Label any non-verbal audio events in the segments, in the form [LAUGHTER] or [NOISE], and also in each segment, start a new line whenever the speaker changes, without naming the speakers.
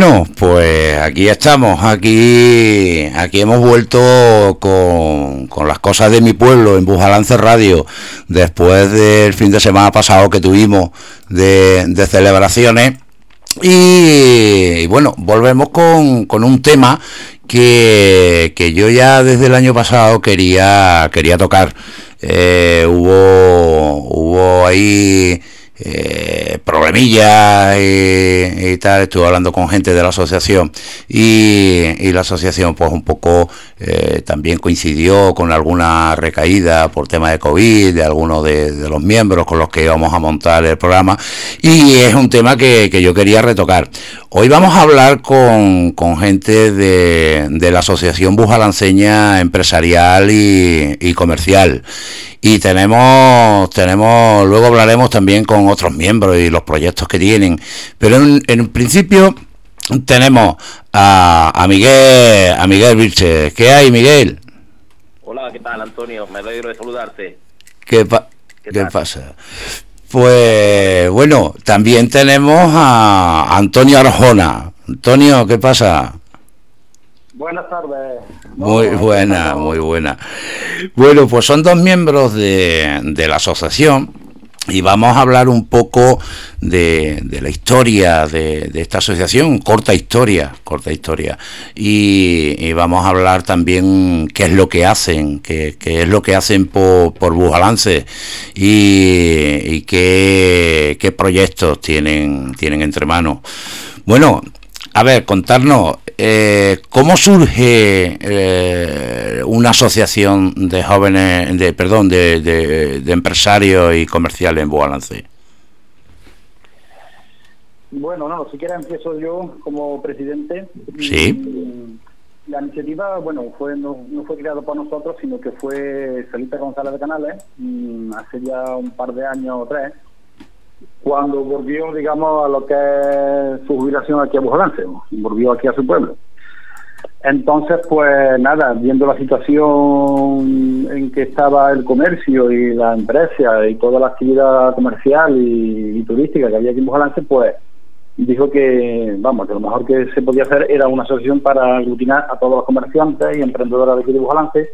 Bueno, pues aquí estamos, aquí, aquí hemos vuelto con, con las cosas de mi pueblo en Bujalance Radio, después del fin de semana pasado que tuvimos de, de celebraciones. Y, bueno, volvemos con, con un tema que, que, yo ya desde el año pasado quería, quería tocar. Eh, hubo, hubo ahí eh, problemillas y, tal, estuve hablando con gente de la asociación y, la asociación pues un poco eh, también coincidió con alguna recaída por tema de COVID de algunos de, los miembros con los que íbamos a montar el programa. Y es un tema que, yo quería retocar. Hoy vamos a hablar con, con gente de, de, la Asociación Bujalanceña Empresarial y, y Comercial. Y tenemos, tenemos, luego hablaremos también con otros miembros y los proyectos que tienen, pero en, en principio tenemos a, a Miguel, a Miguel Vilche. ¿Qué hay, Miguel?
Hola, ¿qué tal, Antonio? Me alegro de saludarte.
¿Qué, ¿Qué, pasa? Pues bueno, también tenemos a Antonio Arjona. Antonio, ¿qué pasa?
Buenas tardes.
Muy buena, muy buena. Bueno, pues son dos miembros de, la asociación y vamos a hablar un poco de, la historia de, esta asociación, corta historia, corta historia. Y, vamos a hablar también qué es lo que hacen, qué, es lo que hacen por, por Bujalance y, qué, qué, proyectos tienen, tienen entre manos. Bueno, a ver, contarnos, eh, ¿cómo surge eh, una asociación de jóvenes, de perdón, de, empresarios y comerciales en Bualance?
Bueno, no, si quieres empiezo yo como presidente.
Sí.
La iniciativa, bueno, fue no, fue creada por nosotros, sino que fue Felipe González de Canales, mm, hace ya un par de años o tres, cuando volvió, digamos, a lo que es su jubilación aquí a Bujolance, volvió aquí a su pueblo. Entonces, pues nada, viendo la situación en que estaba el comercio y la empresa y toda la actividad comercial y, turística que había aquí en Bujolance, pues dijo que, vamos, que lo mejor que se podía hacer era una asociación para aglutinar a todos los comerciantes y emprendedores de de Bujolance,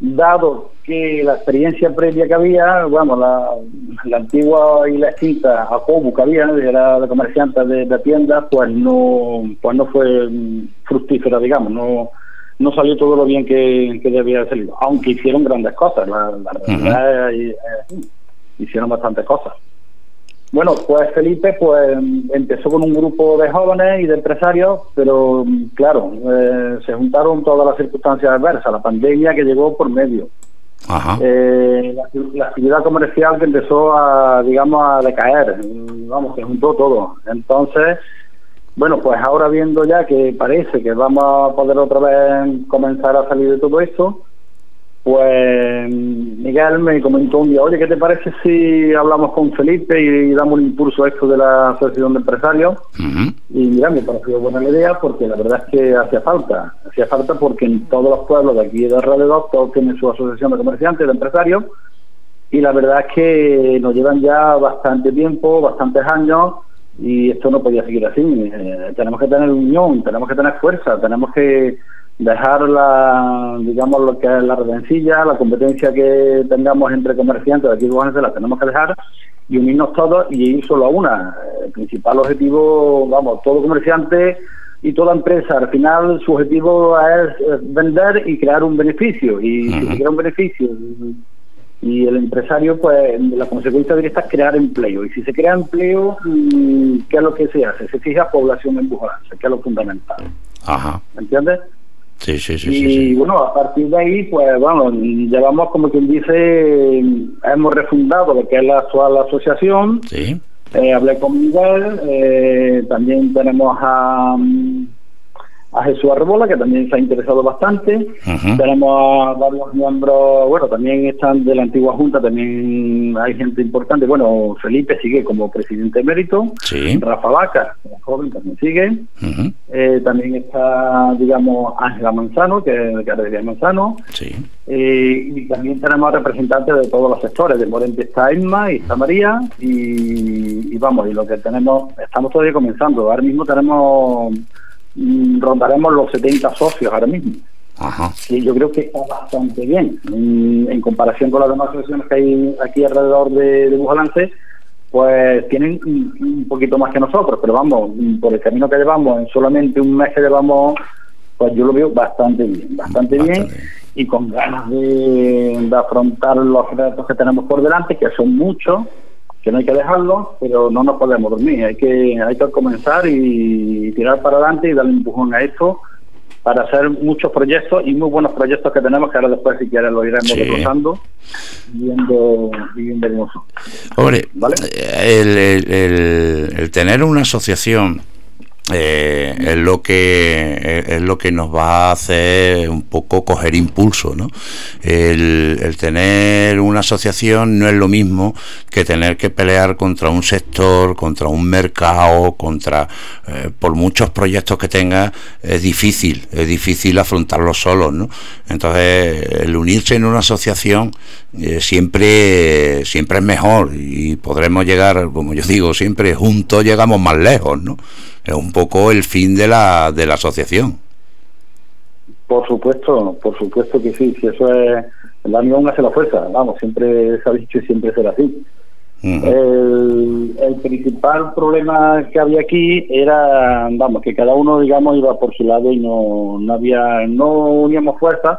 dado que la experiencia previa que había, bueno, la, antigua y la extinta ACOBU que había, era de comerciantes de, tiendas, pues no, pues no fue fructífera, digamos, no no salió todo lo bien que, que debía haber salido, aunque hicieron grandes cosas, la, realidad hicieron bastantes cosas. Bueno, pues Felipe pues empezó con un grupo de jóvenes y de empresarios, pero claro, eh, se juntaron todas las circunstancias adversas, la pandemia que llegó por medio, eh, la, actividad comercial que empezó a, digamos, a decaer, vamos, se juntó todo. Entonces, bueno, pues ahora viendo ya que parece que vamos a poder otra vez comenzar a salir de todo esto, pues Miguel me comentó un día, oye, ¿qué te parece si hablamos con Felipe y, damos un impulso a esto de la asociación de empresarios? Y mira, me pareció buena la idea porque la verdad es que hacía falta, hacía falta porque en todos los pueblos de aquí de alrededor todos tienen su asociación de comerciantes, de empresarios, y la verdad es que nos llevan ya bastante tiempo, bastantes años, y esto no podía seguir así. Eh, tenemos que tener unión, tenemos que tener fuerza, tenemos que dejar la, digamos, lo que es la redencilla, la competencia que tengamos entre comerciantes de aquí de la tenemos que dejar y unirnos todos y ir solo a una. El principal objetivo, vamos, todo comerciante y toda empresa, al final su objetivo es vender y crear un beneficio. Y si se crea un beneficio y el empresario, pues la consecuencia directa es crear empleo. Y si se crea empleo, mm, ¿qué es lo que se hace? Se fija población en que es lo fundamental.
Ajá.
¿Me entiendes?
Sí, sí, sí.
Y bueno, a partir de ahí, pues bueno, llevamos como quien dice, hemos refundado lo que es la actual asociación.
Sí.
Eh, hablé con Miguel, eh, también tenemos a, a Jesús Arrebola, que también se ha interesado bastante. Tenemos a varios miembros, bueno, también están de la antigua Junta, también hay gente importante. Bueno, Felipe sigue como presidente emérito. Sí. Rafa Vaca, joven, también sigue. Eh, también está, digamos, Ángela Manzano, que es de Manzano. Sí. Eh, y también tenemos representantes de todos los sectores. De Morente está Emma y está María. Y, y vamos, y lo que tenemos, estamos todavía comenzando. Ahora mismo tenemos rondaremos los 70 socios ahora mismo. Ajá. Que yo creo que está bastante bien. Mm, en, comparación con las demás asociaciones que hay aquí alrededor de, de Bujalance, pues tienen un, poquito más que nosotros, pero vamos, mm, por el camino que llevamos, en solamente un mes que llevamos, pues yo lo veo bastante bien, bastante, bien, y con ganas de, de afrontar los retos que tenemos por delante, que son muchos, que no hay que dejarlo, pero no nos podemos dormir. Hay que, hay que comenzar y tirar para adelante y darle un empujón a esto para hacer muchos proyectos y muy buenos proyectos que tenemos que ahora después si quieres lo iremos sí. viendo viendo
Hombre, el, el, el tener una asociación eh, es lo que es lo que nos va a hacer un poco coger impulso ¿no? el, tener una asociación no es lo mismo que tener que pelear contra un sector contra un mercado contra eh, por muchos proyectos que tenga es difícil es difícil afrontarlo solo ¿no? entonces el unirse en una asociación eh, siempre siempre es mejor y podremos llegar como yo digo siempre juntos llegamos más lejos ¿no? Es un poco el fin de la, de la asociación.
Por supuesto, por supuesto que sí, si eso es, la unión hace la fuerza, vamos, siempre se ha dicho y siempre será así. el, el, principal problema que había aquí era, vamos, que cada uno, digamos, iba por su lado y no, no había, no uníamos fuerzas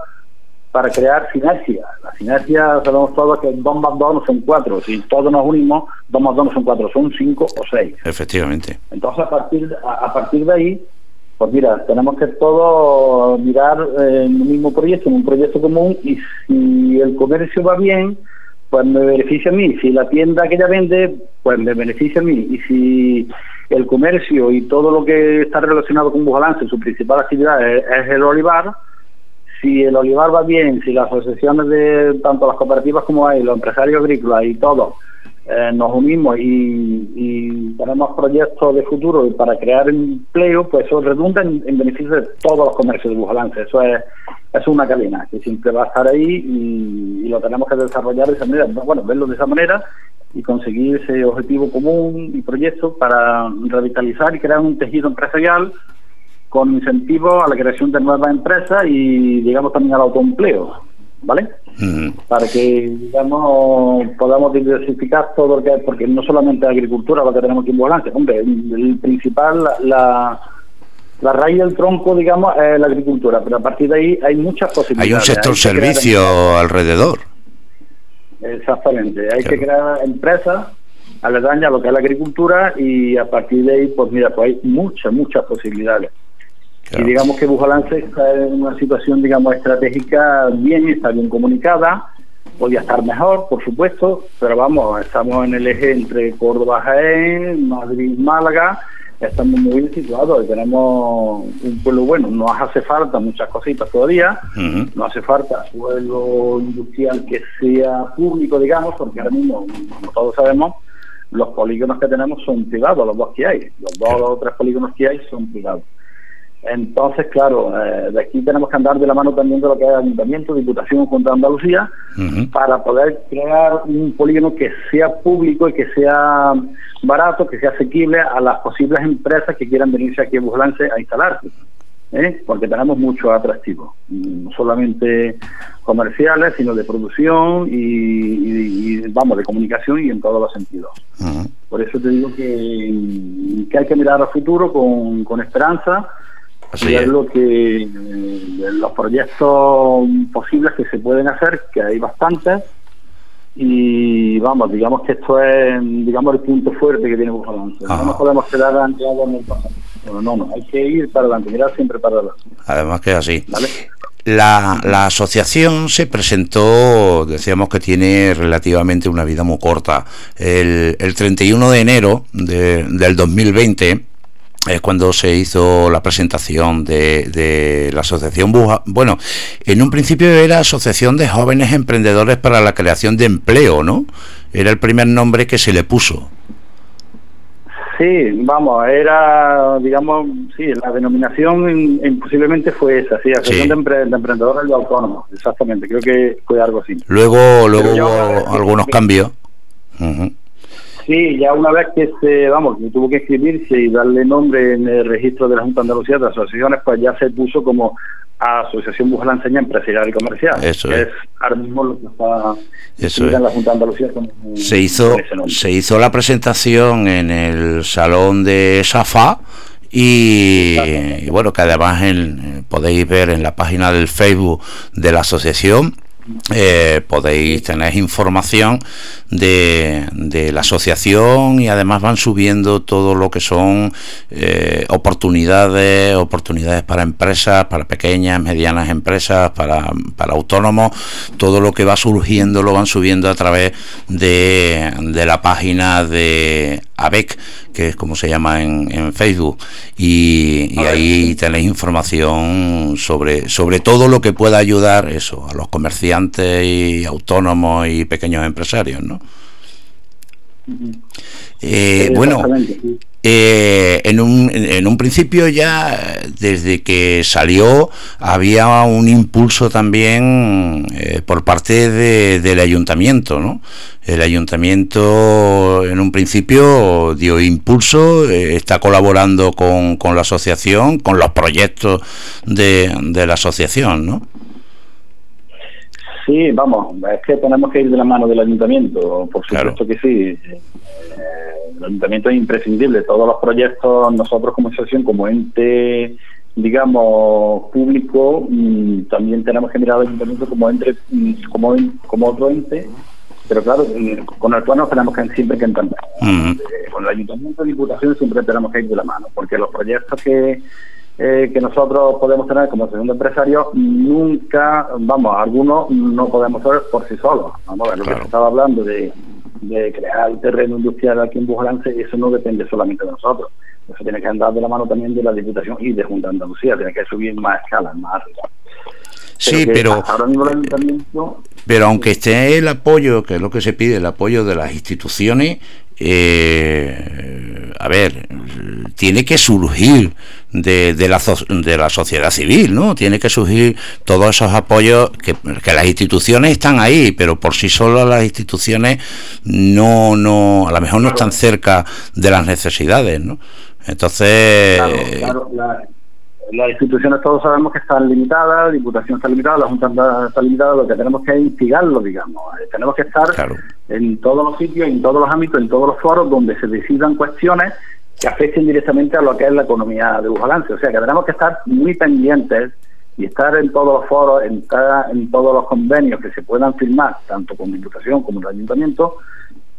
para crear sinergia. La sinergia, sabemos todos que dos más dos no son cuatro. Si todos nos unimos, dos más dos no son cuatro, son cinco o seis.
Efectivamente.
Entonces, a partir, a, partir de ahí, pues mira, tenemos que todos mirar eh, en un mismo proyecto, en un proyecto común, y si el comercio va bien, pues me beneficia a mí. Si la tienda que ella vende, pues me beneficia a mí. Y si el comercio y todo lo que está relacionado con balance, su principal actividad es el olivar, si el olivar va bien, si las asociaciones de tanto las cooperativas como hay, los empresarios agrícolas y todos eh, nos unimos y, tenemos proyectos de futuro para crear empleo, pues eso redunda en, beneficio de todos los comercios de Bujalance. Eso es, es una cadena que siempre va a estar ahí y, lo tenemos que desarrollar de esa manera. Bueno, verlo de esa manera y conseguir ese objetivo común y proyecto para revitalizar y crear un tejido empresarial con incentivos a la creación de nuevas empresas y, digamos, también al autoempleo, ¿vale? Para que, digamos, podamos diversificar todo lo que hay, porque no solamente agricultura lo que tenemos aquí en Volante, hombre, el, principal, la, la raíz del tronco, digamos, es la agricultura, pero a partir de ahí hay muchas posibilidades.
Hay un sector servicio alrededor.
Exactamente, hay que crear empresas aledañas a lo que es la agricultura y a partir de ahí, pues mira, pues hay muchas, muchas posibilidades. Y digamos que Bujalance está en una situación, digamos, estratégica bien, está bien comunicada, podía estar mejor, por supuesto, pero vamos, estamos en el eje entre Córdoba, Jaén, Madrid, Málaga, estamos muy bien situados, tenemos un pueblo bueno, nos hace falta muchas cositas todavía, no hace falta suelo industrial que sea público, digamos, porque ahora mismo, como todos sabemos, los polígonos que tenemos son privados, los dos que hay, los dos o tres polígonos que hay son privados. Entonces, claro, eh, de aquí tenemos que andar de la mano también de lo que es Ayuntamiento, Diputación contra Andalucía, para poder crear un polígono que sea público y que sea barato, que sea asequible a las posibles empresas que quieran venirse aquí a Bujalance a instalarse. ¿eh? Porque tenemos muchos atractivos, no solamente comerciales, sino de producción y, vamos, de comunicación y en todos los sentidos. Por eso te digo que, que hay que mirar al futuro con, con esperanza Así es. lo que eh, los proyectos posibles que se pueden hacer, que hay bastantes, y vamos, digamos que esto es digamos el punto fuerte que tiene Bujalance. No nos podemos quedar anclados en el pasado. No, no, no, hay que ir para adelante, mirar siempre para adelante.
Además que así. La, la, asociación se presentó, decíamos que tiene relativamente una vida muy corta. El, el 31 de enero de, del 2020 es cuando se hizo la presentación de, de la asociación Buja. Bueno, en un principio era Asociación de Jóvenes Emprendedores para la Creación de Empleo, ¿no? Era el primer nombre que se le puso.
Sí, vamos, era, digamos, sí, la denominación posiblemente fue esa, sí, Asociación de, Emprendedores y Autónomos, exactamente, creo que fue algo así.
Luego, luego hubo algunos cambios.
Sí, ya una vez que se, vamos, que tuvo que escribirse y darle nombre en el registro de la Junta de Andalucía de asociaciones, pues ya se puso como Asociación Enseña Empresarial y Comercial.
Eso es.
ahora mismo lo que está
Eso en la Junta de Andalucía. se hizo, se hizo la presentación en el salón de Safá. Y, bueno, que además podéis ver en la página del Facebook de la asociación eh, podéis tener información de, de, la asociación y además van subiendo todo lo que son eh, oportunidades, oportunidades para empresas, para pequeñas, medianas empresas, para, para, autónomos, todo lo que va surgiendo lo van subiendo a través de, de la página de ABEC, que es como se llama en, en Facebook, y, ahí tenéis información sobre, sobre todo lo que pueda ayudar eso a los comerciantes y autónomos y pequeños empresarios, ¿no? Eh, bueno, eh, en, un, en un principio ya, desde que salió, había un impulso también eh, por parte del ayuntamiento, ¿no? El ayuntamiento en un principio dio impulso, está colaborando con, con, la asociación, con los proyectos de, de la asociación, ¿no?
Sí, vamos, es que tenemos que ir de la mano del ayuntamiento, por supuesto que sí. Eh, el ayuntamiento es imprescindible. Todos los proyectos, nosotros como asociación, como ente, digamos, público, mm, también tenemos que mirar al ayuntamiento como, entre, mm, como, como otro ente, pero claro, mm, con el cual nos tenemos que siempre que entender. Eh, con el ayuntamiento y diputación siempre tenemos que ir de la mano, porque los proyectos que eh, que nosotros podemos tener como segundo empresario, nunca, vamos, algunos no podemos ser por sí solos. Vamos a ver, lo que estaba hablando de, de crear el terreno industrial aquí en Bujolance, eso no depende solamente de nosotros. Eso tiene que andar de la mano también de la Diputación y de Junta de Andalucía, tiene que subir más escalas, más arriba.
Sí, pero, pero, pero aunque esté el apoyo, que es lo que se pide, el apoyo de las instituciones, eh, a ver, tiene que surgir de, de, la, de la sociedad civil, ¿no? Tiene que surgir todos esos apoyos que, las instituciones están ahí, pero por sí solas las instituciones no, no, a lo mejor no están cerca de las necesidades, ¿no? Entonces,
claro, las instituciones todos sabemos que están limitadas, la Diputación está limitada, la Junta está limitada, lo que tenemos que es instigarlo, digamos. Eh, tenemos que estar en todos los sitios, en todos los ámbitos, en todos los foros donde se decidan cuestiones que afecten directamente a lo que es la economía de balance. O sea que tenemos que estar muy pendientes y estar en todos los foros, en, en todos los convenios que se puedan firmar, tanto con Diputación como el Ayuntamiento,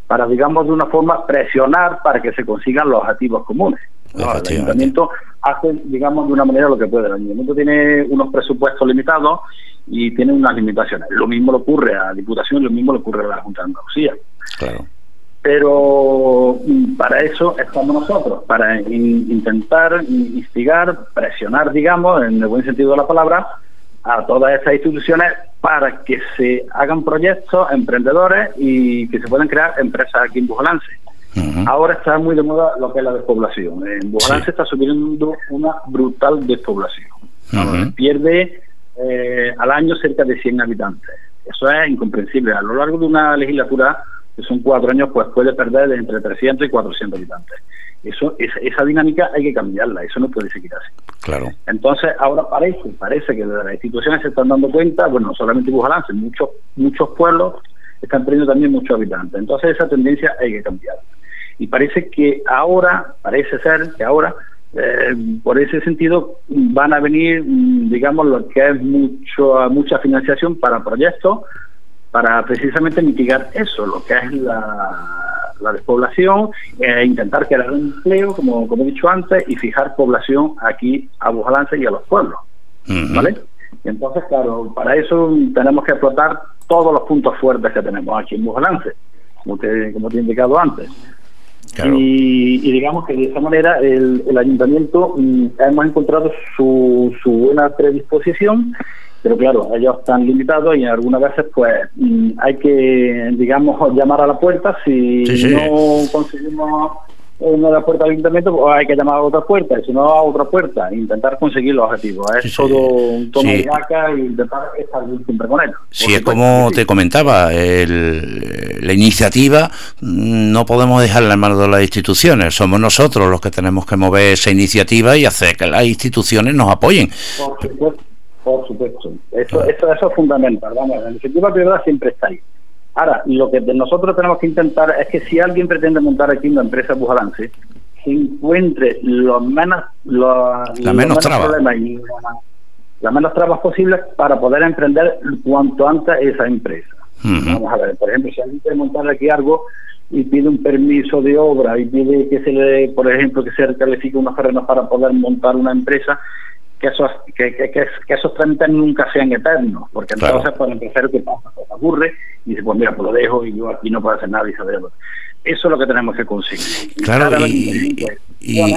para, digamos, de una forma presionar para que se consigan los objetivos comunes. El ayuntamiento hace, digamos, de una manera lo que puede. El ayuntamiento tiene unos presupuestos limitados y tiene unas limitaciones. Lo mismo le ocurre a la Diputación, lo mismo le ocurre a la Junta de Andalucía.
Claro.
Pero mm, para eso estamos nosotros, para intentar instigar, presionar, digamos, en el buen sentido de la palabra, a todas esas instituciones para que se hagan proyectos emprendedores y que se puedan crear empresas aquí en Bujolance. Ahora está muy de moda lo que es la despoblación. En Bujolance está subiendo una brutal despoblación. Pierde eh, al año cerca de 100 habitantes. Eso es incomprensible. A lo largo de una legislatura, que son cuatro años, pues puede perder de entre 300 y 400 habitantes. Eso, esa, dinámica hay que cambiarla, eso no puede seguir así.
Claro.
Entonces, ahora parece, parece que las instituciones se están dando cuenta, bueno, no solamente Bujalance, muchos, muchos pueblos están perdiendo también muchos habitantes. Entonces, esa tendencia hay que cambiarla. Y parece que ahora, parece ser que ahora, eh, por ese sentido, van a venir, mm, digamos, lo que es mucho, mucha financiación para proyectos para precisamente mitigar eso, lo que es la, despoblación, e intentar crear un empleo, como, como he dicho antes, y fijar población aquí a Bujalance y a los pueblos. ¿Vale? entonces, claro, para eso tenemos que explotar todos los puntos fuertes que tenemos aquí en Bujalance, como te, como te he indicado antes. Y, digamos que de esa manera el, ayuntamiento mm, hemos encontrado su, su buena predisposición pero claro, ellos están limitados y algunas veces pues mm, hay que, digamos, llamar a la puerta. Si no conseguimos una de las puertas del ayuntamiento, pues hay que llamar a otra puerta, y si no a otra puerta, intentar conseguir los objetivos. Es todo un tono de vaca y intentar estar siempre con él.
Sí, es como te comentaba, la iniciativa mm, no podemos dejarla en manos de las instituciones, somos nosotros los que tenemos que mover esa iniciativa y hacer que las instituciones nos apoyen.
Por supuesto. Por supuesto. Eso, eso, eso es fundamental. Vamos, la iniciativa privada siempre está ahí. Ahora, lo que nosotros tenemos que intentar es que si alguien pretende montar aquí una empresa bujalance, se encuentre los menos, los,
la menos, problemas
y las menos trabas posibles para poder emprender cuanto antes esa empresa. Vamos a ver, por ejemplo, si alguien quiere montar aquí algo y pide un permiso de obra y pide que se le, por ejemplo, que se califique unos terrenos para poder montar una empresa, que esos, que, que, que, esos trámites nunca sean eternos, porque entonces por el empresario que pasa, pues aburre y dice, pues mira, pues lo dejo y yo aquí no puedo hacer nada y saber. Eso es lo que tenemos que conseguir.
Claro, y, y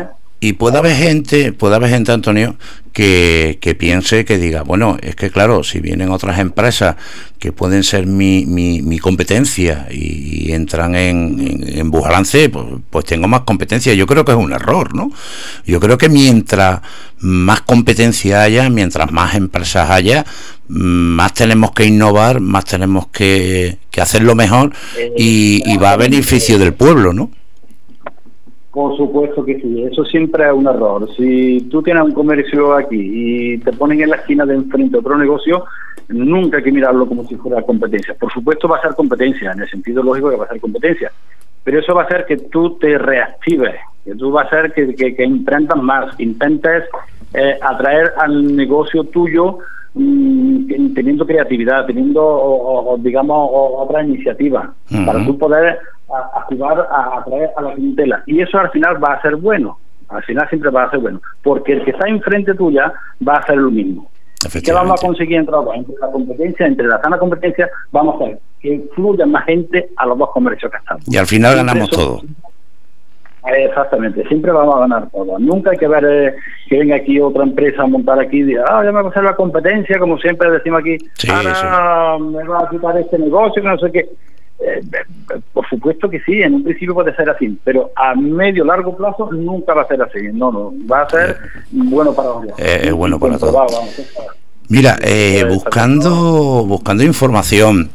puede haber gente, puede haber gente, Antonio, que, que, piense, que diga, bueno, es que claro, si vienen otras empresas que pueden ser mi, mi, mi competencia y, entran en, en, Bujalance, pues, pues, tengo más competencia. Yo creo que es un error, ¿no? Yo creo que mientras más competencia haya, mientras más empresas haya, más tenemos que innovar, más tenemos que, que hacerlo mejor y, y va a beneficio del pueblo, ¿no?
Por supuesto que sí, eso siempre es un error. Si tú tienes un comercio aquí y te ponen en la esquina de enfrente otro negocio, nunca hay que mirarlo como si fuera competencia. Por supuesto va a ser competencia, en el sentido lógico que va a ser competencia, pero eso va a hacer que tú te reactives, que tú va a hacer que, que, emprendas más, intentes eh, atraer al negocio tuyo mm, teniendo creatividad, teniendo, digamos, otra iniciativa, para tú poder a, jugar a atraer a la clientela. Y eso al final va a ser bueno. Al final siempre va a ser bueno. Porque el que está enfrente tuya va a hacer lo mismo. ¿Qué vamos a conseguir entre, entre la competencia, entre la sana competencia? Vamos a hacer que fluya más gente a los dos comercios que estamos.
Y al final ganamos todos.
Exactamente, siempre vamos a ganar todos. Nunca hay que ver eh, que venga aquí otra empresa a montar aquí y diga, ah, ya me va a hacer la competencia, como siempre decimos aquí, ahora me va a quitar este negocio, que no sé qué. Eh, por supuesto que sí, en un principio puede ser así, pero a medio largo plazo nunca va a ser así. No, no, va a ser bueno para
todos. Eh, bueno para todos. Mira, eh, buscando buscando información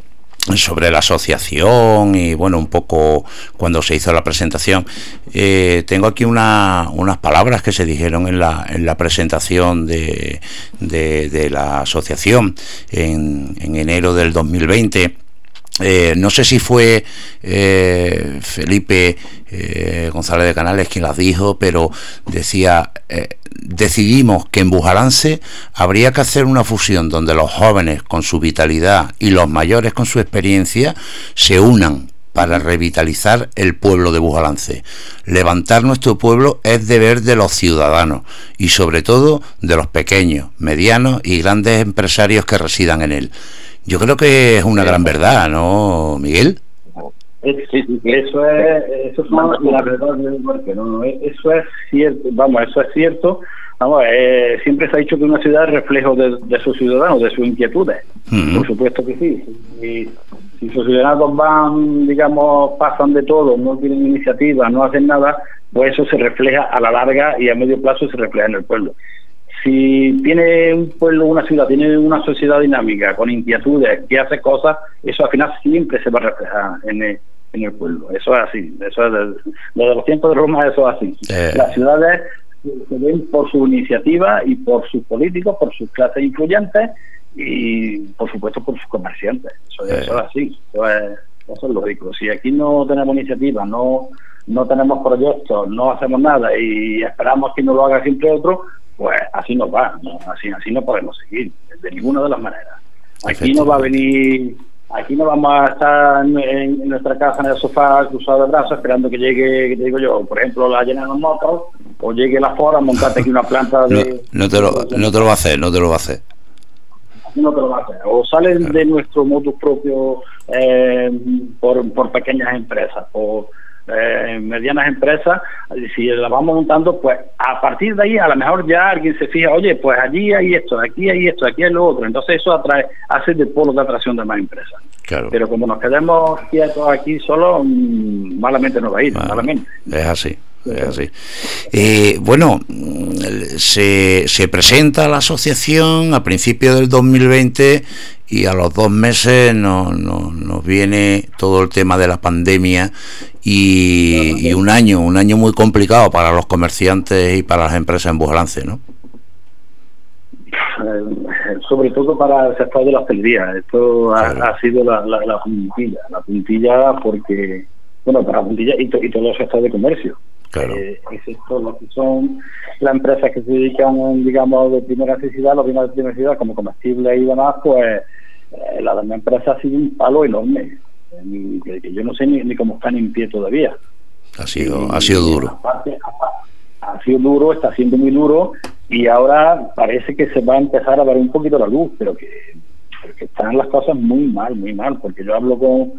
sobre la asociación y bueno un poco cuando se hizo la presentación tengo aquí una, unas palabras que se dijeron en la, en la presentación de, de, la asociación en, en enero del 2020 eh, no sé si fue eh, Felipe eh, González de Canales quien las dijo, pero decía, decidimos que en Bujalance habría que hacer una fusión donde los jóvenes con su vitalidad y los mayores con su experiencia se unan para revitalizar el pueblo de Bujalance. Levantar nuestro pueblo es deber de los ciudadanos y sobre todo de los pequeños, medianos y grandes empresarios que residan en él. Yo creo que es una gran verdad, ¿no, Miguel?
Sí, eso es, eso es la verdad del ¿no? Eso es cierto, vamos, eso es cierto. Vamos, eh, siempre se ha dicho que una ciudad es reflejo de, sus ciudadanos, de sus inquietudes. Por supuesto que sí. Si, si sus ciudadanos van, digamos, pasan de todo, no tienen iniciativa, no hacen nada, pues eso se refleja a la larga y a medio plazo se refleja en el pueblo si tiene un pueblo, una ciudad, tiene una sociedad dinámica, con inquietudes, que hace cosas, eso al final siempre se va a reflejar en el, en el pueblo. Eso es así. Eso es desde, los tiempos de Roma, eso es así. Eh. Las ciudades se ven por su iniciativa y por sus políticos, por sus clases influyentes y, por supuesto, por sus comerciantes. Eso, eso es así. Eso es, eso es lógico. Si aquí no tenemos iniciativa, no no tenemos proyectos, no hacemos nada y esperamos que nos lo haga siempre otro, pues así no va, así así no podemos seguir de ninguna de las maneras. Aquí no va a venir, aquí no vamos a estar en, nuestra casa en el sofá cruzado de brazos esperando que llegue, que te digo yo, por ejemplo, la llena de los motos o llegue la fora, montarte aquí una planta
de... No, te lo, no te lo va a hacer, no te lo va a hacer.
no te lo va a hacer. O salen de nuestro modus propio eh, por, por pequeñas empresas, por eh, medianas empresas, si las vamos montando, pues a partir de ahí a lo mejor ya alguien se fija, oye, pues allí hay esto, aquí hay esto, aquí hay lo otro. Entonces eso atrae, hace de polo de atracción de más empresas. Pero como nos quedemos quietos aquí solo, mm, malamente nos va a ir, malamente.
Es así. Así. Eh, bueno, se, se presenta la asociación a principios del 2020 y a los dos meses nos, nos, viene todo el tema de la pandemia y, un año, un año muy complicado para los comerciantes y para las empresas en Bujalance, ¿no?
Eh, sobre todo para el sector de la hostelería. Esto ha, sido la, la, puntilla, la puntilla porque, bueno, para la puntilla y, y todo el sector de comercio. Claro. Eh, lo que son las empresas que se dedican, digamos, de primera necesidad, los bienes de primera necesidad, como comestibles y demás, pues eh, la de la empresa ha sido un palo enorme, que, yo no sé ni, cómo están en pie todavía.
Ha sido, ha sido duro.
ha sido duro, está siendo muy duro, y ahora parece que se va a empezar a ver un poquito la luz, pero que, pero que están las cosas muy mal, muy mal, porque yo hablo con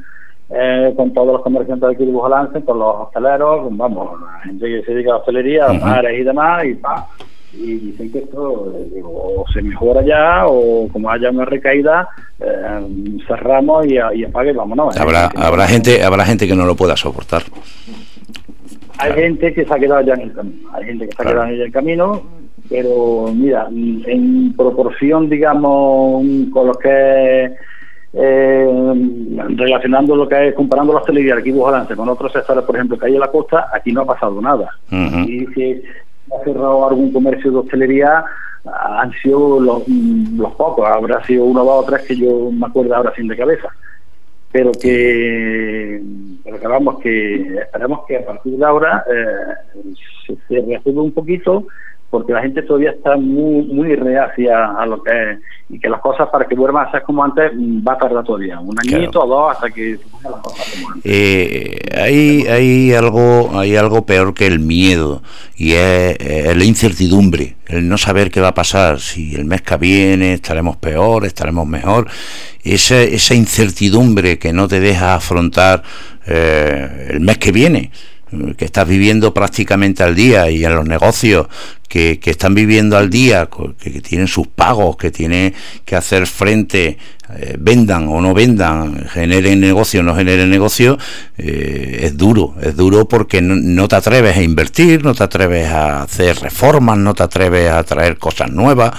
eh, con todos los comerciantes de aquí de Bujalance, con los hosteleros, vamos, la gente que se dedica a hostelería, uh bares y demás, y pa, y dicen que esto eh, o se mejora ya o como haya una recaída eh, cerramos y, y apague vámonos.
Habrá habrá gente habrá gente que no lo pueda soportar.
Hay gente que se ha quedado ya en el camino hay gente que se ha quedado en el camino pero mira en proporción digamos con lo que eh, relacionando lo que es, comparando la hostelería aquí Bujalance con otros sectores, por ejemplo, que hay en la costa, aquí no ha pasado nada. Y si ha cerrado algún comercio de hostelería, han sido los, los, pocos, habrá sido uno, dos o tres que yo me acuerdo ahora sin de cabeza. Pero que, pero que vamos, que esperamos que a partir de ahora eh, se, se reactive un poquito porque la gente todavía está muy muy reacia a lo que es y que las cosas para que vuelvan a ser como antes va a tardar todavía un añito o dos hasta que se las cosas como antes.
Eh, hay, hay algo hay algo peor que el miedo y es, la incertidumbre el no saber qué va a pasar si el mes que viene estaremos peor estaremos mejor esa, esa incertidumbre que no te deja afrontar eh, el mes que viene que estás viviendo prácticamente al día y en los negocios que, están viviendo al día, que, tienen sus pagos, que tienen que hacer frente, eh, vendan o no vendan, generen negocio o no generen negocio, eh, es duro, es duro porque no, te atreves a invertir, no te atreves a hacer reformas, no te atreves a traer cosas nuevas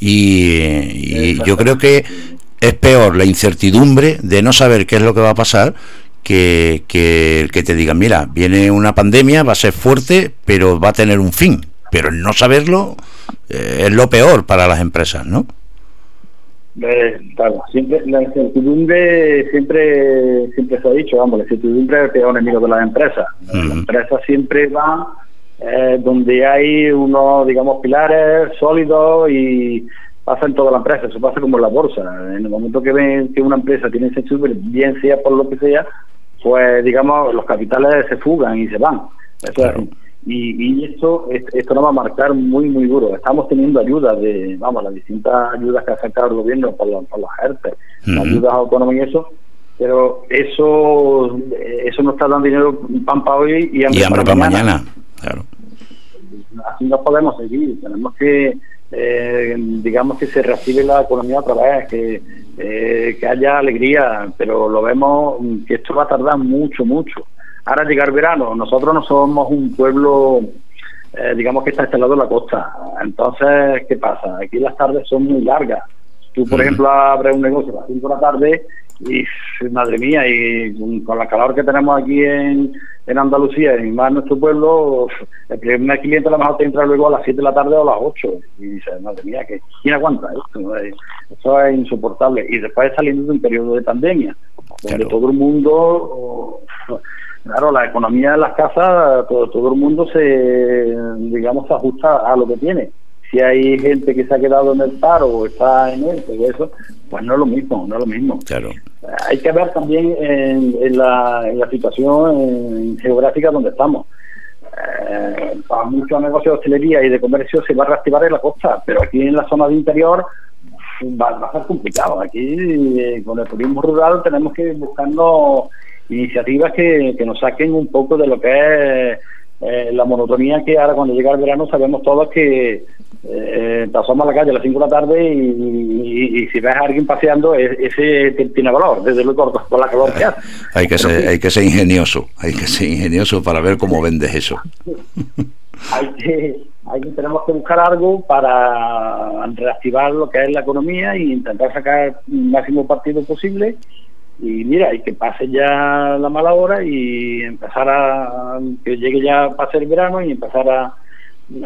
y yo creo que es peor la incertidumbre de no saber qué es lo que va a pasar que, que, que te digan, mira, viene una pandemia, va a ser fuerte, pero va a tener un fin. Pero el no saberlo eh, es lo peor para las empresas, ¿no?
Eh, claro, siempre, la incertidumbre siempre siempre se ha dicho, vamos, la incertidumbre es el peor enemigo de las empresas. Las empresas siempre van eh, donde hay unos, digamos, pilares sólidos y pasa en toda la empresa, eso pasa como en la bolsa. En el momento que ven que una empresa tiene incertidumbre, bien sea por lo que sea, pues digamos los capitales se fugan y se van. Y, esto esto nos va a marcar muy muy duro. Estamos teniendo ayudas de, vamos, las distintas ayudas que ha sacado el gobierno por los, por los ERTE, ayudas autónomas y eso, pero eso eso nos está dando dinero pan para hoy y
hambre, para, mañana. Claro.
Así no podemos seguir, tenemos que eh, digamos que se reactive la economía otra vez, que, eh, que haya alegría, pero lo vemos que esto va a tardar mucho, mucho. Ahora llegar verano, nosotros no somos un pueblo, eh, digamos que está instalado en la costa, entonces, ¿qué pasa? Aquí las tardes son muy largas. Tú, por ejemplo, abres un negocio a las 5 de la tarde y, madre mía, y con la calor que tenemos aquí en, en Andalucía y más en nuestro pueblo, el primer cliente a lo mejor te entra luego a las 7 de la tarde o a las 8 y dices, madre mía, que ¿quién aguanta esto? Eso es insoportable. Y después saliendo de un periodo de pandemia, donde todo el mundo, claro, la economía de las casas, todo, todo el mundo se, digamos, se ajusta a lo que tiene si hay gente que se ha quedado en el paro o está en él, todo eso, pues no es lo mismo, no es lo mismo.
Claro.
Hay que ver también en, la, en la, situación geográfica donde estamos. Eh, para muchos negocios de hostelería y de comercio se va a reactivar en la costa, pero aquí en la zona de interior va, a ser complicado. Aquí eh, con el turismo rural tenemos que ir buscando iniciativas que, que nos saquen un poco de lo que es eh, la monotonía que ahora cuando llega el verano sabemos todos que eh, pasamos a la calle a las 5 de la tarde y, si ves a alguien paseando, ese tiene valor, desde luego por [LAUGHS] la calor que hace. [LAUGHS]
hay, que ser, hay que ser ingenioso, hay que ser ingenioso para ver cómo vendes eso. [LAUGHS]
hay que, hay tenemos que buscar algo para reactivar lo que es la economía y intentar sacar el máximo partido posible y mira, y que pase ya la mala hora y empezar a que llegue ya pase el verano y empezar a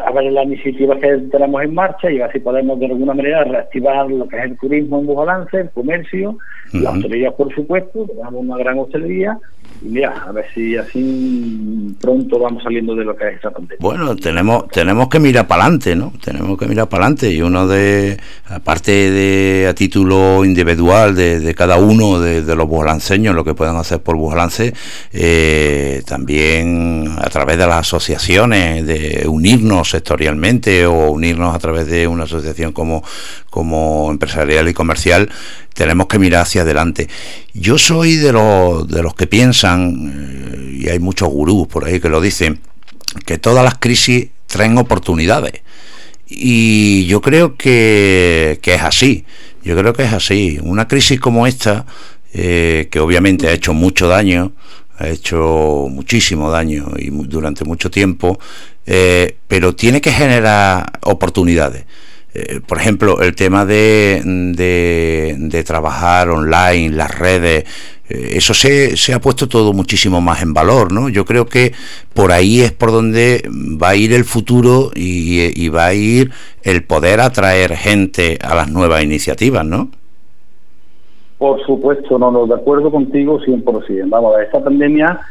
a ver las iniciativas que tenemos en marcha y así podemos de alguna manera reactivar lo que es el turismo en Bujalance, el comercio, la hostelería por supuesto, tenemos una gran hostelería y mira, a ver si así pronto vamos saliendo de lo que es esta pandemia.
Bueno, tenemos tenemos que mirar para adelante, ¿no? Tenemos que mirar para adelante y uno de, aparte de a título individual de, cada uno de, los bujalanceños, lo que puedan hacer por Bujalance, eh, también a través de las asociaciones, de unirnos sectorialmente o unirnos a través de una asociación como, como empresarial y comercial, tenemos que mirar hacia adelante. Yo soy de los, de los que piensan, eh, y hay muchos gurús por ahí que lo dicen, que todas las crisis traen oportunidades. Y yo creo que, que es así. Yo creo que es así. Una crisis como esta, eh, que obviamente ha hecho mucho daño, ha hecho muchísimo daño y durante mucho tiempo, eh, pero tiene que generar oportunidades. Eh, por ejemplo, el tema de, de, trabajar online, las redes, eh, eso se, se, ha puesto todo muchísimo más en valor, ¿no? Yo creo que por ahí es por donde va a ir el futuro y, va a ir el poder atraer gente a las nuevas iniciativas, ¿no?
Por supuesto, no, no, de acuerdo contigo 100%. Vamos a ver, esta pandemia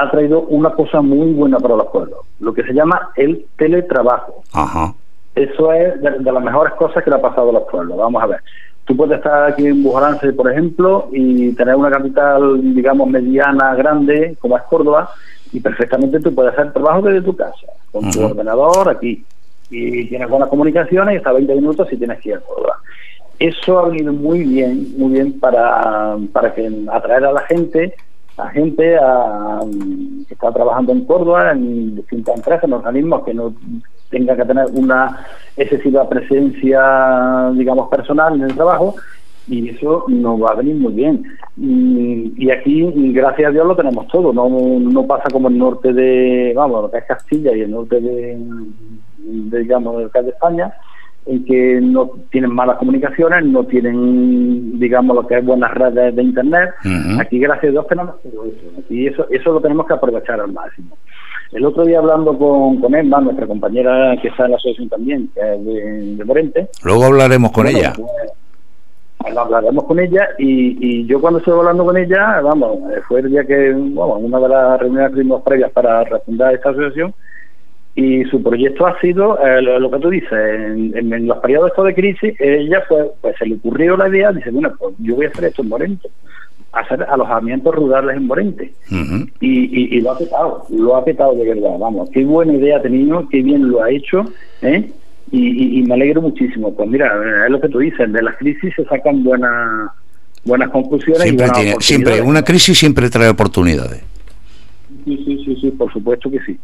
ha traído una cosa muy buena para los pueblos, lo que se llama el teletrabajo. Eso es de, las mejores cosas que le ha pasado a los pueblos. Vamos a ver. Tú puedes estar aquí en Bujarance, por ejemplo, y tener una capital, digamos, mediana, grande, como es Córdoba, y perfectamente tú puedes hacer trabajo desde tu casa, con tu ordenador aquí, y tienes buenas comunicaciones y hasta 20 minutos si tienes que ir a Córdoba. Eso ha venido muy bien, muy bien para, para que atraer a la gente a gente a, que está trabajando en Córdoba, en distintas empresas, en organismos que no tengan que tener una excesiva presencia, digamos, personal en el trabajo, y eso nos va a venir muy bien. Y, aquí, gracias a Dios, lo tenemos todo, no, no pasa como el norte de, vamos, lo que es Castilla y el norte de, de digamos, del de España, en que no tienen malas comunicaciones, no tienen, digamos, lo que es buenas redes de Internet. Aquí, gracias a Dios, tenemos todo eso. Y eso, eso lo tenemos que aprovechar al máximo. El otro día hablando con, con Emma, nuestra compañera que está en la asociación también, que es de, Morente.
Luego hablaremos con ella.
Pues, hablaremos con ella y, y, yo cuando estuve hablando con ella, vamos, fue el día que, bueno, una de las reuniones que tuvimos previas para refundar esta asociación, y su proyecto ha sido eh, lo, que tú dices, en, los periodos de crisis, ella pues, pues se le ocurrió la idea, dice, bueno, pues yo voy a hacer esto en Morente, hacer alojamientos rurales en Morente. y, y, lo ha petado, lo ha petado de verdad, vamos, qué buena idea ha tenido, qué bien lo ha hecho, ¿eh? y, me alegro muchísimo. Pues mira, es lo que tú dices, de las crisis se sacan buenas buenas conclusiones.
Siempre, tiene, siempre una crisis siempre trae oportunidades.
Sí, sí, sí, sí, por supuesto que sí.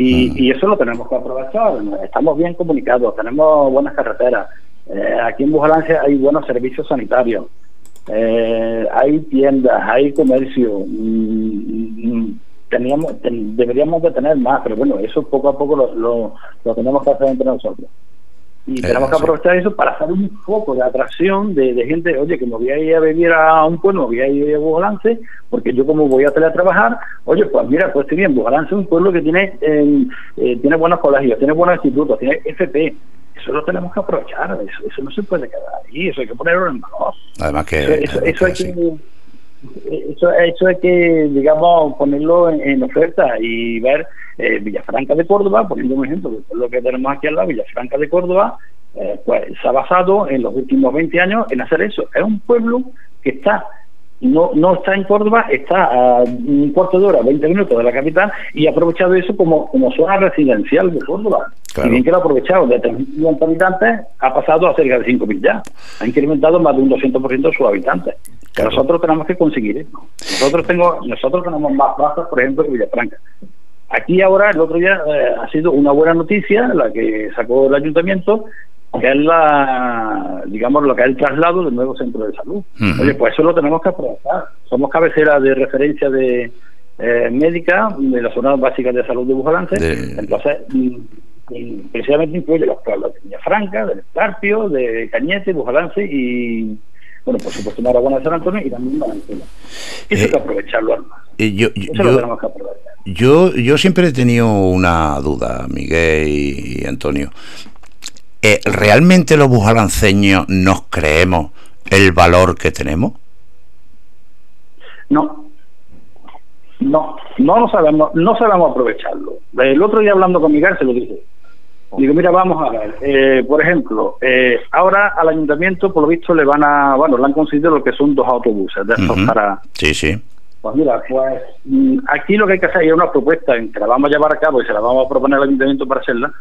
Y, eso lo tenemos que aprovechar. Estamos bien comunicados, tenemos buenas carreteras. Eh, aquí en Bujalance hay buenos servicios sanitarios. Eh, hay tiendas, hay comercio. Mm, mm, teníamos, deberíamos de tener más, pero bueno, eso poco a poco lo, lo, lo tenemos que hacer entre nosotros. Y tenemos que aprovechar eso para hacer un foco de atracción de, gente, oye, que me voy a ir a vivir a un pueblo, me voy a ir a Bujalance, porque yo como voy a teletrabajar, oye, pues mira, pues estoy bien, Bujalance es un pueblo que tiene eh, eh, tiene buenos colegios, tiene buenos institutos, tiene FP, eso lo tenemos que aprovechar, eso, eso no se puede quedar ahí, eso hay que ponerlo en valor.
Además que...
Eso, eso, hay que... Eso, eso hay que, digamos, ponerlo en oferta y ver eh, Villafranca de Córdoba, poniendo un ejemplo de lo que tenemos aquí al lado, Villafranca de Córdoba, eh, pues se ha basado en los últimos 20 años en hacer eso. Es un pueblo que está no, no está en Córdoba, está a un cuarto de hora, 20 minutos de la capital y ha aprovechado eso como, como zona residencial de Córdoba. Y bien que lo ha aprovechado, de 3.000 habitantes ha pasado a cerca de 5.000 ya. Ha incrementado más de un 200% sus habitantes. Nosotros tenemos que conseguir eso. Nosotros, tengo, nosotros tenemos más plazas, por ejemplo, que Villafranca. Aquí ahora, el otro día, eh, ha sido una buena noticia la que sacó el ayuntamiento, que es la, digamos, lo que es el traslado del nuevo centro de salud. Oye, pues eso lo tenemos que aprovechar. Somos cabecera de referencia de eh, médica de la zona básica de salud de Bujalance. Entonces, mm, precisamente incluye los pueblos de Villafranca, del Escarpio, de Cañete, Bujalance y, bueno, por supuesto, Marabona de San Antonio y también Valenzuela. Eso hay que eh, aprovecharlo, además.
Eh, yo, yo, Eso lo tenemos que aprovechar. Yo, yo siempre he tenido una duda, Miguel y Antonio. Eh, ¿realmente los bujalanceños nos creemos el valor que tenemos?
No, no, no lo sabemos, no sabemos aprovecharlo. El otro día hablando con Miguel se lo dije. Digo, mira, vamos a ver. Eh, por ejemplo, eh, ahora al ayuntamiento, por lo visto, le van a, bueno, le han conseguido lo que son dos autobuses de estos para.
Sí, sí.
Pues mira, pues mm, aquí lo que hay que hacer es una propuesta en que la vamos a llevar a cabo y se la vamos a proponer al ayuntamiento para hacerla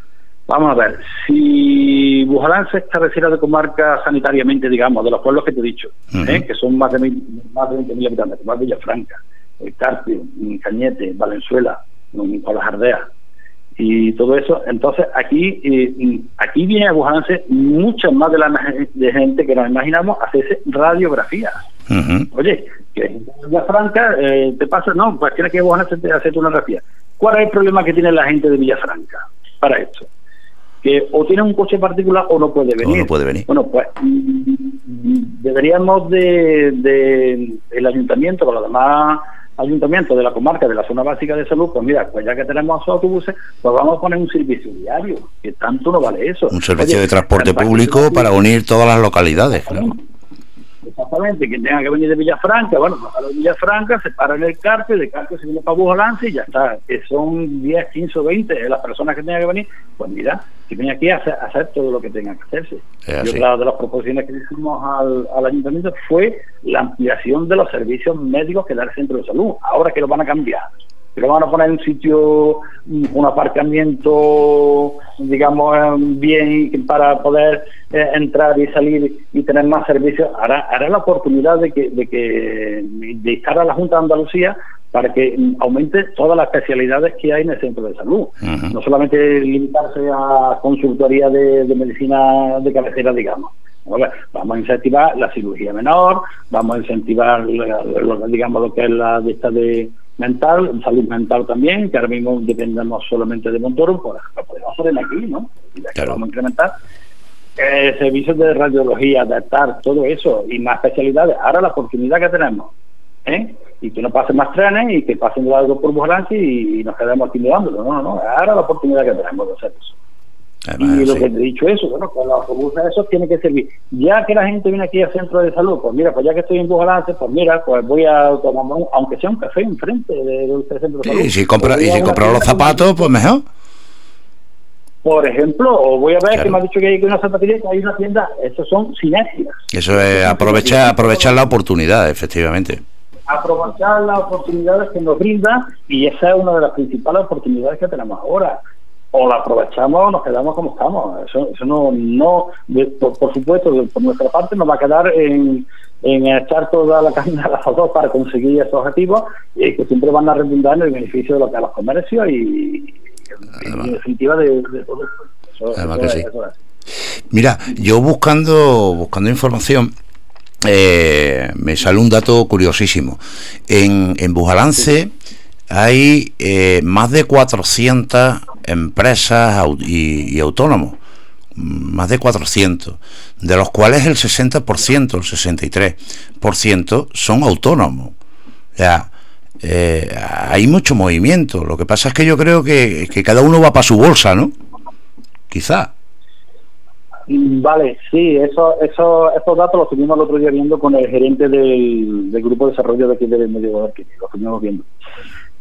Vamos a ver, si Bujalán se estableciera de comarca sanitariamente, digamos, de los pueblos que te he dicho, ¿eh? que son más de, más de 20.000 habitantes, como Villafranca, el Carpio, Cañete, Valenzuela, con las Ardeas, y todo eso, entonces aquí eh, aquí viene a Bujalance mucha más de la de gente que nos imaginamos hacerse radiografías. Oye, que en Villafranca eh, te pasa, no, pues tienes que Bujalance hacerte una radiografía. ¿Cuál es el problema que tiene la gente de Villafranca para esto? que o tiene un coche particular o no puede venir.
no puede venir.
Bueno, pues mm, deberíamos de, el ayuntamiento con los demás ayuntamientos de la comarca de la zona básica de salud, pues mira, pues ya que tenemos esos autobuses, pues vamos a poner un servicio diario, que tanto no vale eso.
Un servicio de transporte público para unir todas las localidades, claro.
Exactamente, quien tenga que venir de Villafranca, bueno, baja de Villafranca, se para en el cárcel, de cárcel se viene para Bujolance y ya está. Que son 10, 15 o 20 las personas que tengan que venir, pues mira, que viene aquí a hacer, todo lo que tenga que hacerse. y otra de las proposiciones que hicimos al, al, ayuntamiento fue la ampliación de los servicios médicos que da el centro de salud, ahora que lo van a cambiar que lo van a poner en un sitio, un aparcamiento, digamos, bien para poder eh, entrar y salir y tener más servicios, hará, hará la oportunidad de que, de que de estar a la Junta de Andalucía para que aumente todas las especialidades que hay en el centro de salud. No solamente limitarse a consultoría de, medicina de cabecera, digamos. Vamos a incentivar la cirugía menor, vamos a incentivar, digamos, lo que es la de esta de mental, salud mental también, que ahora mismo dependemos solamente de Montoro, pues lo podemos poner aquí, ¿no? Y de aquí vamos a incrementar. Eh, servicios de radiología, de estar, todo eso, y más especialidades. Ahora la oportunidad que tenemos, ¿eh? Y que no pasen más trenes y que pasen de algo por Bujalance y, nos quedemos aquí No, no, no. Ahora la oportunidad que tenemos de hacer eso y lo que he dicho eso, bueno, con los autobuses eso tiene que servir. Ya que la gente viene aquí al centro de salud, pues mira, pues ya que estoy en Bujalance, pues mira, pues voy a tomar, aunque sea un café enfrente del centro de salud.
Y si compra, y si compra los zapatos, pues mejor.
Por ejemplo, o voy a ver que me ha dicho que hay una zapatería, que hay una tienda, eso son sinergias.
Eso es aprovechar, aprovechar la oportunidad, efectivamente
aprovechar las oportunidades que nos brinda y esa es una de las principales oportunidades que tenemos ahora o la aprovechamos o nos quedamos como estamos. Eso, eso no, no por, supuesto, por nuestra parte nos va a quedar en, en echar toda la carne a las dos para conseguir esos objetivos y que siempre van a redundar en el beneficio de lo que a los comercios y, en definitiva de, todo
eso. Mira, yo buscando buscando información eh, me sale un dato curiosísimo. En, en Bujalance hay eh, más de 400 empresas y, autónomos, más de 400, de los cuales el 60%, el 63% son autónomos. O sea, eh, hay mucho movimiento. Lo que pasa es que yo creo que, cada uno va para su bolsa, ¿no? Quizá.
Vale, sí, eso, eso, esos datos los tuvimos el otro día viendo con el gerente del, grupo de desarrollo de aquí del Medio de los estuvimos viendo.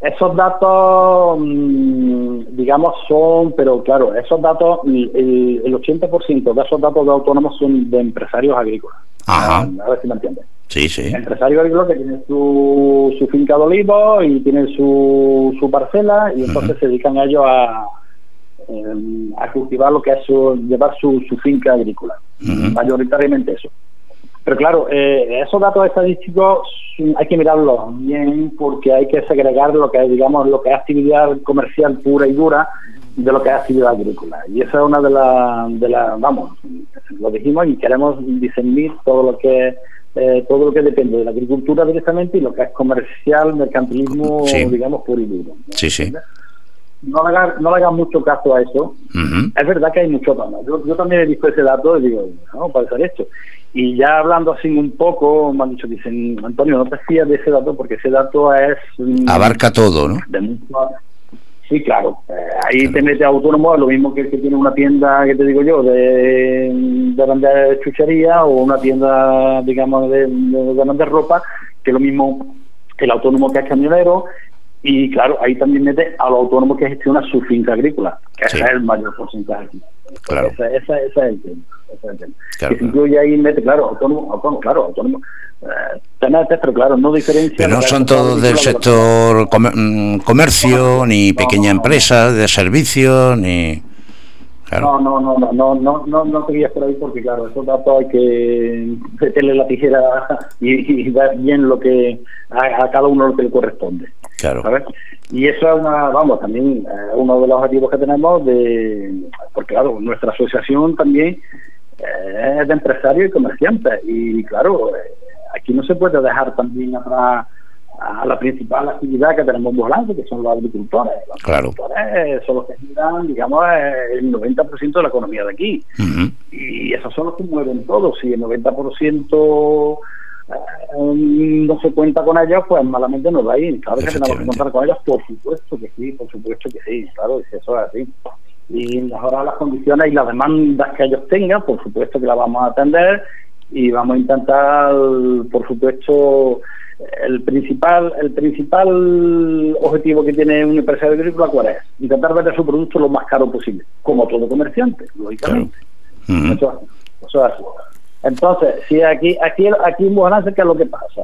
Esos datos, mm, digamos, son, pero claro, esos datos, el, 80% de esos datos de autónomos son de empresarios agrícolas.
Ajá.
A ver si me entiendes.
Sí, sí.
Empresarios agrícolas que tienen su, su finca de olivos y tienen su, su parcela y entonces se dedican a ellos a, a cultivar lo que es su, llevar su, su finca agrícola. Mayoritariamente eso. Pero claro, eh, esos datos estadísticos hay que mirarlos bien porque hay que segregar lo que es, digamos, lo que es actividad comercial pura y dura de lo que es actividad agrícola. Y esa es una de las, de la, vamos, lo dijimos y queremos discernir todo lo que eh, todo lo que depende de la agricultura directamente y lo que es comercial, mercantilismo, digamos, puro y duro.
Sí, sí
no le hagan, no le hagan mucho caso a eso. Es verdad que hay mucho más. Yo, yo, también he visto ese dato y digo, no, puede ser esto. Y ya hablando así un poco, me han dicho, dicen, Antonio, no te fías de ese dato porque ese dato es...
Abarca todo, ¿no?
sí, claro. Eh, ahí te mete autónomo, lo mismo que el que tiene una tienda, que te digo yo, de, de vender chuchería o una tienda, digamos, de, de, de vender ropa, que lo mismo el autónomo que es camionero, y claro, ahí también mete a los autónomos que gestionan su finca agrícola, que ese es el mayor porcentaje. Claro. Ese, ese, ese, es el tema. Ese es el tema. Claro, que se incluye ahí, mete, claro, autónomo, autónomo claro, autónomo. Eh, pero claro, no diferencia.
Pero no son todos del sector mm, comercio, ni pequeña empresa, de servicios, ni.
No, no, no, no, no, no, no, no te guías por ahí porque, claro, esos datos hay que meterle la tijera [LAUGHS] y, dar bien lo que a, cada uno lo que le corresponde.
Claro.
Y eso es una, vamos, también eh, uno de los objetivos que tenemos de, porque claro, nuestra asociación también eh, es de empresarios y comerciantes y claro, eh, aquí no se puede dejar también atrás a la principal actividad que tenemos en Bolante, que son los agricultores. Los
claro.
agricultores son los que generan, digamos, el 90% de la economía de aquí. Y esos son los que mueven todo. Si el 90% eh, no se cuenta con ellos, pues malamente no va a ir. Claro que tenemos que contar con ellos, por supuesto que sí, por supuesto que sí, claro, eso es así. Y mejorar las condiciones y las demandas que ellos tengan, por supuesto que las vamos a atender y vamos a intentar, por supuesto, el principal el principal objetivo que tiene un empresario agrícola cuál es intentar vender su producto lo más caro posible como todo comerciante lógicamente. Eso, eso, es entonces si aquí aquí aquí en qué es lo que pasa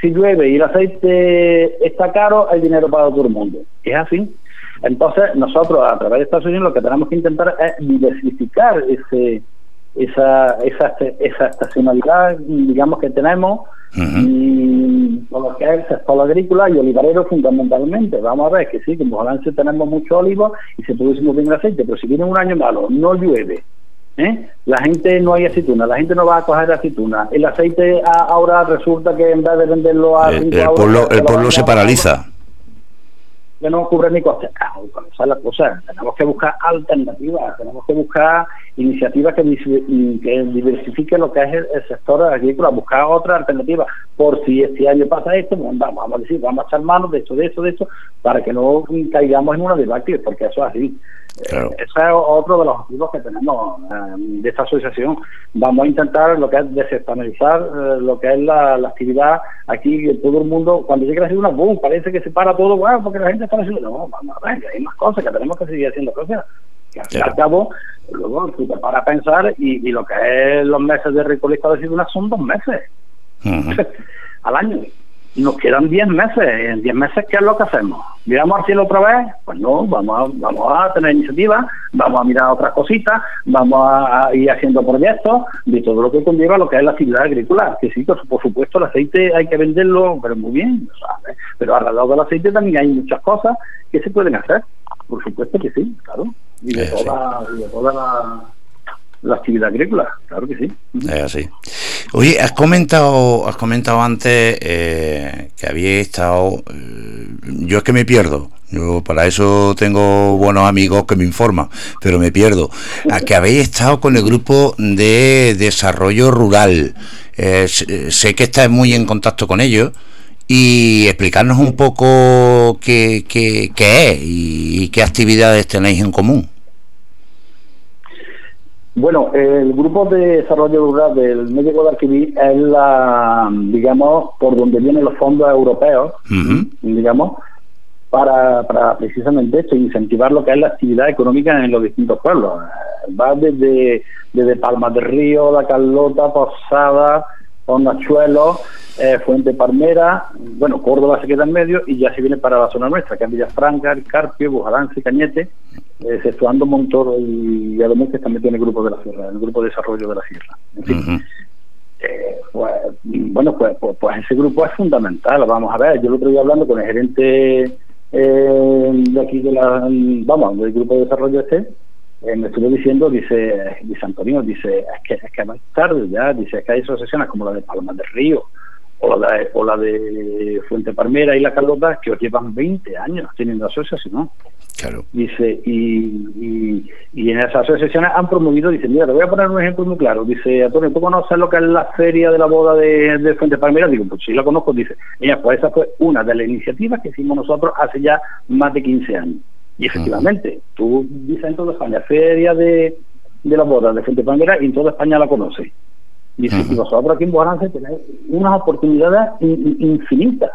si llueve y el aceite está caro hay dinero para todo el mundo. Es así entonces nosotros a través de Estados Unidos lo que tenemos que intentar es diversificar ese esa esa esa estacionalidad digamos que tenemos. Y por lo que es el sector agrícola y olivarero fundamentalmente. Vamos a ver que sí, que en balance tenemos mucho olivo y se produce muy bien el aceite, pero si viene un año malo, no llueve, ¿eh? la gente no hay aceituna, la gente no va a coger aceituna. El aceite ahora resulta que en vez de venderlo a...
el, pueblo, el pueblo se paraliza
que no cubre ni costes. la cosa, tenemos que buscar alternativas, tenemos que buscar iniciativas que, que diversifiquen lo que es el, sector agrícola, buscar otra alternativa. Por si este año pasa esto, pues vamos, a decir, vamos a echar manos de esto, de esto, de esto, para que no caigamos en una debate, porque eso es así. Ese es otro de los objetivos que tenemos eh, de esta asociación. Vamos a intentar lo que es desestacionalizar eh, lo que es la, actividad aquí todo el mundo. Cuando llega la una boom, parece que se para todo, bueno, porque la gente está diciendo, no, vamos a ver, que hay más cosas, que tenemos que seguir haciendo cosas. Que al y al cabo, luego tú te paras a pensar y, lo que es los meses de recolecta de aceitunas son dos meses [LAUGHS] al año nos quedan 10 meses. En 10 meses, ¿qué es lo que hacemos? ¿Miramos al cielo otra vez? Pues no, vamos a, vamos a tener iniciativa, vamos a mirar otras cositas, vamos a, ir haciendo proyectos de todo lo que conlleva lo que es la actividad agrícola. Que sí, por, supuesto, el aceite hay que venderlo, pero muy bien, ¿sabes? Pero alrededor del aceite también hay muchas cosas que se pueden hacer. Por supuesto que sí, claro. Y de, toda, y de toda la la actividad agrícola, claro que sí.
Es así. Oye, has comentado, has comentado antes eh, que había estado. Eh, yo es que me pierdo. Yo para eso tengo buenos amigos que me informan, pero me pierdo. Que habéis estado con el grupo de desarrollo rural. Eh, sé que estáis muy en contacto con ellos y explicarnos un poco qué, qué es y qué actividades tenéis en común.
Bueno, el grupo de desarrollo rural del Medio Guadalquivir es la, digamos, por donde vienen los fondos europeos, digamos, para, para precisamente esto, incentivar lo que es la actividad económica en los distintos pueblos. Va desde, desde Palmas del Río, La Carlota, Posada, Honachuelo, eh, Fuente Palmera, bueno, Córdoba se queda en medio y ya se viene para la zona nuestra, que es Villafranca, El Carpio, Bujalance, Cañete, exceptuando Montoro y Además que también tiene el grupo de la sierra, el grupo de desarrollo de la sierra. Eh, pues, bueno, pues, pues, pues, ese grupo es fundamental. Vamos a ver, yo lo otro hablando con el gerente eh, de aquí de la, vamos, del grupo de desarrollo este, eh, me estuvo diciendo, dice, dice Antonio, dice, es que, es que más tarde ya, dice, es que hay asociaciones como la de Palma del Río, o la de, o la de Fuente Palmera y la Carlota que os llevan 20 años teniendo asociación. Claro. Dice, y, y, en esas asociaciones han promovido, dice, mira, te voy a poner un ejemplo muy claro. Dice, Antonio, ¿tú conoces lo que es la feria de la boda de, de Fuente Palmera? Digo, pues sí, la conozco. Dice, mira, pues esa fue una de las iniciativas que hicimos nosotros hace ya más de 15 años. Y efectivamente, tú dices en toda España, feria de, de la boda de Fuente Palmera, y en toda España la conoces. Dice, y vosotros aquí en Bojalance tenéis unas oportunidades infinitas.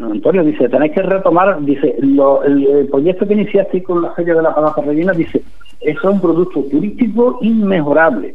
Antonio dice, tenéis que retomar, dice, el, proyecto que iniciaste con la Feria de la Palaza Rellena, dice, eso es un producto turístico inmejorable.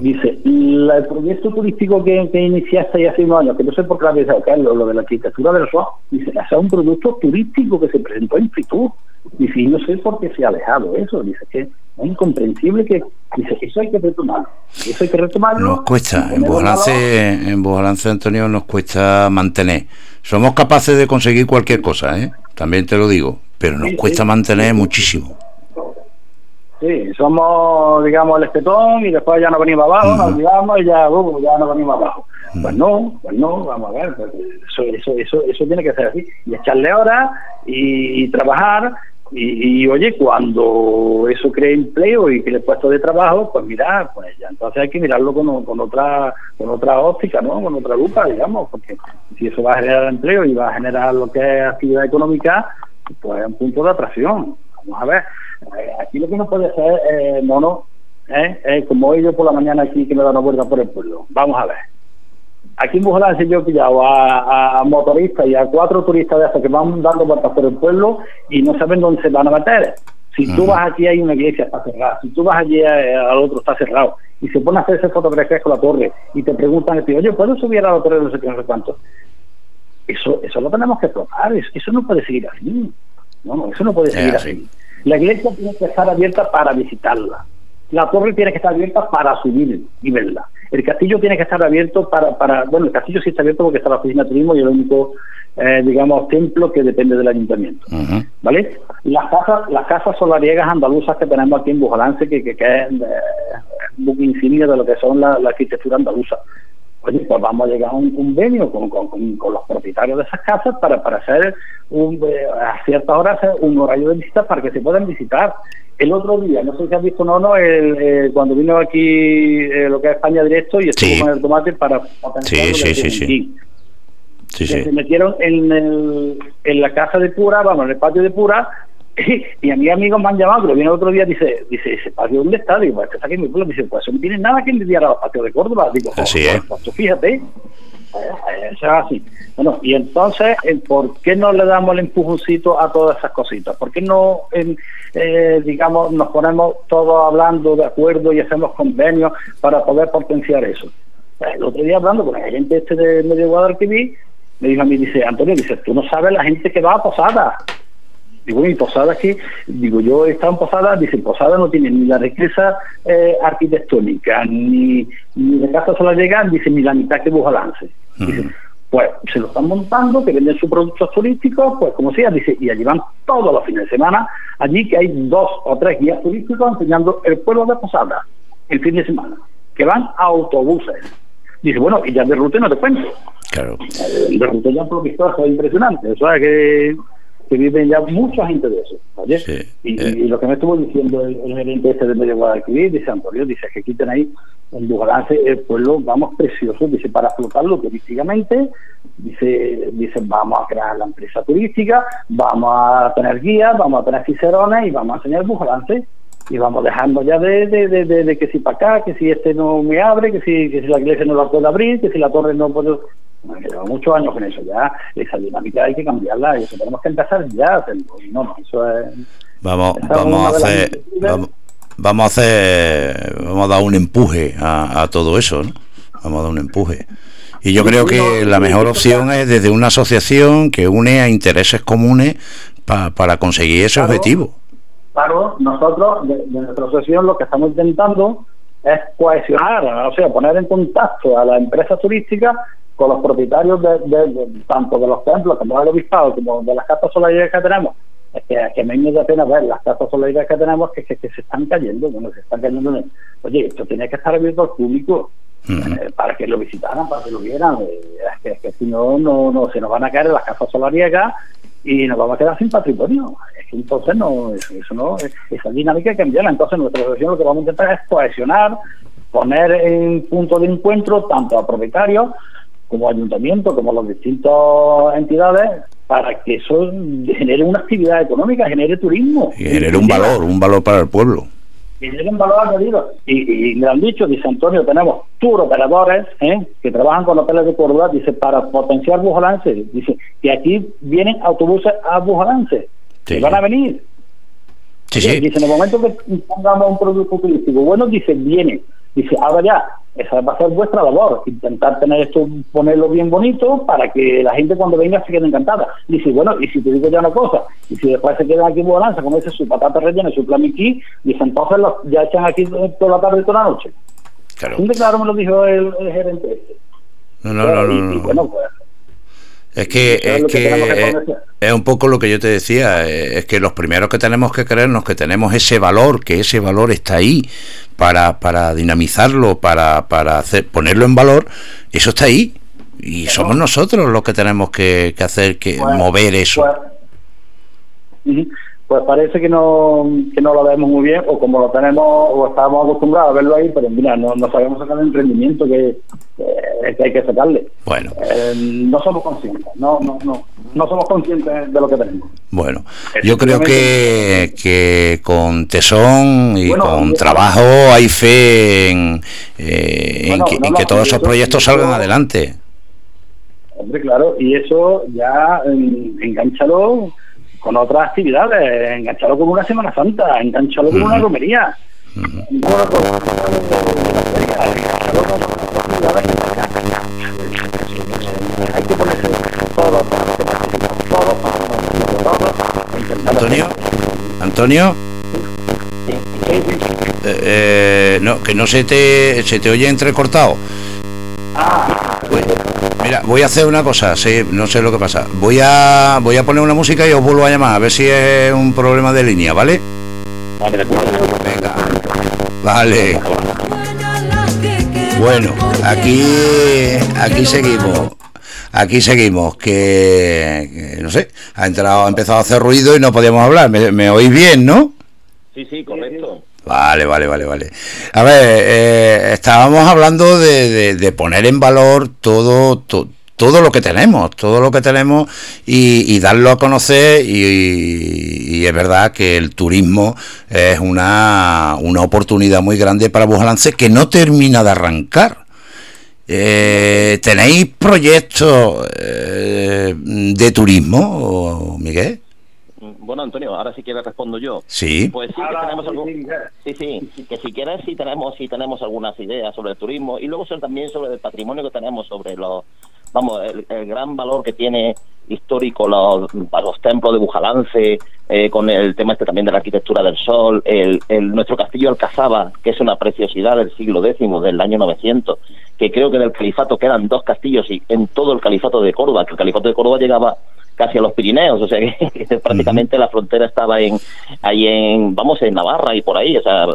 Dice, el proyecto turístico que, que iniciaste hace unos años, que no sé por qué lo, lo de la arquitectura del sol, dice, es un producto turístico que se presentó en Fitur. Dice, y no sé por qué se ha alejado eso. Dice que es incomprensible que dice eso hay que retomarlo eso hay que retomarlo.
Nos cuesta en balance en balance Antonio nos cuesta mantener. Somos capaces de conseguir cualquier cosa ¿eh? también te lo digo pero nos cuesta mantener muchísimo
sí somos digamos el espetón y después ya nos venimos abajo nos olvidamos y ya uh, ya nos venimos abajo pues no pues no vamos a ver pues eso eso eso eso tiene que ser así y echarle horas y trabajar y, oye, cuando eso cree empleo y que le puesto de trabajo, pues mira, pues ya entonces hay que mirarlo con, con otra con otra óptica, ¿no? Con otra lupa, digamos, porque si eso va a generar empleo y va a generar lo que es actividad económica, pues es un punto de atracción. Vamos a ver, eh, aquí lo que no puede ser, eh, mono, ¿eh? es como ellos por la mañana aquí que me dan una vuelta por el pueblo. Vamos a ver Aquí en Bujolán yo he pillado a, motoristas y a cuatro turistas de esos que van dando vueltas por el pueblo y no saben dónde se van a meter. Si tú vas aquí hay una iglesia, está cerrada. Si tú vas allí eh, al otro, está cerrado. Y se pone a hacerse fotografías con la torre y te preguntan, oye, ¿puedo subir a la torre no sé qué, no sé cuánto? Eso, eso lo tenemos que probar. Eso no puede seguir así. No, no, eso no puede seguir así. La iglesia tiene que estar abierta para visitarla. La torre tiene que estar abierta para subir y verla. El castillo tiene que estar abierto para, para bueno, el castillo sí está abierto porque está la oficina de turismo y el único, eh, digamos, templo que depende del ayuntamiento, ¿vale? Las casas, las casas solariegas andaluzas que tenemos aquí en Bujalance, que, que, que es un buque insignia de lo que son la, arquitectura andaluza. Oye, pues vamos a llegar a un convenio con, con, con, los propietarios de esas casas para, para hacer un, eh, a ciertas horas un horario de visita para que se puedan visitar. El otro día, no sé si has visto o no, el, cuando vino aquí eh, lo que es España Directo y estuvo con el tomate para
sí, sí, sí, sí.
Sí, Se metieron en, el, en la casa de Pura, vamos, en el patio de Pura, [LAUGHS] y, a mis amigos me han llamado, pero viene otro día, dice, dice, ¿ese patio dónde está? Digo, pues está aquí en mi pueblo. Dice, pues eso no tiene nada que envidiar a los patios de Córdoba. Digo,
así
pues, es. Pues, fíjate, eso es así. Bueno, y entonces, ¿por qué no le damos el empujoncito a todas esas cositas? ¿Por qué no, eh, digamos, nos ponemos todos hablando de acuerdo y hacemos convenios para poder potenciar eso? El otro día hablando con el gente este de Medio Guadalquivir, me dijo a mí, dice, Antonio, dice, tú no sabes la gente que va a Posada. Digo, y Posada aquí, digo, yo he estado en Posada, dice, Posada no tiene ni la riqueza eh, arquitectónica, ni, ni de casa sola llegar, dice, ni la mitad que Bujalance. Dice, pues se lo están montando, que venden sus productos turísticos, pues como sea, dice, y allí van todos los fines de semana, allí que hay dos o tres guías turísticos enseñando el pueblo de Posada, el fin de semana, que van a autobuses. Dice, bueno, y ya de ruta no te cuento.
Claro.
Eh, de ruta ya por lo es impresionante, eso es que que viven ya mucha gente de eso, ¿vale?
Eh.
y, lo que me estuvo diciendo el, gerente este de Medio Guadalquivir, dice Antonio, dice que quiten ahí en Dugalance el pueblo, vamos, precioso, dice, para explotarlo turísticamente, dice, dice, vamos a crear la empresa turística, vamos a tener guías, vamos a tener cicerones y vamos a enseñar Bujalance y vamos dejando ya de, de, de, que si para acá, que si este no me abre, que si, que si la iglesia no la puede abrir, que si la torre no puede llevamos muchos años con eso ya, esa dinámica hay que cambiarla, y eso tenemos que empezar ya no, no, eso es...
Vamos, vamos a hacer... Vamos, a hacer, vamos a dar un empuje a, todo eso, ¿no? Vamos a dar un empuje. Y yo creo que la mejor opción es desde una asociación que une a intereses comunes para conseguir ese objetivo.
Claro, nosotros, de, nuestra asociación, lo que estamos intentando es cohesionar, o sea, poner en contacto a las empresas turísticas con los propietarios de, tanto de los templos como del obispado como de las casas solares que tenemos es que, que me da pena ver las casas solares que tenemos que, que, se están cayendo bueno se están cayendo oye esto tiene que estar abierto al público eh, para que lo visitaran para que lo vieran eh, es, que, si no, no no se nos van a caer las casas solarias y nos vamos a quedar sin patrimonio. Es que entonces no eso, no esa dinámica hay que cambiarla. Entonces nuestra asociación lo que vamos a intentar es cohesionar poner en punto de encuentro tanto a propietarios como ayuntamiento, como las distintas entidades, para que eso genere una actividad económica, genere turismo.
Y genere un valor, un valor para el pueblo.
Genere un valor añadido. Y, y me han dicho, dice Antonio, tenemos tour operadores ¿eh? que trabajan con hoteles de Córdoba, dice, para potenciar Bujolance. Dice que aquí vienen autobuses a Bujolance. Que van a venir.
Sí, sí.
Dice, en el momento que pongamos un producto turístico, bueno, dice, viene. Dice, ahora ya, esa va a ser vuestra labor, intentar tener esto, ponerlo bien bonito para que la gente cuando venga se quede encantada. Dice, bueno, y si te digo ya una cosa, y si después se quedan aquí en Balanza, como dice, su patata rellena y su plamiquí, dice, entonces los, ya echan aquí toda la tarde y toda la noche.
Claro.
claro me lo dijo el, gerente este.
No, no, no, no,
y, bueno, pues
es que, es, que, es, un poco lo que yo te decía, eh, es que los primeros que tenemos que creernos que tenemos ese valor, que ese valor está ahí para, para dinamizarlo, para, para hacer, ponerlo en valor, eso está ahí. Y somos nosotros los que tenemos que, hacer, que mover eso.
Pues, pues parece que no, que no lo vemos muy bien, o como lo tenemos, o estábamos acostumbrados a verlo ahí, pero mira, no, no sabemos sacar el emprendimiento que, hay que sacarle.
Bueno.
Eh, no somos conscientes, no, no, no, no somos conscientes de lo que tenemos.
Bueno, yo creo que, que con tesón y con trabajo hay fe en, eh, en, que, en que todos esos proyectos salgan adelante.
Hombre, claro, y eso ya enganchalo con otras actividades, engancharlo con una Semana Santa, engancharlo con una romería. Hay que ponerse todo,
Antonio, Antonio. Eh, eh, no, que no se te, se te oye entrecortado.
Ah,
Mira, voy a hacer una cosa, sí, no sé lo que pasa. Voy a voy a poner una música y os vuelvo a llamar a ver si es un problema de línea, ¿vale?
Vale,
Venga. Vale. Bueno, aquí aquí seguimos. Aquí seguimos, que, no sé, ha entrado, ha empezado a hacer ruido y no podíamos hablar. ¿Me, me oís bien, no?
Sí, sí, correcto.
Vale, vale, vale, vale. A ver, eh, estábamos hablando de, poner en valor todo, todo lo que tenemos, todo lo que tenemos y, darlo a conocer y, es verdad que el turismo es una, una oportunidad muy grande para Bujalance que no termina de arrancar. Eh, ¿Tenéis proyectos eh, de turismo, Miguel?
Bueno, Antonio, ahora sí que le respondo yo.
Sí.
Pues sí, que tenemos sí, sí, que si quieres sí tenemos, sí tenemos algunas ideas sobre el turismo y luego también sobre el patrimonio que tenemos, sobre los, vamos, el, gran valor que tiene histórico los, los templos de Bujalance, eh, con el tema este también de la arquitectura del sol, el, el, nuestro castillo Alcazaba, que es una preciosidad del siglo X, del año 900, que creo que del califato quedan dos castillos y en todo el califato de Córdoba, que el califato de Córdoba llegaba casi a los Pirineos, o sea [LAUGHS] que, prácticamente la frontera estaba en ahí en vamos en Navarra y por ahí, o sea,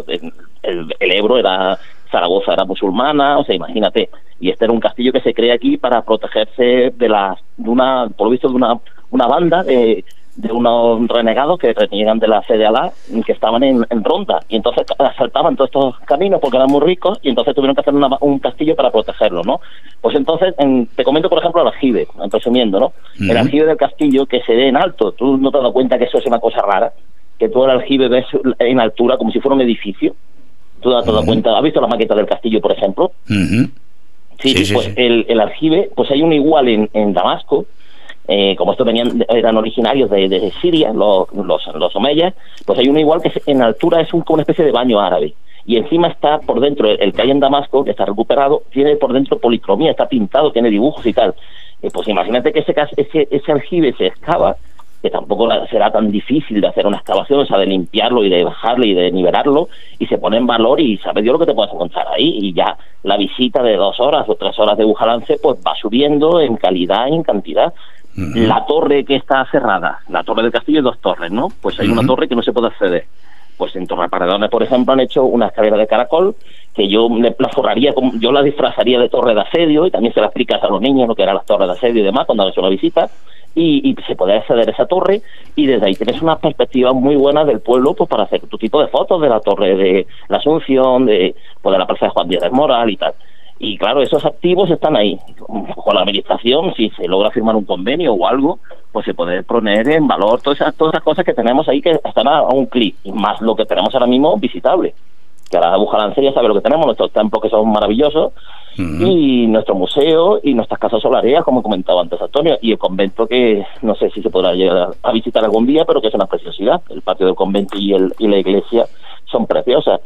el, Ebro era Zaragoza era musulmana, o sea, imagínate, y este era un castillo que se crea aquí para protegerse de las de una por lo visto de una una banda de de unos renegados que reniegan de la sede Alá que estaban en, ronda. Y entonces asaltaban todos estos caminos porque eran muy ricos y entonces tuvieron que hacer un castillo para protegerlo, ¿no? Pues entonces, te comento por ejemplo el aljibe, resumiendo, ¿no? El aljibe del castillo que se ve en alto, tú no te das cuenta que eso es una cosa rara, que todo el aljibe ves en altura como si fuera un edificio, tú te das cuenta, ¿has visto la maqueta del castillo, por ejemplo? Sí, pues El, el aljibe, pues hay un igual en, en Damasco, eh, como estos venían, eran originarios de, Siria, los, los, los omeyas, pues hay uno igual que en altura es un, como una especie de baño árabe. Y encima está por dentro, el, que hay en Damasco, que está recuperado, tiene por dentro policromía, está pintado, tiene dibujos y tal. Eh, pues imagínate que ese, ese, ese aljibe se excava que tampoco será tan difícil de hacer una excavación, o sea, de limpiarlo y de bajarlo y de nivelarlo, y se pone en valor y sabes Dios lo que te puedes encontrar ahí, y ya la visita de dos horas o tres horas de Bujalance pues va subiendo en calidad y en cantidad. La torre que está cerrada, la torre del castillo, dos torres, ¿no? Pues hay una torre que no se puede acceder. Pues en Torre Paredones, por ejemplo, han hecho una escalera de caracol que yo la forraría, yo la disfrazaría de torre de asedio y también se la explicas a los niños lo que eran las torres de asedio y demás cuando hagas una visita y, se puede acceder a esa torre y desde ahí tienes una perspectiva muy buena del pueblo pues para hacer tu tipo de fotos de la torre de la Asunción, de, pues, de la plaza de Juan Díaz de Moral y tal. Y claro, esos activos están ahí. Con la administración, si se logra firmar un convenio o algo, pues se puede poner en valor todas esas, todas esas cosas que tenemos ahí que están a, un clic, y más lo que tenemos ahora mismo visitable. Que ahora Bujalance ya sabe lo que tenemos, nuestros templos que son maravillosos, y nuestro museo y nuestras casas solareas, como comentaba antes Antonio, y el convento que no sé si se podrá llegar a visitar algún día, pero que es una preciosidad. El patio del convento y, el, y la iglesia son preciosas.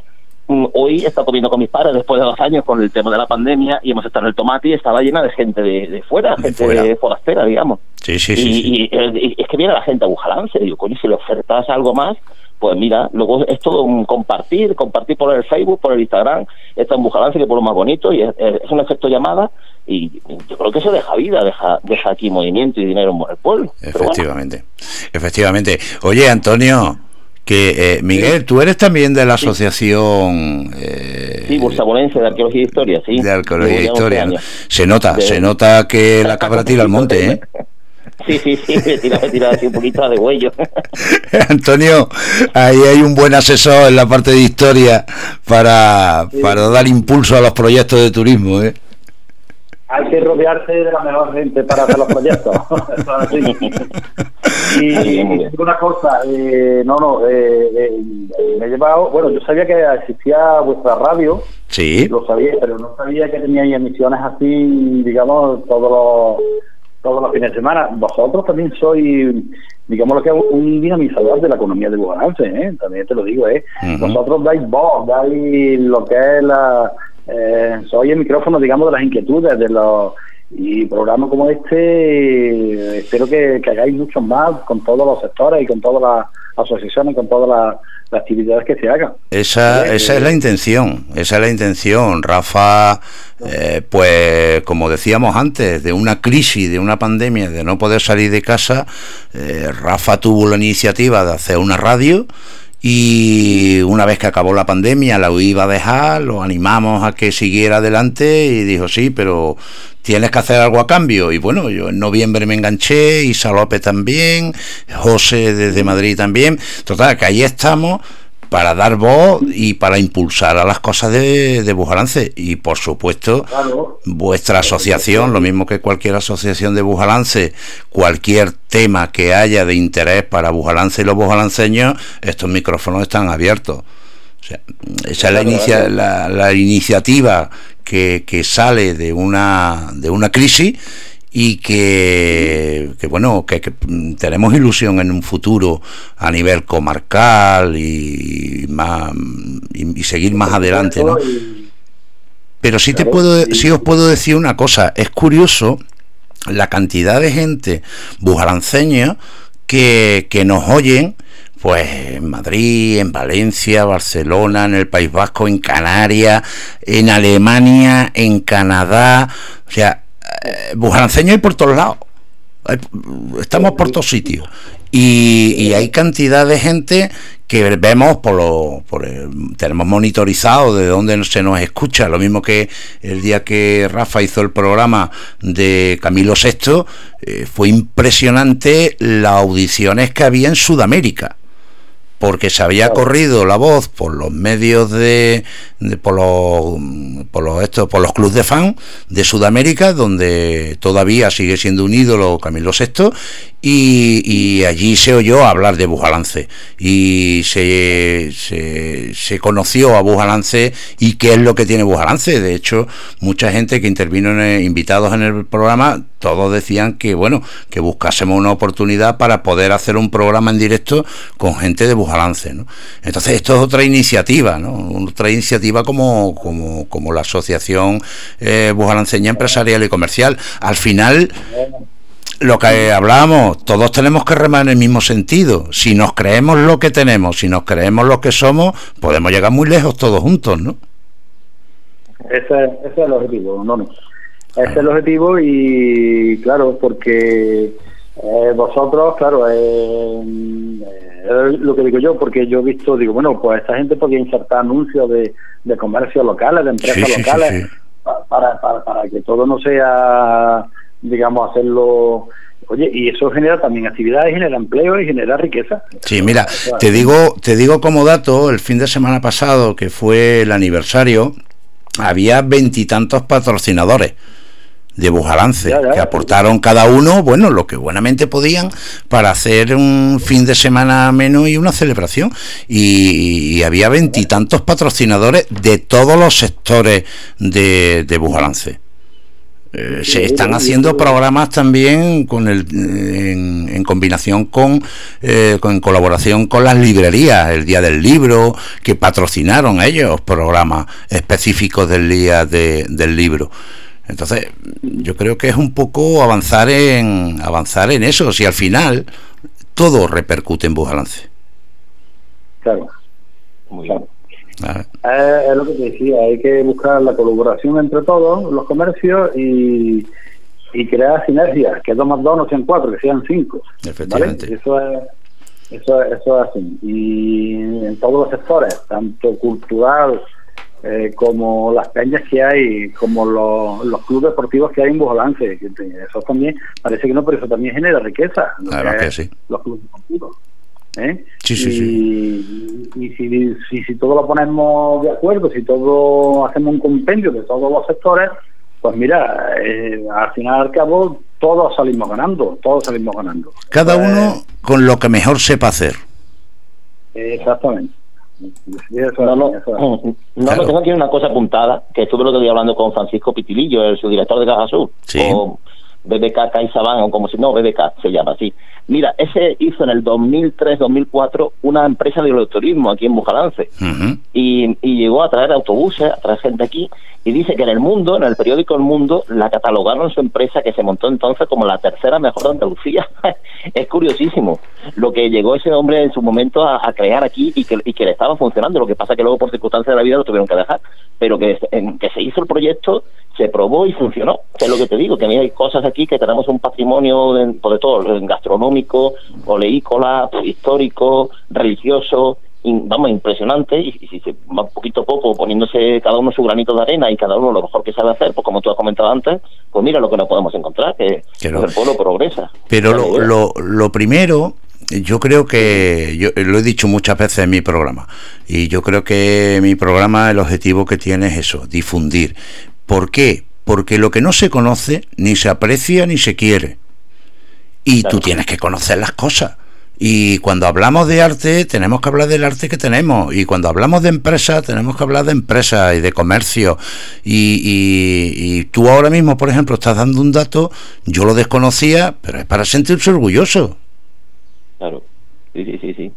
Mm, hoy he estado comiendo con mis padres después de dos años con el tema de la pandemia y hemos estado en el tomate y estaba llena de gente de, fuera, gente de forastera, digamos.
Sí, sí, sí.
Y, es que viene la gente a Bujalance, digo, coño, si le ofertas algo más, pues mira, luego es todo un compartir, compartir por el Facebook, por el Instagram, está en Bujalance, que por lo más bonito, y es, un efecto llamada, y yo creo que eso deja vida, deja, deja aquí movimiento y dinero en el pueblo.
Efectivamente, efectivamente. Oye, Antonio, que eh, Miguel, tú eres también de la asociación
eh, sí, Bursabolense de Arqueología e Historia, sí.
De Arqueología e Historia. Se nota, se nota que la cabra tira al monte, ¿eh? [LAUGHS]
Sí, sí, sí, me tira, me tira así un poquito de huello. [LAUGHS]
Antonio, ahí hay un buen asesor en la parte de historia para, para dar impulso a los proyectos de turismo, ¿eh?
Hay que rodearse de la mejor gente para hacer los proyectos. [LAUGHS] y una cosa, eh, no, no, eh, eh, me he llevado, bueno, yo sabía que existía vuestra radio,
sí.
lo sabía, pero no sabía que teníais emisiones así, digamos, todos los todos los fines de semana. Vosotros también sois, digamos, lo que un dinamizador de la economía de Bugalance, ¿eh? también te lo digo, ¿eh? Vosotros dais voz, dais lo que es la eh, soy el micrófono, digamos, de las inquietudes, de los y programas como este, espero que, hagáis muchos más con todos los sectores y con todas las asociaciones, con todas las, actividades que se hagan.
Esa, esa es la intención, esa es la intención. Rafa, eh, pues como decíamos antes, de una crisis, de una pandemia, de no poder salir de casa, eh, Rafa tuvo la iniciativa de hacer una radio y una vez que acabó la pandemia la iba a dejar, lo animamos a que siguiera adelante y dijo sí, pero tienes que hacer algo a cambio. Y bueno, yo en noviembre me enganché, Isa López también, José desde Madrid también. Total, que ahí estamos para dar voz y para impulsar a las cosas de, de Bujalance. Y por supuesto, vuestra asociación, lo mismo que cualquier asociación de Bujalance, cualquier tema que haya de interés para Bujalance y los bujalanceños, estos micrófonos están abiertos. esa es la, la, iniciativa que, que, sale de una, de una crisis y que, bueno, que, tenemos ilusión en un futuro a nivel comarcal y, más, y, seguir más adelante, ¿no? Pero sí te puedo, sí os puedo decir una cosa, es curioso la cantidad de gente bujaranceña que, que nos oyen pues en Madrid, en Valencia, Barcelona, en el País Vasco, en Canarias, en Alemania, en Canadá, o sea, eh, bujaranceño hay por todos lados. Estamos por todos sitios. Y, hay cantidad de gente que vemos por lo por tenemos monitorizado de dónde se nos escucha lo mismo que el día que Rafa hizo el programa de Camilo VI eh, fue impresionante las audiciones que había en Sudamérica porque se había corrido la voz por los medios de, por los por los esto, por los clubes de fan de Sudamérica donde todavía sigue siendo un ídolo Camilo VI y, allí se oyó hablar de Bujalance y se, se, conoció a Bujalance y qué es lo que tiene Bujalance. De hecho, mucha gente que intervino en invitados en el programa, todos decían que bueno, que buscásemos una oportunidad para poder hacer un programa en directo con gente de Bujalance. ¿No? Entonces, esto es otra iniciativa, ¿no? otra iniciativa como, como, como la Asociación eh, Bujalanceña Empresarial y Comercial. Al final lo que hablábamos, todos tenemos que remar en el mismo sentido. Si nos creemos lo que tenemos, si nos creemos lo que somos, podemos llegar muy lejos todos juntos, ¿no?
Ese, es el objetivo, no, no. Ese es el objetivo y claro, porque eh, vosotros, claro, eh, eh, lo que digo yo, porque yo he visto, digo, bueno, pues esta gente podía insertar anuncios de, de comercios locales, de empresas locales, para, para, para que todo no sea, digamos, hacerlo Oye, y eso genera también actividades, genera empleo y genera riqueza.
Sí, mira, te digo, te digo como dato, el fin de semana pasado, que fue el aniversario, había veintitantos patrocinadores de Bujalance, que aportaron cada uno, bueno, lo que buenamente podían para hacer un fin de semana menos y una celebración. Y, había veintitantos patrocinadores de todos los sectores de, de Bujalance. Eh, se están haciendo programas también con el, en, combinación con, eh, con colaboración con las librerías, el Día del Libro, que patrocinaron ellos programas específicos del Día del Libro. Entonces, yo creo que es un poco avanzar en avanzar en eso, si al final todo repercute en Bujalance.
Claro. Muy bien. Eh, es lo que te decía, hay que buscar la colaboración entre todos los comercios y, y crear sinergias, que dos más dos no sean cuatro, que sean cinco. Efectivamente. Eso es, eso, eso es así. Y en todos los sectores, tanto cultural eh, como las peñas que hay, como los, los clubes deportivos que hay en Bujolance, eso también, parece que no, pero eso también genera riqueza.
Claro que sí.
Los clubes deportivos. ¿eh? y, si, si, si, todo lo ponemos de acuerdo, si todo hacemos un compendio de todos los sectores, pues mira, eh, al final al cabo todos salimos ganando, todos salimos ganando.
Cada pues, uno con lo que mejor sepa hacer.
Exactamente.
No, no, no, tengo aquí una cosa apuntada, que estuve el otro día hablando con Francisco Pitilillo, el subdirector de Caja Sur, o BBK CaixaBank, o como si no, BBK se llama así. Mira, ese hizo en el 2003-2004 una empresa de turismo aquí en Bujalance y, y, llegó a traer autobuses, a traer gente aquí y dice que en el mundo, en el periódico El Mundo, la catalogaron su empresa que se montó entonces como la tercera mejor de Andalucía. [LAUGHS] es curiosísimo lo que llegó ese hombre en su momento a, crear aquí y que, y que le estaba funcionando. Lo que pasa que luego por circunstancias de la vida lo tuvieron que dejar, pero que, en, que se hizo el proyecto, se probó y funcionó. Que es lo que te digo, que a mí hay cosas aquí que tenemos un patrimonio de, de todo, gastronómico, oleícola, histórico, religioso, vamos, impresionante y, si se va poquito a poco poniéndose cada uno su granito de arena y cada uno lo mejor que sabe hacer, pues como tú has comentado antes, pues mira lo que nos podemos encontrar, que, el pueblo progresa.
Pero lo, lo, lo primero yo creo que yo lo he dicho muchas veces en mi programa y yo creo que mi programa el objetivo que tiene es eso, difundir. ¿Por qué? Porque lo que no se conoce ni se aprecia ni se quiere. Y tú tienes que conocer las cosas. Y cuando hablamos de arte, tenemos que hablar del arte que tenemos. Y cuando hablamos de empresa, tenemos que hablar de empresa y de comercio. Y, y, tú ahora mismo, por ejemplo, estás dando un dato, yo lo desconocía, pero es para sentirse orgulloso.
Claro, sí, sí, sí. sí.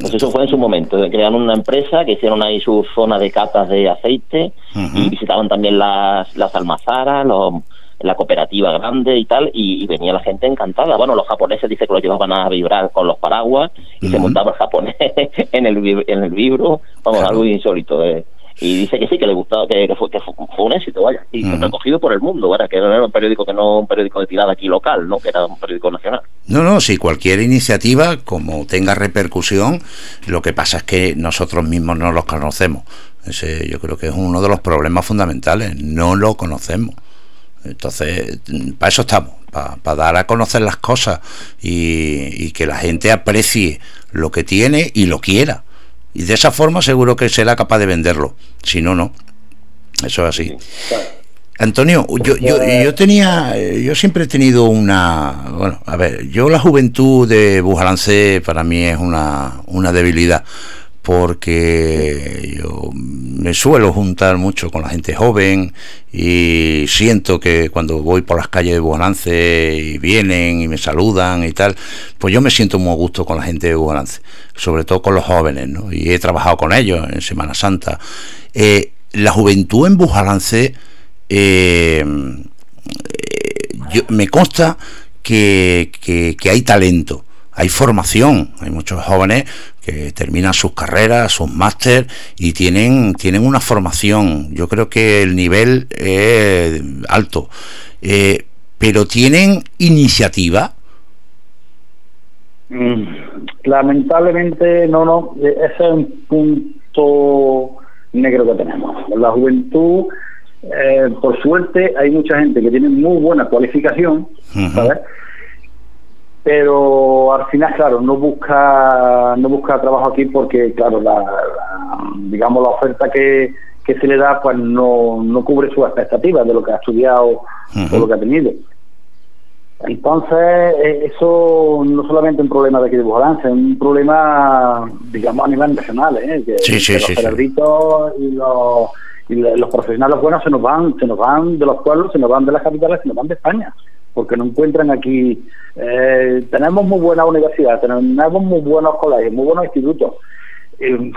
Pues eso fue en su momento, crearon una empresa que hicieron ahí su zona de catas de aceite y visitaban también las, las almazaras, los la cooperativa grande y tal, y, venía la gente encantada. Bueno, los japoneses dice que lo llevaban a vibrar con los paraguas y se montaba el japonés [LAUGHS] en el, en el vibro, vamos, algo insólito. Eh. Y dice que sí, que le gustaba, que, fue, que fue, un éxito, vaya, y recogido por el mundo, ¿verdad? que no era un periódico que no un periódico de tirada aquí local, ¿no? que era un periódico nacional.
No, no, si cualquier iniciativa, como tenga repercusión, lo que pasa es que nosotros mismos no los conocemos. Ese yo creo que es uno de los problemas fundamentales, no lo conocemos. Entonces, para eso estamos, para, dar a conocer las cosas y, que la gente aprecie lo que tiene y lo quiera. Y de esa forma seguro que será capaz de venderlo. Si no, no. Eso es así. Antonio, yo, yo, yo tenía, yo siempre he tenido una, bueno, a ver, yo la juventud de Bujalance para mí es una, una debilidad porque yo me suelo juntar mucho con la gente joven y siento que cuando voy por las calles de Buenance y vienen y me saludan y tal, pues yo me siento muy a gusto con la gente de Buenance, sobre todo con los jóvenes, ¿no? Y he trabajado con ellos en Semana Santa. Eh, la juventud en Bujalance, eh, eh, me consta que, hay talento hay formación, hay muchos jóvenes que terminan sus carreras, sus máster y tienen, tienen una formación. Yo creo que el nivel es alto, eh, pero tienen iniciativa.
Mm, lamentablemente no, no, ese es un punto negro que tenemos. La juventud, eh, por suerte, hay mucha gente que tiene muy buena cualificación, ¿sabes? Pero al final, claro, no busca no busca trabajo aquí porque, claro, la, digamos la oferta que, que se le da pues no, no cubre sus expectativas de lo que ha estudiado o lo que ha tenido. Entonces, eh, eso no solamente un problema de aquí de Bujalance, es un problema, digamos, a nivel nacional, ¿eh? que,
sí, sí,
los cerebritos y los, y los profesionales buenos se nos van, se nos van de los pueblos, se nos van de las capitales, se nos van de España, porque no encuentran aquí. Eh, tenemos muy buena universidad, tenemos muy buenos colegios, muy buenos institutos.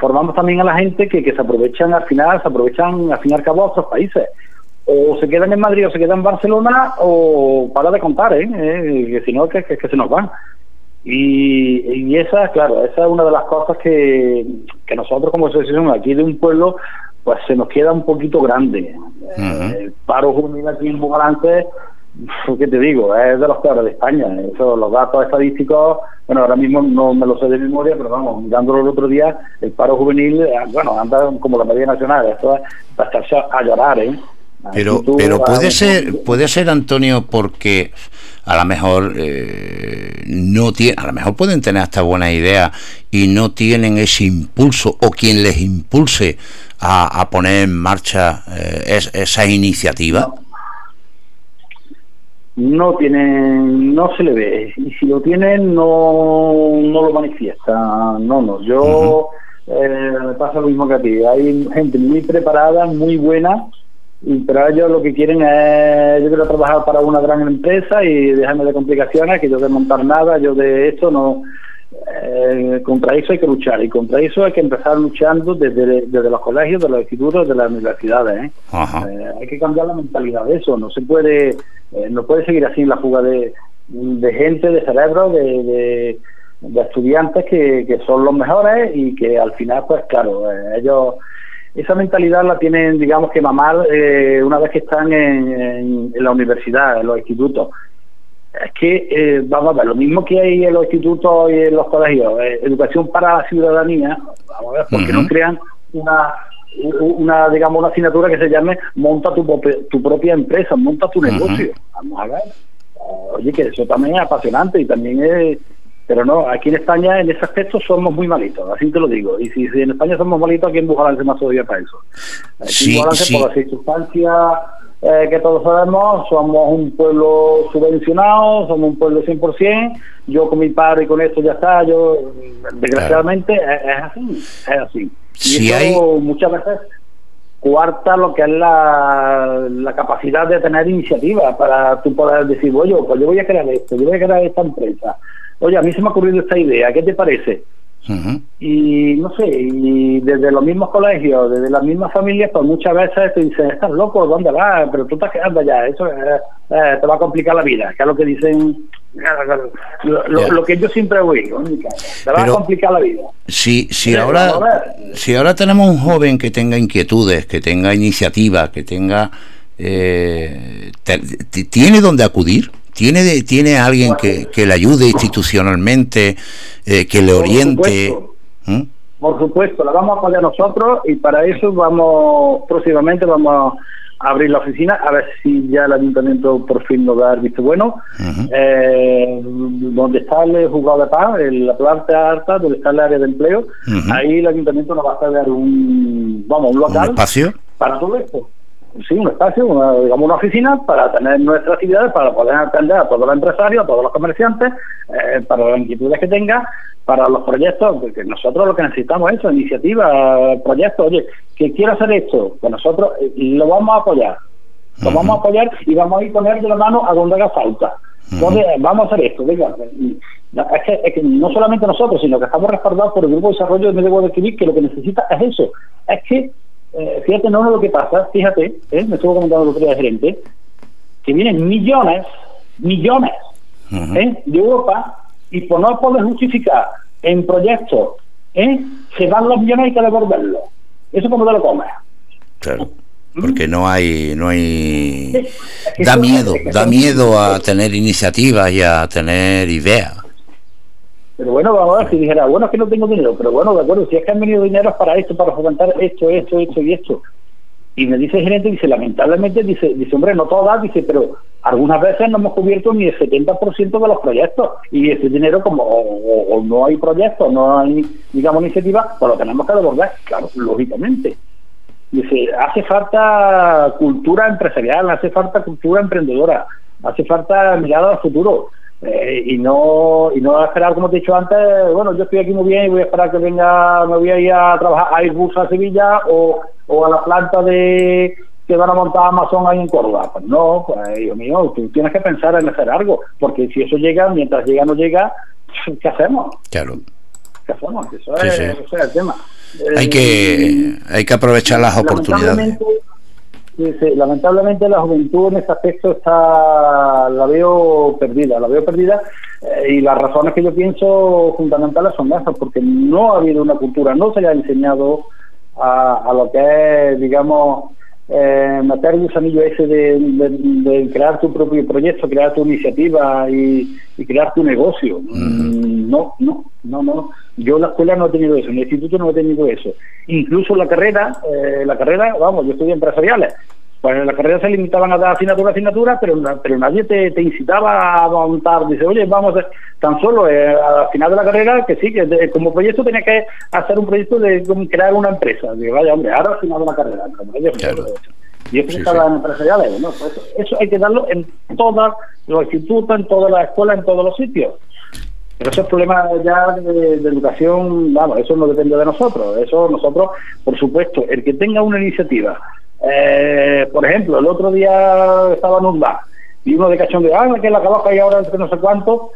formamos también a la gente que, que se aprovechan al final, se aprovechan al fin y al cabo a otros países o se quedan en Madrid o se quedan en Barcelona o para de contar, ¿eh? eh que si no, que, que, se nos van. Y, y, esa, claro, esa es una de las cosas que, que nosotros como asociación aquí de un pueblo, pues se nos queda un poquito grande. El paro juvenil aquí en Bugalance, ¿qué te digo? Es de los peores de España. Eso, los datos estadísticos, bueno, ahora mismo no me lo sé de memoria, pero vamos, mirándolo el otro día, el paro juvenil, eh, bueno, anda como la media nacional. Esto es para estarse a llorar, ¿eh?
Pero, pero puede ser, puede ser Antonio, porque a lo mejor eh, no tiene, a lo mejor pueden tener hasta buena idea y no tienen ese impulso o quien les impulse a, poner en marcha eh, esa iniciativa.
No. Tienen, no se le ve y si lo tienen no, no lo manifiesta. No, no. Yo eh, me pasa lo mismo que a ti. Hay gente muy preparada, muy buena pero ellos lo que quieren es, yo quiero trabajar para una gran empresa y dejarme de complicaciones, que yo de montar nada, yo de esto no... Eh, contra eso hay que luchar y contra eso hay que empezar luchando desde, desde los colegios, de los institutos, de las universidades. ¿eh? Eh, hay que cambiar la mentalidad de eso. No se puede, no puede seguir así en la fuga de, de gente, de cerebro, de, de, estudiantes que, que, son los mejores y que al final, pues claro, ellos esa mentalidad la tienen, digamos que mamar eh, una vez que están en, la universidad, en los institutos. Es que, eh, vamos a ver, lo mismo que hay en los institutos y en los colegios, eh, educación para la ciudadanía, vamos a ver, porque no crean una, una, digamos, una asignatura que se llame monta tu, tu propia empresa, monta tu negocio. Vamos a ver. Oye, que eso también es apasionante y también es pero no, aquí en España en ese aspecto somos muy malitos, así te lo digo. Y si, en España somos malitos, aquí en Bujalance más todavía para eso. Aquí en Bujalance, por las circunstancias eh, que todos sabemos, somos un pueblo subvencionado, somos un pueblo 100%. Yo con mi padre y con esto ya está. Yo, desgraciadamente, es, así. Es así. Y eso muchas veces cuarta lo que es la, la, capacidad de tener iniciativa para tú poder decir, oye, pues yo voy a crear esto, yo voy a crear esta empresa oye, a mí se me ha ocurrido esta idea, ¿qué te parece? Y no sé, y desde los mismos colegios, desde las mismas familias, pues muchas veces te dicen, estás loco, ¿dónde vas? Pero tú estás quedando allá, eso eh, eh, te va a complicar la vida, que es lo que dicen, lo, que yo siempre oigo, te va a complicar la vida.
Si, si, ahora, si ahora tenemos un joven que tenga inquietudes, que tenga iniciativa, que tenga... Eh, ¿Tiene dónde acudir? ¿Tiene, tiene alguien que, que le ayude institucionalmente, eh, que le oriente?
¿Mm? Por supuesto, la vamos a apoyar nosotros y para eso vamos, próximamente vamos a abrir la oficina, a ver si ya el ayuntamiento por fin nos da el visto bueno. eh, donde está el juzgado de paz, en la planta alta, donde está el área de empleo, ahí el ayuntamiento nos va a dar un, vamos, un local.
espacio?
Para todo esto sí, un espacio, una, digamos una oficina para tener nuestras actividades, para poder atender a todos los empresarios, a todos los comerciantes, eh, para las inquietudes que tenga, para los proyectos, porque nosotros lo que necesitamos es eso, iniciativa, proyectos, oye, que quiero hacer esto, pues nosotros eh, lo vamos a apoyar, lo vamos a apoyar y vamos a ir de la mano a donde haga falta. Entonces, vamos a hacer esto, venga, es que, es que no solamente nosotros, sino que estamos respaldados por el Grupo de Desarrollo de Medio de que lo que necesita es eso, es que eh, fíjate, no, lo que pasa, fíjate, eh, me estuvo comentando el otro día gerente, que vienen millones, millones ¿eh? de Europa y por no poder justificar en proyectos, ¿eh? se dan los millones y hay que devolverlos. Eso como te lo comes.
Claro. Porque no hay, no hay, da miedo, da miedo a tener iniciativas y a tener ideas.
Pero bueno, vamos a ver si dijera, bueno, es que no tengo dinero, pero bueno, de acuerdo, si es que han venido dinero para esto, para fomentar esto, esto, esto y esto. Y me dice el gerente, dice, lamentablemente, dice, dice hombre, no todas, dice, pero algunas veces no hemos cubierto ni el 70% de los proyectos. Y ese dinero, como o, no hay proyectos, no hay, digamos, iniciativa, pues lo tenemos que devolver, claro, lógicamente. Dice, hace falta cultura empresarial, hace falta cultura emprendedora, hace falta mirada al futuro. Eh, y no y no esperar como te he dicho antes bueno yo estoy aquí muy bien y voy a esperar que venga me voy a ir a trabajar a Airbus a Sevilla o, o a la planta de que van a montar Amazon ahí en Córdoba. Pues no pues Dios mío tú tienes que pensar en hacer algo porque si eso llega mientras llega no llega [LAUGHS] ¿qué hacemos?
claro.
¿qué hacemos? eso, es, el tema.
Hay que hay que aprovechar las oportunidades
lamentablemente la juventud en este aspecto está la veo perdida, la veo perdida eh, y las razones que yo pienso fundamentales son esas, porque no ha habido una cultura, no se ha enseñado a, lo que es, digamos, eh, meter el gusanillo ese de, crear tu propio proyecto, crear tu iniciativa y, crear tu negocio. Mm, no, no, no, no. Yo en la escuela no he tenido eso, en el instituto no he tenido eso. Incluso la carrera, eh, la carrera, vamos, yo estudié empresariales. Pues en la carrera se limitaban a dar asignatura a asignatura, pero, pero nadie te, incitaba a montar. Dice, oye, vamos, tan solo eh, al final de la carrera, que sí, que como proyecto tenía que hacer un proyecto de crear una empresa. Digo, vaya, hombre, ahora al final de la carrera. Y eso sí, estaba en empresariales. ¿no? Pues eso hay que darlo en todos los institutos, en todas las escuelas, en todos los sitios. Pero esos problemas ya de, educación, vamos, eso no depende de nosotros. Eso nosotros, por supuesto, el que tenga una iniciativa, eh, por ejemplo, el otro día estaba en un bar y uno de cachón de, ah, que la calaca y ahora entre no sé cuánto,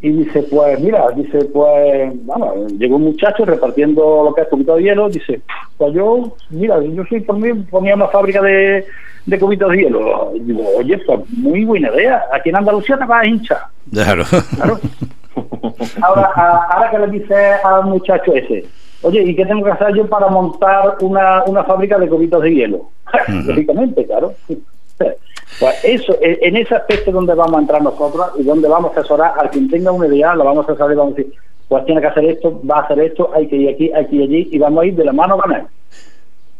y dice, pues mira, dice, pues, vamos, llegó un muchacho repartiendo lo que es cubitos de hielo, dice, pues yo, mira, yo soy por mí, ponía una fábrica de, de cubitos de hielo. Y digo, oye, pues muy buena idea, aquí en Andalucía te vas a hinchar.
Claro. claro. [LAUGHS]
Ahora, ahora que le dice al muchacho ese, oye, ¿y qué tengo que hacer yo para montar una, una fábrica de cubitos de hielo? [LAUGHS] Lógicamente, claro. [LAUGHS] Pues eso, en ese aspecto donde vamos a entrar nosotros y donde vamos a asesorar al quien tenga una idea, lo vamos a asesorar y vamos a decir, pues tiene que hacer esto, va a hacer esto, hay que ir aquí, hay que ir allí y vamos a ir de la mano con él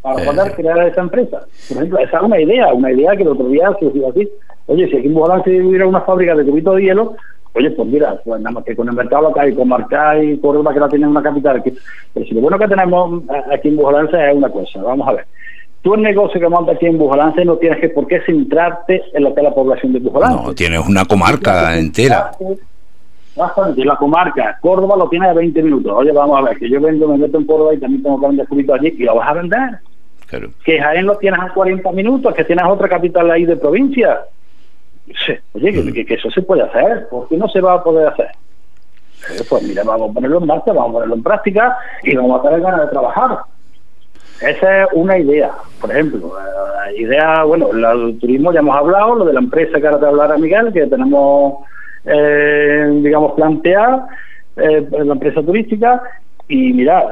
para poder crear esa empresa. Por ejemplo, esa es una idea, una idea que el otro día surgió así. Oye, si aquí en Bojolán se hubiera una fábrica de cubitos de hielo, Oye, pues mira, pues nada más que con el mercado local y con Marcá y Córdoba que la tienen una capital. Que, pero si lo bueno que tenemos aquí en Bujolance es una cosa, vamos a ver. Tú el negocio que montas aquí en Bujolance no tienes que por qué centrarte en lo que es la población de Bujolance.
No, tienes una comarca entera.
Bastante, la comarca. Córdoba lo tiene a 20 minutos. Oye, vamos a ver, que yo vendo, me meto en Córdoba y también tengo que vender allí y lo vas a vender. Claro. Que Jaén lo tienes a 40 minutos, que tienes otra capital ahí de provincia oye, que, que, eso se puede hacer, ¿por qué no se va a poder hacer? Eh, pues mira, vamos a ponerlo en marcha, vamos a ponerlo en práctica y vamos a tener ganas de trabajar. Esa es una idea, por ejemplo. La idea, bueno, el turismo ya hemos hablado, lo de la empresa que ahora te hablará Miguel, que tenemos, eh, digamos, planteada, eh, la empresa turística, y mira,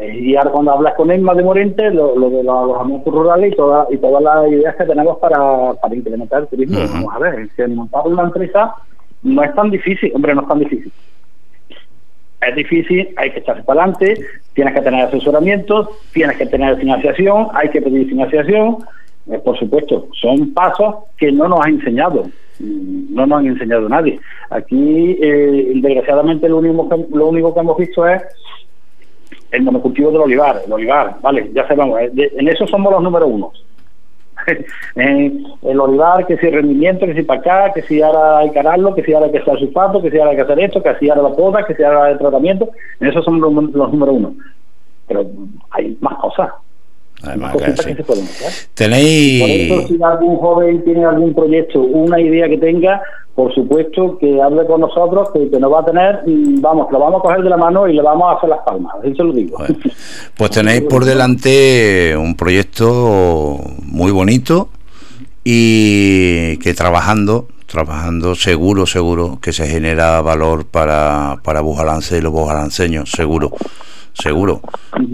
eh, y ahora cuando hablas con Emma de Morente, lo, de los alojamientos rurales y, toda, y todas las ideas que tenemos para, para implementar el turismo. Vamos a ver, que montar una empresa no es tan difícil, hombre, no es tan difícil. Es difícil, hay que echarse para adelante, tienes que tener asesoramiento, tienes que tener financiación, hay que pedir financiación. Eh, por supuesto, son pasos que no nos ha enseñado, mm, no nos han enseñado nadie. Aquí, eh, desgraciadamente, lo único, lo único que hemos visto es el monocultivo del olivar, el olivar, vale, ya sabemos, eh, en eso somos los número uno. [LAUGHS] el olivar, que si rendimiento, que si para acá, que si ahora hay que que si ahora hay que hacer sulfato, que si ahora hay que hacer esto, que si ahora la poda, que si ahora el tratamiento, en eso somos los número uno. Pero hay más cosas.
Además, que se pueden Tenéis.
Por eso, si algún joven tiene algún proyecto, una idea que tenga, por supuesto que hable con nosotros, que, nos va a tener, vamos, lo vamos a coger de la mano y le vamos a hacer las palmas, eso lo digo.
pues tenéis [LAUGHS] por delante un proyecto muy bonito y que trabajando trabajando seguro, seguro que se genera valor para, para Bujalance y los bujalanceños, seguro, seguro,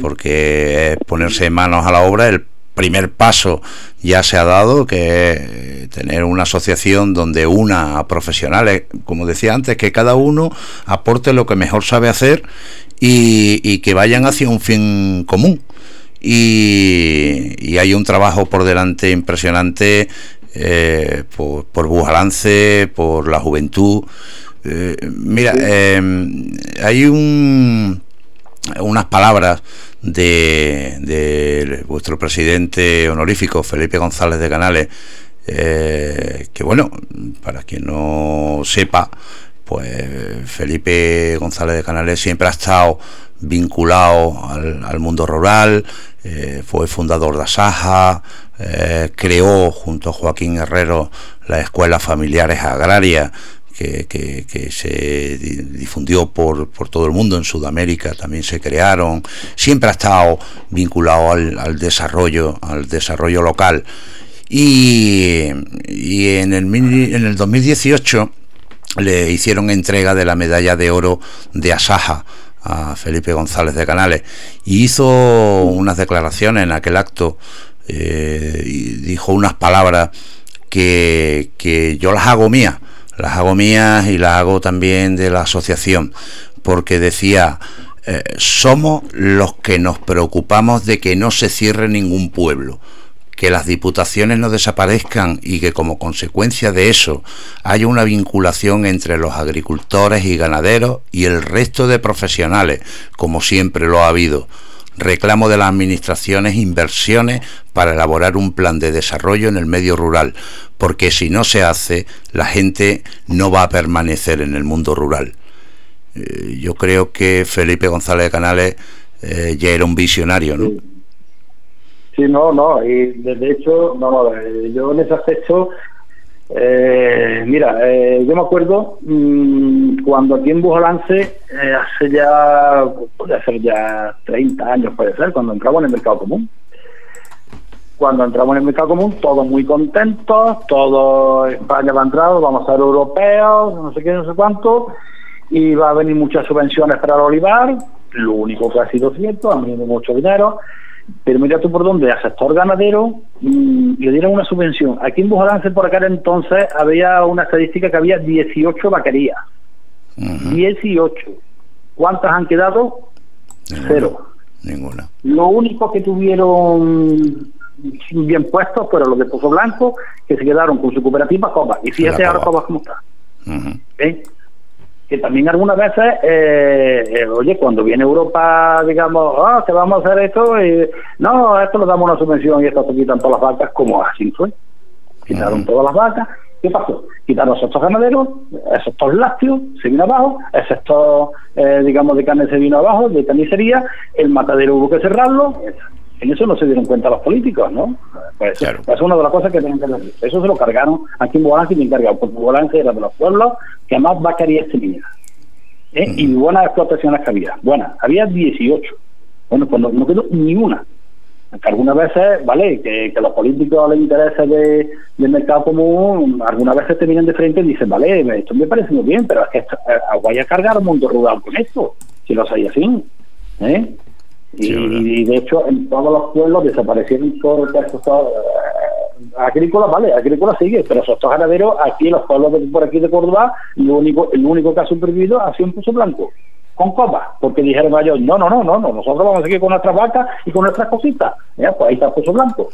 porque es ponerse manos a la obra, el primer paso ya se ha dado, que es tener una asociación donde una a profesionales, como decía antes, que cada uno aporte lo que mejor sabe hacer y, que vayan hacia un fin común. Y, hay un trabajo por delante impresionante eh, por, por Bujalance, por la juventud. Eh, mira, eh, hay un, unas palabras de, vuestro presidente honorífico, Felipe González de Canales, que bueno, para quien no sepa, pues Felipe González de Canales siempre ha estado vinculado al, mundo rural, fue fundador de Asaja, eh, creó junto a Joaquín Herrero las escuelas familiares agrarias que, se difundió por, por, todo el mundo, en Sudamérica también se crearon, siempre ha estado vinculado al, desarrollo, al desarrollo local. Y, y en, el, en el 2018 le hicieron entrega de la medalla de oro de Asaja a Felipe González de Canales y hizo unas declaraciones en aquel acto eh, y dijo unas palabras que, que yo las hago mías, las hago mías y las hago también de la asociación, porque decía, eh, somos los que nos preocupamos de que no se cierre ningún pueblo, que las diputaciones no desaparezcan y que como consecuencia de eso haya una vinculación entre los agricultores y ganaderos y el resto de profesionales, como siempre lo ha habido reclamo de las administraciones inversiones para elaborar un plan de desarrollo en el medio rural, porque si no se hace, la gente no va a permanecer en el mundo rural. Eh, yo creo que Felipe González Canales eh, ya era un visionario, ¿no?
Sí, no, no, y de hecho, no, eh, yo en ese aspecto eh, mira, eh, yo me acuerdo mmm, cuando aquí en Bujalance, eh, hace ya, puede ser ya 30 años, puede ser, cuando entramos en el mercado común. Cuando entramos en el mercado común, todos muy contentos, todo España va a entrar, vamos a ser europeos, no sé qué, no sé cuánto, y va a venir muchas subvenciones para el olivar, lo único que ha sido cierto, han venido mucho dinero, pero mira tú por dónde, al sector ganadero mm, le dieron una subvención. Aquí en Bujalance por acá entonces había una estadística que había 18 vaquerías. 18. ¿Cuántas han quedado? Cero.
Ninguna.
Lo único que tuvieron bien puestos fueron los de Pozo Blanco, que se quedaron con su cooperativa Copa. Y fíjate ahora Copa cómo está que también algunas veces, eh, eh, oye, cuando viene Europa, digamos, ah, te vamos a hacer esto, y, no, esto le damos una subvención y esto te quitan todas las vacas, como así fue. Quitaron todas las vacas. ¿Qué pasó? Quitaron esos ganaderos, esos sector lácteos se vino abajo, el sector, eh, digamos, de carne se vino abajo, de carnicería, el matadero hubo que cerrarlo, en eso no se dieron cuenta los políticos, ¿no? Pues claro. es una de las cosas que tienen que hacer. Eso se lo cargaron aquí en Bolance y me encargado, porque Bolance era de los pueblos que más vaquerías tenía. ¿eh? Y buenas explotaciones que había. Buenas, había 18. Bueno, pues no, quedó ni una. Que algunas veces, vale, que, que a los políticos les interesa de, del mercado común, algunas veces te vienen de frente y dicen, vale, esto me parece muy bien, pero es que esto, voy a cargar un mundo rural con esto, si lo hacéis así. ¿eh? Y, de hecho, en todos los pueblos desaparecieron todos los eh, agrícolas, vale, agrícola sigue, pero esos ganaderos, aquí en los pueblos de, por aquí de Córdoba, lo único, el único que ha supervivido ha sido un pozo blanco, con copa, porque dijeron ellos, no, no, no, no, no, nosotros vamos a seguir con nuestras vacas y con nuestras cositas, pues ahí está el pozo blanco.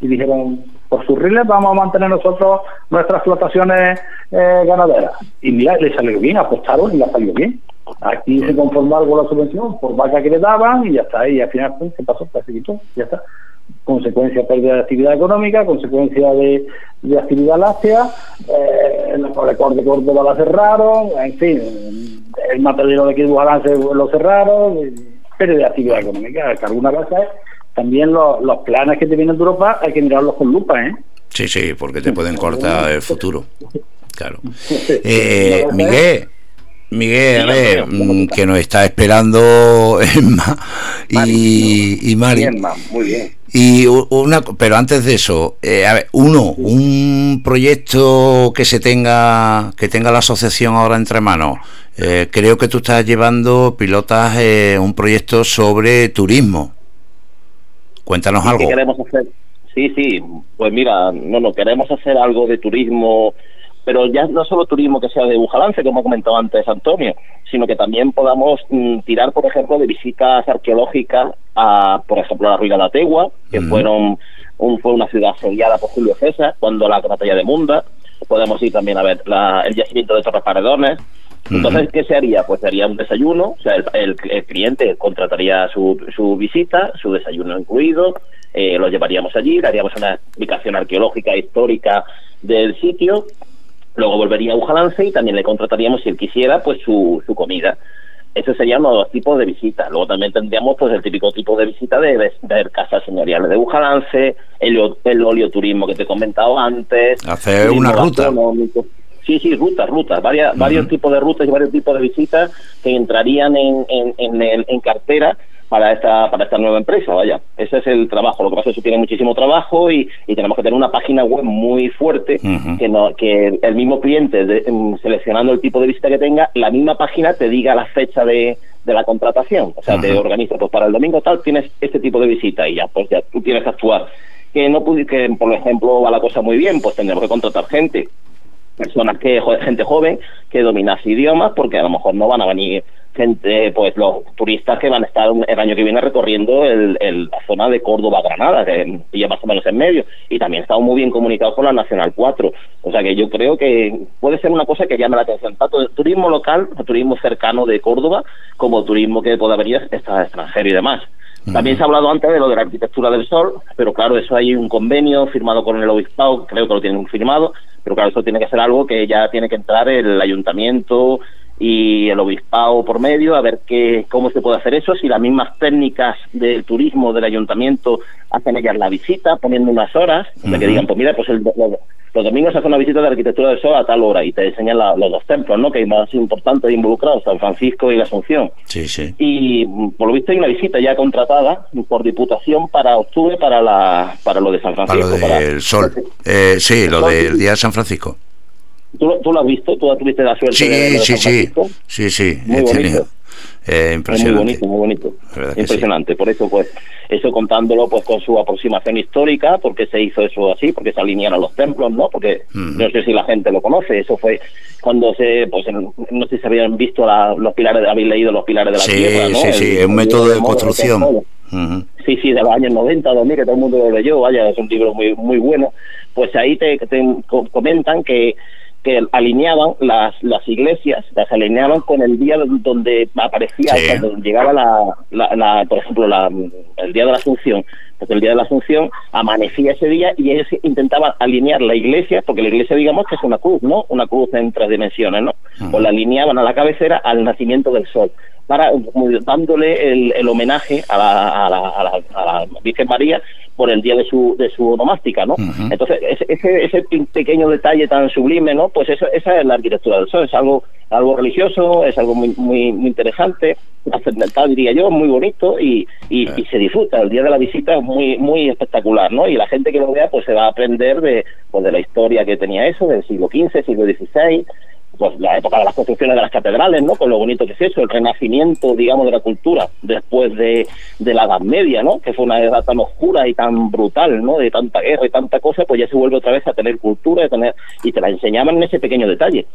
Y dijeron, por sus riles vamos a mantener nosotros nuestras explotaciones eh, ganaderas. Y mira, le salió bien, apostaron y le salió bien. Aquí se conformó algo la subvención por vaca que le daban y ya está. Y al final, pues, ¿qué pasó? Pues se quitó, ya está. Consecuencia pérdida de actividad económica, consecuencia de, de actividad láctea, eh, el record de Córdoba la cerraron, en fin, el matadero de aquí de lo cerraron, pérdida de actividad económica, que algunas veces también los, los planes que te vienen de Europa hay que mirarlos con lupa, ¿eh?
Sí, sí, porque te pueden cortar el futuro. Claro. [LAUGHS] Eh, Miguel, Miguel, a ver, mm, que nos está esperando [LAUGHS] Emma y, y Mari.
muy bien.
Y una, pero antes de eso, eh, a ver, uno, un proyecto que se tenga, que tenga la asociación ahora entre manos. Eh, creo que tú estás llevando, pilotas, eh, un proyecto sobre turismo. Cuéntanos algo.
¿Qué queremos hacer? Sí, sí, pues mira, no, no, queremos hacer algo de turismo pero ya no solo turismo que sea de Bujalance, como ha comentado antes Antonio, sino que también podamos mm, tirar, por ejemplo, de visitas arqueológicas a, por ejemplo, la ruina de Ategua, que fueron un, fue una ciudad asediada por Julio César cuando la batalla de Munda. Podemos ir también a ver el yacimiento de Torres Paredones. Entonces, ¿qué se haría? Pues sería un desayuno, o sea, el, cliente contrataría su, su visita, su desayuno incluido, eh, lo llevaríamos allí, daríamos una explicación arqueológica, histórica del sitio Luego volvería a Ujalance y también le contrataríamos, si él quisiera, pues su, su comida. Ese sería uno de los tipos de visitas. Luego también tendríamos pues el típico tipo de visita de ver, casas señoriales de Ujalance, el, el oleoturismo que te he comentado antes.
Hacer una ruta.
Sí, sí, rutas, rutas, varias, varios tipos de rutas y varios tipos de visitas que entrarían en, en, en, en cartera para esta para esta nueva empresa, vaya. Ese es el trabajo. Lo que pasa es que tiene muchísimo trabajo y, tenemos que tener una página web muy fuerte que no que el mismo cliente, em, seleccionando el tipo de visita que tenga, la misma página te diga la fecha de, de la contratación. O sea, te organiza, pues para el domingo tal tienes este tipo de visita y ya, pues ya tú tienes que actuar. Que no que por ejemplo va la cosa muy bien, pues tendremos que contratar gente personas que gente joven que domina idiomas porque a lo mejor no van a venir gente, pues los turistas que van a estar el año que viene recorriendo el, la zona de Córdoba, Granada, que ya más o menos en medio, y también estamos muy bien comunicados con la Nacional 4. O sea que yo creo que puede ser una cosa que llame la atención, tanto el turismo local, el turismo cercano de Córdoba, como turismo que pueda venir extranjero y demás. También se ha hablado antes de lo de la arquitectura del sol, pero claro, eso hay un convenio firmado con el obispado, creo que lo tienen firmado, pero claro, eso tiene que ser algo que ya tiene que entrar el ayuntamiento, y el obispado por medio, a ver qué, cómo se puede hacer eso, si las mismas técnicas del turismo del ayuntamiento hacen ellas la visita, poniendo unas horas, de que digan, pues mira, pues el, los domingos hace una visita de arquitectura del sol a tal hora y te enseñan los dos templos, ¿no? Que hay más importantes involucrados, San Francisco y la Asunción.
Sí, sí.
Y por lo visto hay una visita ya contratada por diputación para octubre para la para lo de San Francisco.
Para lo del sol. Eh, sí, lo del día de San Francisco.
¿Tú, ¿Tú, lo has visto? ¿Tú tuviste la suerte
sí,
de,
sí, sí, sí, sí,
muy bonito.
Eh, impresionante.
muy bonito, muy bonito. Impresionante. Por eso, pues, eso contándolo pues con su aproximación histórica, porque se hizo eso así, porque se alinearon los templos, ¿no? Porque mm. no sé si la gente lo conoce, eso fue cuando se, pues, no sé si habían visto los pilares, habéis leído los pilares de la tierra, ¿no?
Sí, sí, es un método de, construcción.
Sí, sí, de los años 90, 2000, que todo el mundo lo leyó, vaya, es un libro muy, muy bueno. Pues ahí te, te comentan que que alineaban las, las iglesias, las alineaban con el día donde aparecía, cuando llegaba la, la, por ejemplo, la, el día de la Asunción, porque el día de la Asunción amanecía ese día y ellos intentaban alinear la iglesia, porque la iglesia digamos que es una cruz, ¿no? Una cruz en tres dimensiones, ¿no? O la alineaban a la cabecera al nacimiento del sol, para dándole el, el homenaje a la, a la, a la Virgen María por el día de su de su onomástica, ¿no? Entonces, ese, ese pequeño detalle tan sublime, ¿no? Pues eso, esa es la arquitectura del sol, es algo algo religioso, es algo muy muy, muy interesante, trascendental diría yo, muy bonito y, y, se disfruta. El día de la visita es muy muy espectacular, ¿no? Y la gente que lo vea pues se va a aprender de pues de la historia que tenía eso, del siglo XV, siglo XVI, pues la época de las construcciones de las catedrales, ¿no? Con lo bonito que es eso, el renacimiento, digamos, de la cultura después de, de la Edad Media, ¿no? Que fue una edad tan oscura y tan brutal, ¿no? De tanta guerra y tanta cosa, pues ya se vuelve otra vez a tener cultura y, tener, y te la enseñaban en ese pequeño detalle.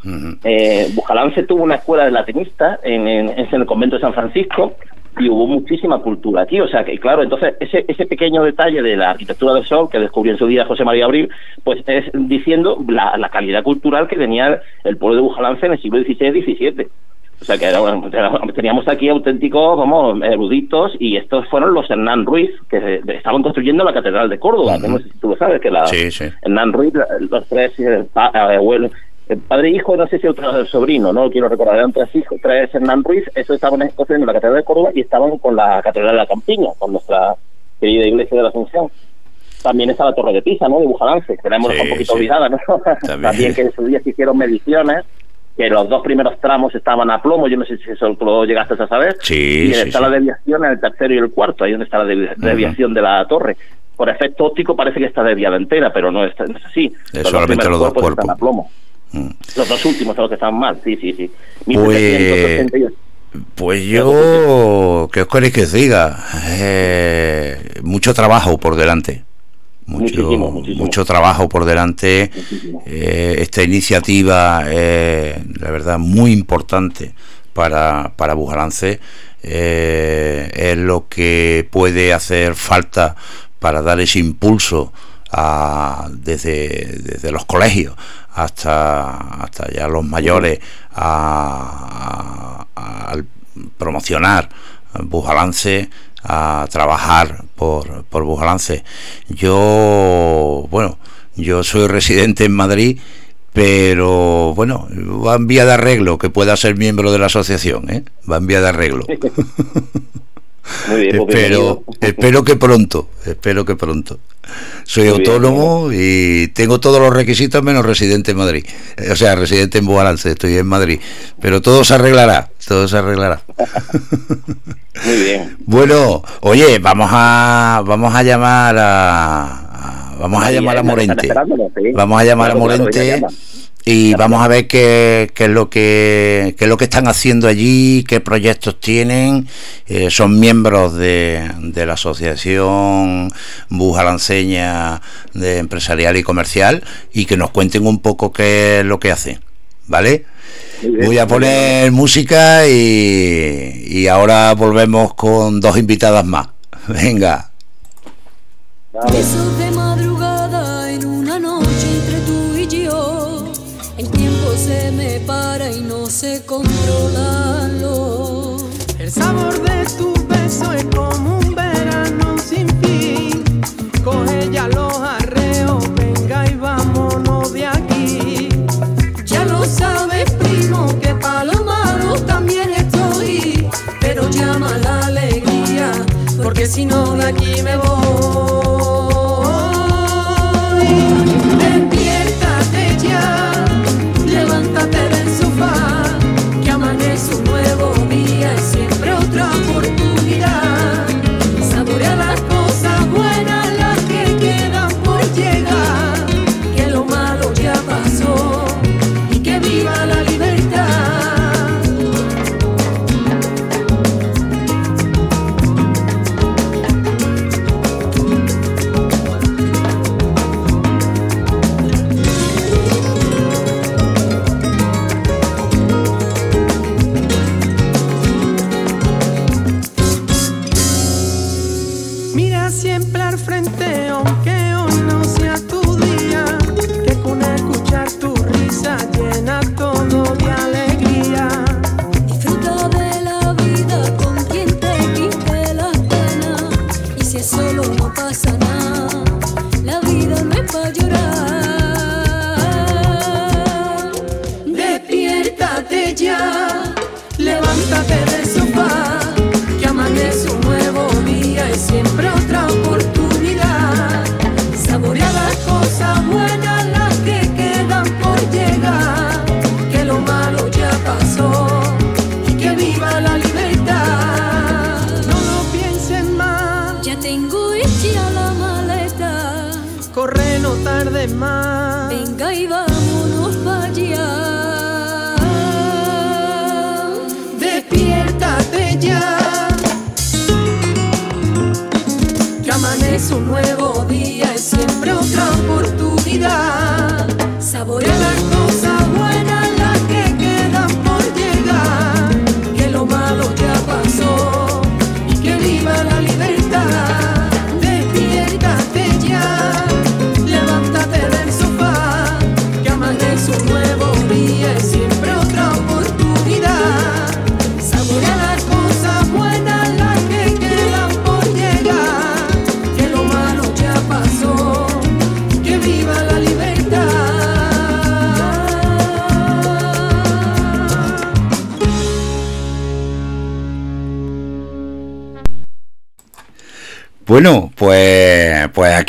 eh, Bujalance tuvo una escuela de latinista en, en, en el convento de San Francisco y hubo muchísima cultura aquí. O sea que, claro, entonces ese, ese pequeño detalle de la arquitectura del sol que descubrió en su día José María Abril, pues es diciendo la, la calidad cultural que tenía el pueblo de Bujalance en el siglo XVI y XVII. O sea que teníamos aquí auténticos, vamos, eruditos, y estos fueron los Hernán Ruiz, que estaban construyendo la Catedral de Córdoba. No sé si tú lo sabes, que la Hernán Ruiz, los tres eh, abuelos, el padre e hijo, no sé si otro sobrino, no quiero recordar, eran tres hijos, tres Hernán Ruiz, esos estaban construyendo la Catedral de Córdoba y estaban con la Catedral de la Campiña, con nuestra querida iglesia de la Asunción. También está la Torre de Pisa, ¿no? De Bujalance, que tenemos un poquito olvidada, ¿no? [LAUGHS] También. que en su día se hicieron mediciones que los dos primeros tramos estaban a plomo, yo no sé si eso lo llegaste a saber.
Sí,
y está la desviación en el tercero y el cuarto, ahí donde está la desviación de la torre. Por efecto óptico parece que está desviada entera, pero no es, así.
solamente los dos cuerpos. Están
a plomo. Mm. Los dos últimos son los que están mal, sí, sí, sí.
Pues, pues yo, ¿qué os queréis que os diga? Eh, mucho trabajo por delante mucho, mucho trabajo por delante. Eh, esta iniciativa, eh, la verdad, muy importante para, para Bujalance. Eh, es lo que puede hacer falta para dar ese impulso a, desde, desde los colegios hasta, hasta ya los mayores a, a, a promocionar Bujalance a trabajar por, por Bujalance. Yo, bueno, yo soy residente en Madrid, pero bueno, va en vía de arreglo que pueda ser miembro de la asociación, ¿eh? va en vía de arreglo. [LAUGHS] Muy bien, pues espero, [LAUGHS] espero que pronto, espero que pronto. Soy autónomo y tengo todos los requisitos menos residente en Madrid. O sea, residente en Bualance, estoy en Madrid. Pero todo se arreglará, todo se arreglará. [LAUGHS] [LAUGHS]
Muy bien.
Bueno, oye, vamos a vamos a llamar a, vamos a llamar a Morente. Vamos a llamar a Morente y vamos a ver qué, qué, es lo que qué es lo que están haciendo allí, qué proyectos tienen. Eh, son miembros de, de, la asociación Bujalanceña de empresarial y comercial y que nos cuenten un poco qué es lo que hacen, ¿vale? Voy a poner música y, y ahora volvemos con dos invitadas más. [LAUGHS] Venga.
Sé controlarlo. El sabor de tu beso es como un verano sin fin. Coge ya los arreos, venga y vámonos de aquí. Ya lo sabes, primo, que para lo malo también estoy. Pero llama la alegría, porque si no de aquí me voy.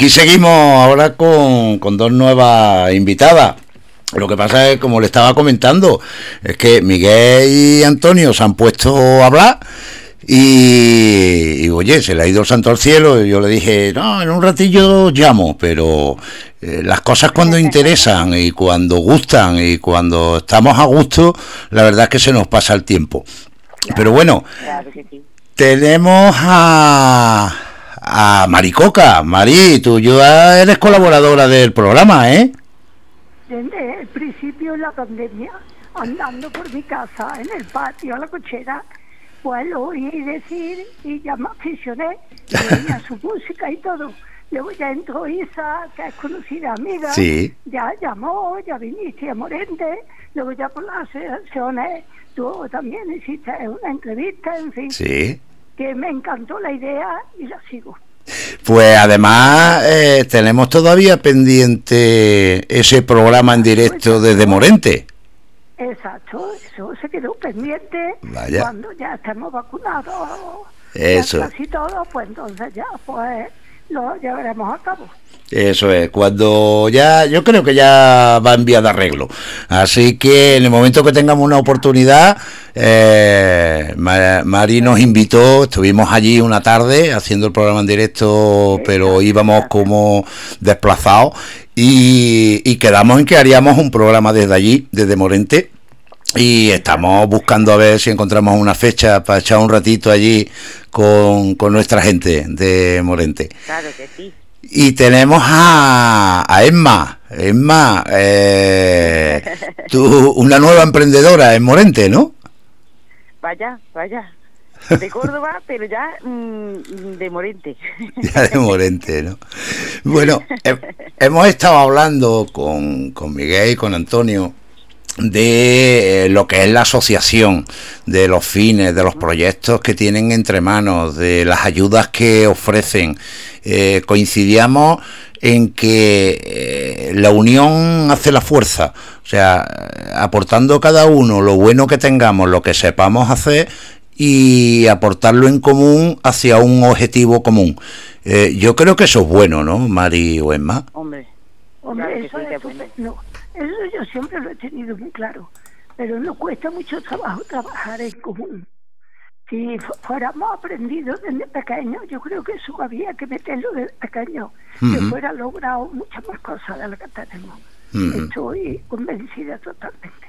Aquí seguimos ahora con, dos nuevas invitadas. Lo que pasa es, como le estaba comentando, es que Miguel y Antonio se han puesto a hablar y, oye, se le ha ido el santo al cielo y yo le dije, no, en un ratillo llamo, pero eh, las cosas cuando interesan y cuando gustan y cuando estamos a gusto, la verdad es que se nos pasa el tiempo. Pero bueno, tenemos a, a Maricoca. Mari, tú ya eres colaboradora del programa, ¿eh?
desde el principio de la pandemia, andando por mi casa, en el patio, a la cochera, pues lo oí decir y ya me aficioné, [LAUGHS] a su música y todo. Luego ya entró Isa, que es conocida amiga,
sí.
ya llamó, ya viniste a Morente, luego ya por las elecciones tú también hiciste una entrevista, en fin.
Sí.
Que me encantó la idea y la sigo.
Pues además eh, tenemos todavía pendiente ese programa en directo desde Morente.
Exacto, eso se quedó pendiente
Vaya.
cuando ya estemos vacunados.
Eso.
Casi todo, pues entonces ya pues lo llevaremos a cabo.
Eso es, cuando ya, yo creo que ya va en vía de arreglo. Así que en el momento que tengamos una oportunidad, eh, Ma- Mari nos invitó, estuvimos allí una tarde haciendo el programa en directo, pero íbamos como desplazados y, y quedamos en que haríamos un programa desde allí, desde Morente. Y estamos buscando a ver si encontramos una fecha para echar un ratito allí con, con nuestra gente de Morente.
Claro que sí.
Y tenemos a, a Emma. Emma, eh, tú, una nueva emprendedora en Morente, ¿no?
Vaya, vaya. De Córdoba, [LAUGHS] pero ya mm, de Morente. [LAUGHS]
Ya de Morente, ¿no? Bueno, he- hemos estado hablando con, con Miguel y con Antonio de eh, lo que es la asociación, de los fines, de los proyectos que tienen entre manos, de las ayudas que ofrecen. Eh, coincidíamos en que eh, la unión hace la fuerza, o sea, aportando cada uno lo bueno que tengamos, lo que sepamos hacer y aportarlo en común hacia un objetivo común. Eh, yo creo que eso es bueno, ¿no, Mari o Emma?
Hombre,
Hombre,
Claro
eso es
bueno.
estupendo. Eso yo siempre lo he tenido muy claro. Pero nos cuesta mucho trabajo trabajar en común. Si fu- fuéramos aprendidos desde pequeños, yo creo que eso había que meterlo desde pequeños, que fuera logrado muchas más cosas de las que tenemos. Estoy convencida totalmente.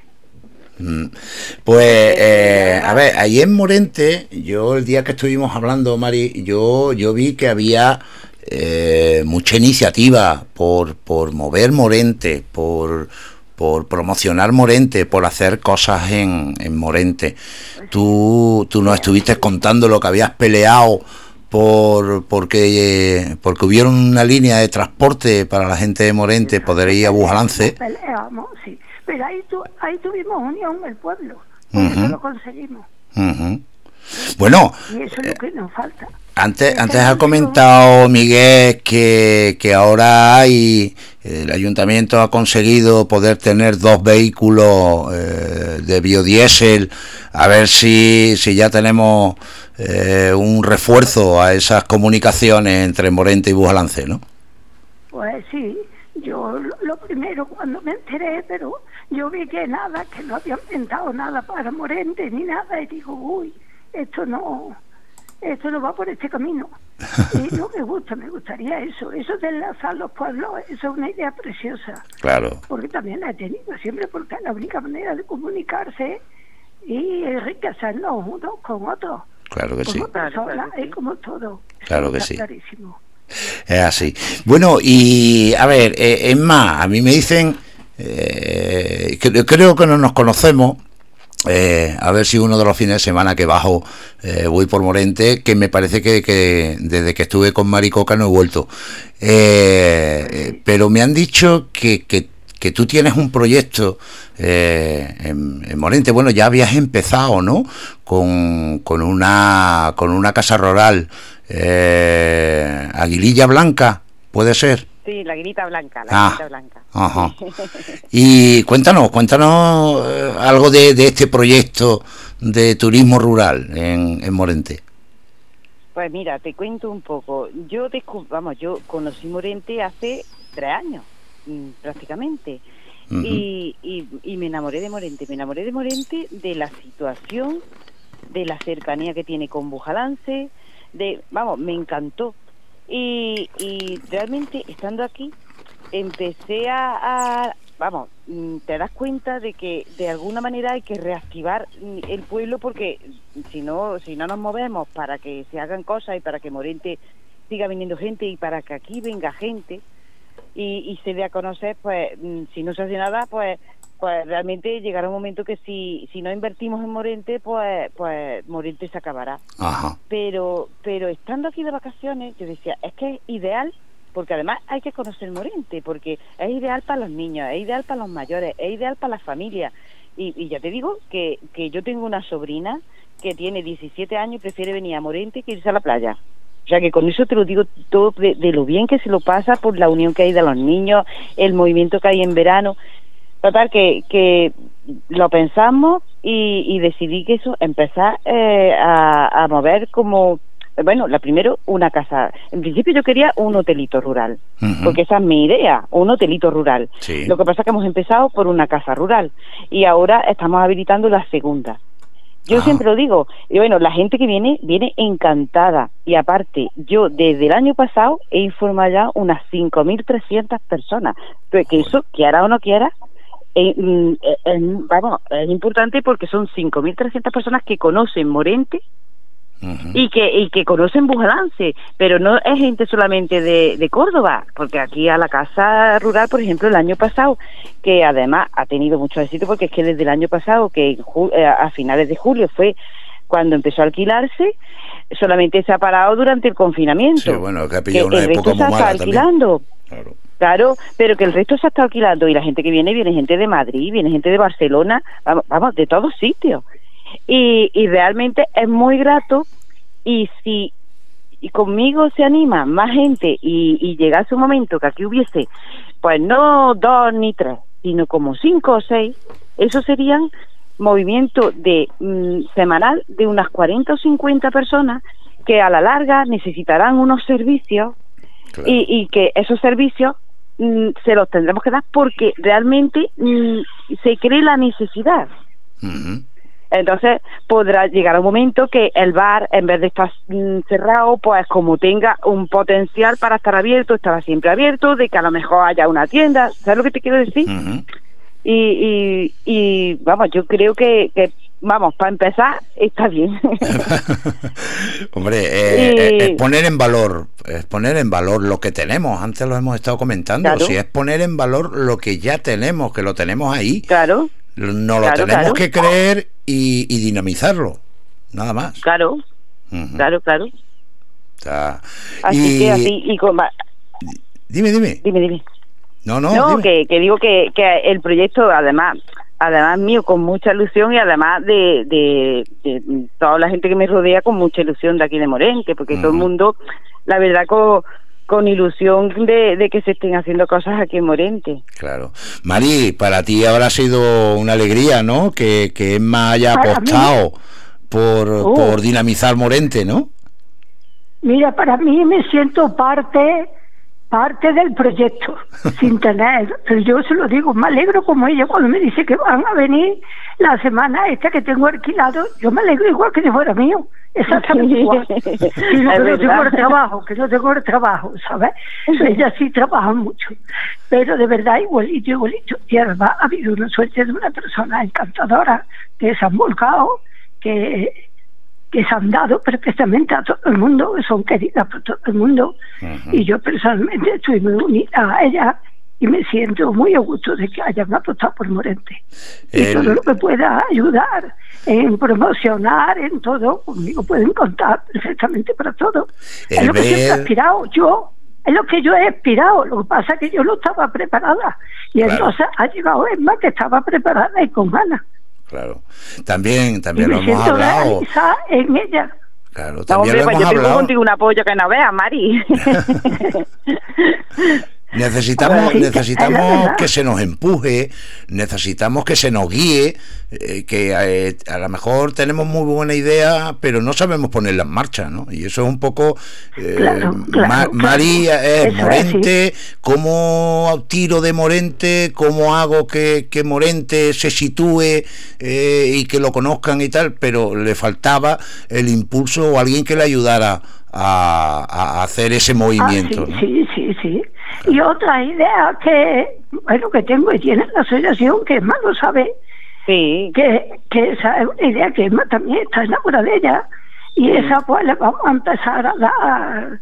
Pues, eh, a ver, ahí en Morente, yo el día que estuvimos hablando, Mari, yo, yo vi que había eh, mucha iniciativa por, por mover Morente, por, por promocionar Morente, por hacer cosas en, en Morente. Tú, tú nos estuviste contando lo que habías peleado por porque porque hubiera una línea de transporte para la gente de Morente poder ir a Bujalance.
Peleamos, sí. Pero ahí, tu, ahí tuvimos unión el pueblo. Por eso lo conseguimos.
Bueno,
Y eso es lo que nos falta.
Antes, antes ha comentado Miguel que, que ahora hay, el ayuntamiento ha conseguido poder tener dos vehículos eh, de biodiesel, a ver si, si ya tenemos eh, un refuerzo a esas comunicaciones entre Morente y Bujalance, ¿no?
Pues sí, yo lo, lo primero cuando me enteré, pero yo vi que nada, que no habían inventado nada para Morente ni nada, y digo, uy, esto no, esto no va por este camino. [LAUGHS] Y no me gusta, me gustaría eso, eso de enlazar los pueblos, eso es una idea preciosa,
Claro,
porque también la he tenido siempre, porque es la única manera de comunicarse y enriquecernos unos con otros,
claro que sí.
como personas
Claro, claro que
y
sí.
como todo. Eso
Claro que sí.
Clarísimo.
Es así. Bueno, y a ver, eh, es más, a mí me dicen, eh, que- creo que no nos conocemos, eh, a ver si uno de los fines de semana que bajo eh, voy por Morente, que me parece que, desde que estuve con Maricoca no he vuelto. Eh, eh, pero me han dicho que, que, que tú tienes un proyecto en, en Morente. Bueno, ya habías empezado, ¿no? Con, con, una, con una casa rural, Aguililla Blanca, ¿puede ser?
Sí, la guinita blanca, la
Ah.
guinita blanca.
Ajá. [LAUGHS] Y cuéntanos, cuéntanos eh, algo de, de este proyecto de turismo rural en, en Morente.
Pues mira, te cuento un poco. Yo vamos, yo conocí Morente hace tres años, mm, prácticamente. Y, y, y me enamoré de Morente. Me enamoré de Morente de la situación, de la cercanía que tiene con Bujalance, de, vamos, me encantó. Y, y realmente estando aquí empecé a, a- vamos, mm, te das cuenta de que de alguna manera hay que reactivar el pueblo porque si no, si no nos movemos para que se hagan cosas y para que Morente siga viniendo gente y para que aquí venga gente y, y se dé a conocer, pues mm, si no se hace nada, pues pues realmente llegará un momento que si, si no invertimos en Morente, pues pues Morente se acabará.
Ajá.
pero pero estando aquí de vacaciones yo decía es que es ideal porque además hay que conocer Morente porque es ideal para los niños es ideal para los mayores es ideal para las familias y, y ya te digo que, que yo tengo una sobrina que tiene 17 años y prefiere venir a Morente que irse a la playa. O sea que con eso te lo digo todo de, de lo bien que se lo pasa por la unión que hay de los niños el movimiento que hay en verano Total, que, que lo pensamos y, y decidí que eso, empezar eh, a, a mover como, bueno, la primero una casa. En principio yo quería un hotelito rural, porque esa es mi idea, un hotelito rural.
Sí.
Lo que pasa es que hemos empezado por una casa rural y ahora estamos habilitando la segunda. Yo
Ah.
siempre lo digo, y bueno, la gente que viene, viene encantada. Y aparte, yo desde el año pasado he informado ya unas 5.300 personas. Que eso, quiera o no quiera, eh, vamos, es importante porque son 5.300 personas que conocen Morente y que y que conocen Bujalance, pero no es gente solamente de, de Córdoba, porque aquí a la Casa Rural, por ejemplo, el año pasado, que además ha tenido mucho éxito, porque es que desde el año pasado, que en eh, a finales de julio fue cuando empezó a alquilarse, solamente se ha parado durante el confinamiento.
Sí, bueno, que ha pillado
Que
una
el
época muy mala también.
alquilando.
Claro.
Claro, pero que el resto se está alquilando y la gente que viene, viene gente de Madrid, viene gente de Barcelona, vamos, vamos de todos sitios. Y, y realmente es muy grato y si y conmigo se anima más gente y, y llegase un momento que aquí hubiese, pues no dos ni tres, sino como cinco o seis, eso serían movimiento de mm, semanal de unas 40 o 50 personas que a la larga necesitarán unos servicios
Claro.
y, y que esos servicios se los tendremos que dar porque realmente mm, se cree la necesidad. Entonces podrá llegar un momento que el bar, en vez de estar mm, cerrado, pues como tenga un potencial para estar abierto, estará siempre abierto, de que a lo mejor haya una tienda. ¿Sabes lo que te quiero decir? Y, y, y vamos, yo creo que, que vamos, para empezar, está bien. [LAUGHS]
Hombre, eh,
Y-
eh, es poner en valor, es poner en valor lo que tenemos. Antes lo hemos estado comentando.
Claro.
Si es poner en valor lo que ya tenemos, que lo tenemos ahí,
claro,
no lo
Claro,
tenemos
claro.
que creer y, y dinamizarlo. Nada más.
claro, claro, claro. Así
y-
que así, y con,
Dime, dime.
dime, dime.
No, no,
No,
dime.
que, que digo que, que el proyecto, además, además mío, con mucha ilusión y además de, de, de toda la gente que me rodea con mucha ilusión de aquí de Morente, porque todo el mundo, la verdad, con, con ilusión de, de que se estén haciendo cosas aquí en Morente.
Claro. Mari, para ti ahora ha sido una alegría, ¿no? Que, que Emma haya apostado por,
Uh.
por dinamizar Morente, ¿no?
Mira, para mí me siento parte parte del proyecto, [LAUGHS] sin tener, pero yo se lo digo, me alegro como ella cuando me dice que van a venir la semana esta que tengo alquilado, yo me alegro igual que si fuera mío, exactamente igual. Sino [LAUGHS]
Es
que no tengo el trabajo, que no tengo el trabajo, ¿sabes? Ella sí trabaja mucho, pero de verdad igualito, igualito. Y además ha habido una suerte de una persona encantadora que se han volcado, que que se han dado perfectamente a todo el mundo, que son queridas por todo el mundo. Y yo personalmente estoy muy unida a ella y me siento muy a gusto de que hayan apostado por Morente. Y
El-
todo lo que pueda ayudar en promocionar, en todo, conmigo pueden contar perfectamente para todo.
El
es lo que siempre he aspirado yo. Es lo que yo he aspirado, lo que pasa es que yo no estaba preparada. Y
Claro.
entonces ha llegado Emma que estaba preparada y con ganas.
Claro. También, también lo hemos hablado.
en ella.
Claro,
No,
también
hombre,
lo
pues
hemos
yo tengo
hablado.
contigo un apoyo que no veas, Mari. [LAUGHS]
Necesitamos, necesitamos que se nos empuje, necesitamos que se nos guíe, eh, que eh, a lo mejor tenemos muy buena idea, pero no sabemos ponerla en marcha, ¿no? Y eso es un poco... eh,
Claro, claro,
Ma-
claro.
María es
Eso es,
Morente, ¿cómo tiro de Morente? ¿Cómo hago que, que Morente se sitúe eh, y que lo conozcan y tal? Pero le faltaba el impulso o alguien que le ayudara a, a hacer ese movimiento,
Ah,
¿no?
sí, sí, sí, sí. Y otra idea que, bueno, que tengo y tiene la asociación, que Emma lo sabe,
Sí,
que, que esa es una idea que Emma también está enamorada de ella, y esa pues le vamos a empezar a dar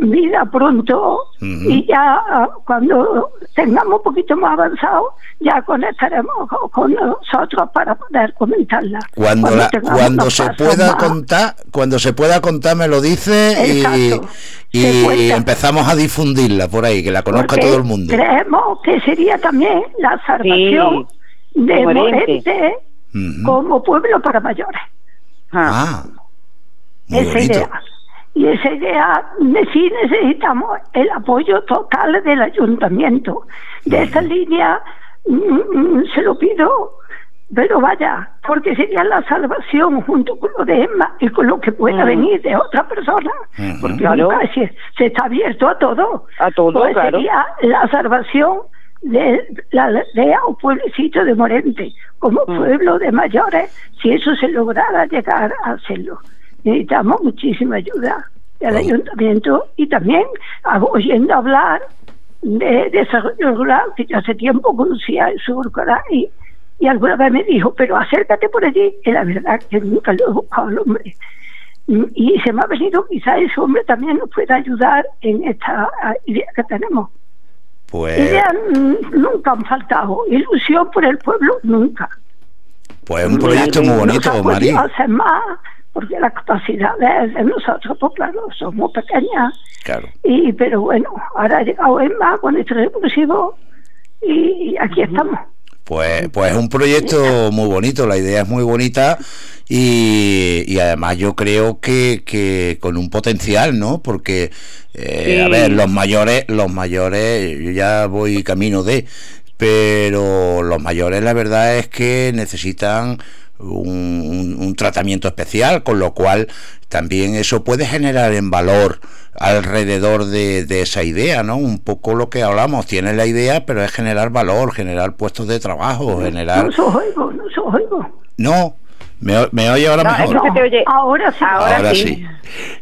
vida pronto, y ya ah, cuando tengamos un poquito más avanzado, ya conectaremos con, nosotros para poder comentarla.
Cuando, la-
tengamos
cuando se pueda
más.
contar, cuando se pueda contar me lo dice y,
Exacto.
y empezamos a difundirla por ahí, que la conozca
Porque
todo el mundo.
Creemos que sería también la salvación de
de Morente.
Como pueblo para mayores.
Ah,
Ah, muy
esa
bonito.
idea. Y esa idea, de sí necesitamos el apoyo total del ayuntamiento. De esta línea mm, mm, se lo pido, pero vaya, porque sería la salvación junto con lo de Emma y con lo que pueda
Mm.
venir de otra persona. Porque
Claro.
nunca se, se está abierto a todo.
A todo,
Pues
claro.
Sería la salvación de la aldea o pueblecito de Morente, como
Mm.
pueblo de mayores, si eso se lograra llegar a hacerlo. Necesitamos muchísima ayuda del ayuntamiento y también oyendo hablar de desarrollo rural, que yo hace tiempo conocía el sur y, y alguna vez me dijo, pero acércate por allí, y la verdad que nunca lo he buscado al hombre. Y se me ha venido, quizás ese hombre también nos pueda ayudar en esta idea que tenemos.
Pues,
Ideas mm, nunca han faltado, ilusión por el pueblo nunca.
pues un proyecto muy bonito, María.
más, porque las capacidades de nosotros, pues claro, somos pequeñas.
Claro.
Y, pero bueno, ahora ha llegado Emma con este recursivo y, y aquí estamos.
Pues, pues es un proyecto muy bonito, la idea es muy bonita y, y además yo creo que, que con un potencial, ¿no? Porque, eh, a ver, los mayores, los mayores, yo ya voy camino de, pero los mayores la verdad es que necesitan un, un- un tratamiento especial, con lo cual también eso puede generar en valor alrededor de, de esa idea, ¿no? Un poco lo que hablamos, tiene la idea, pero es generar valor, generar puestos de trabajo, generar...
No oigo, no oigo.
No, me, o- me oye ahora
No,
mejor.
es que te oye.
Ahora sí.
Ahora
Ahora
sí.
sí.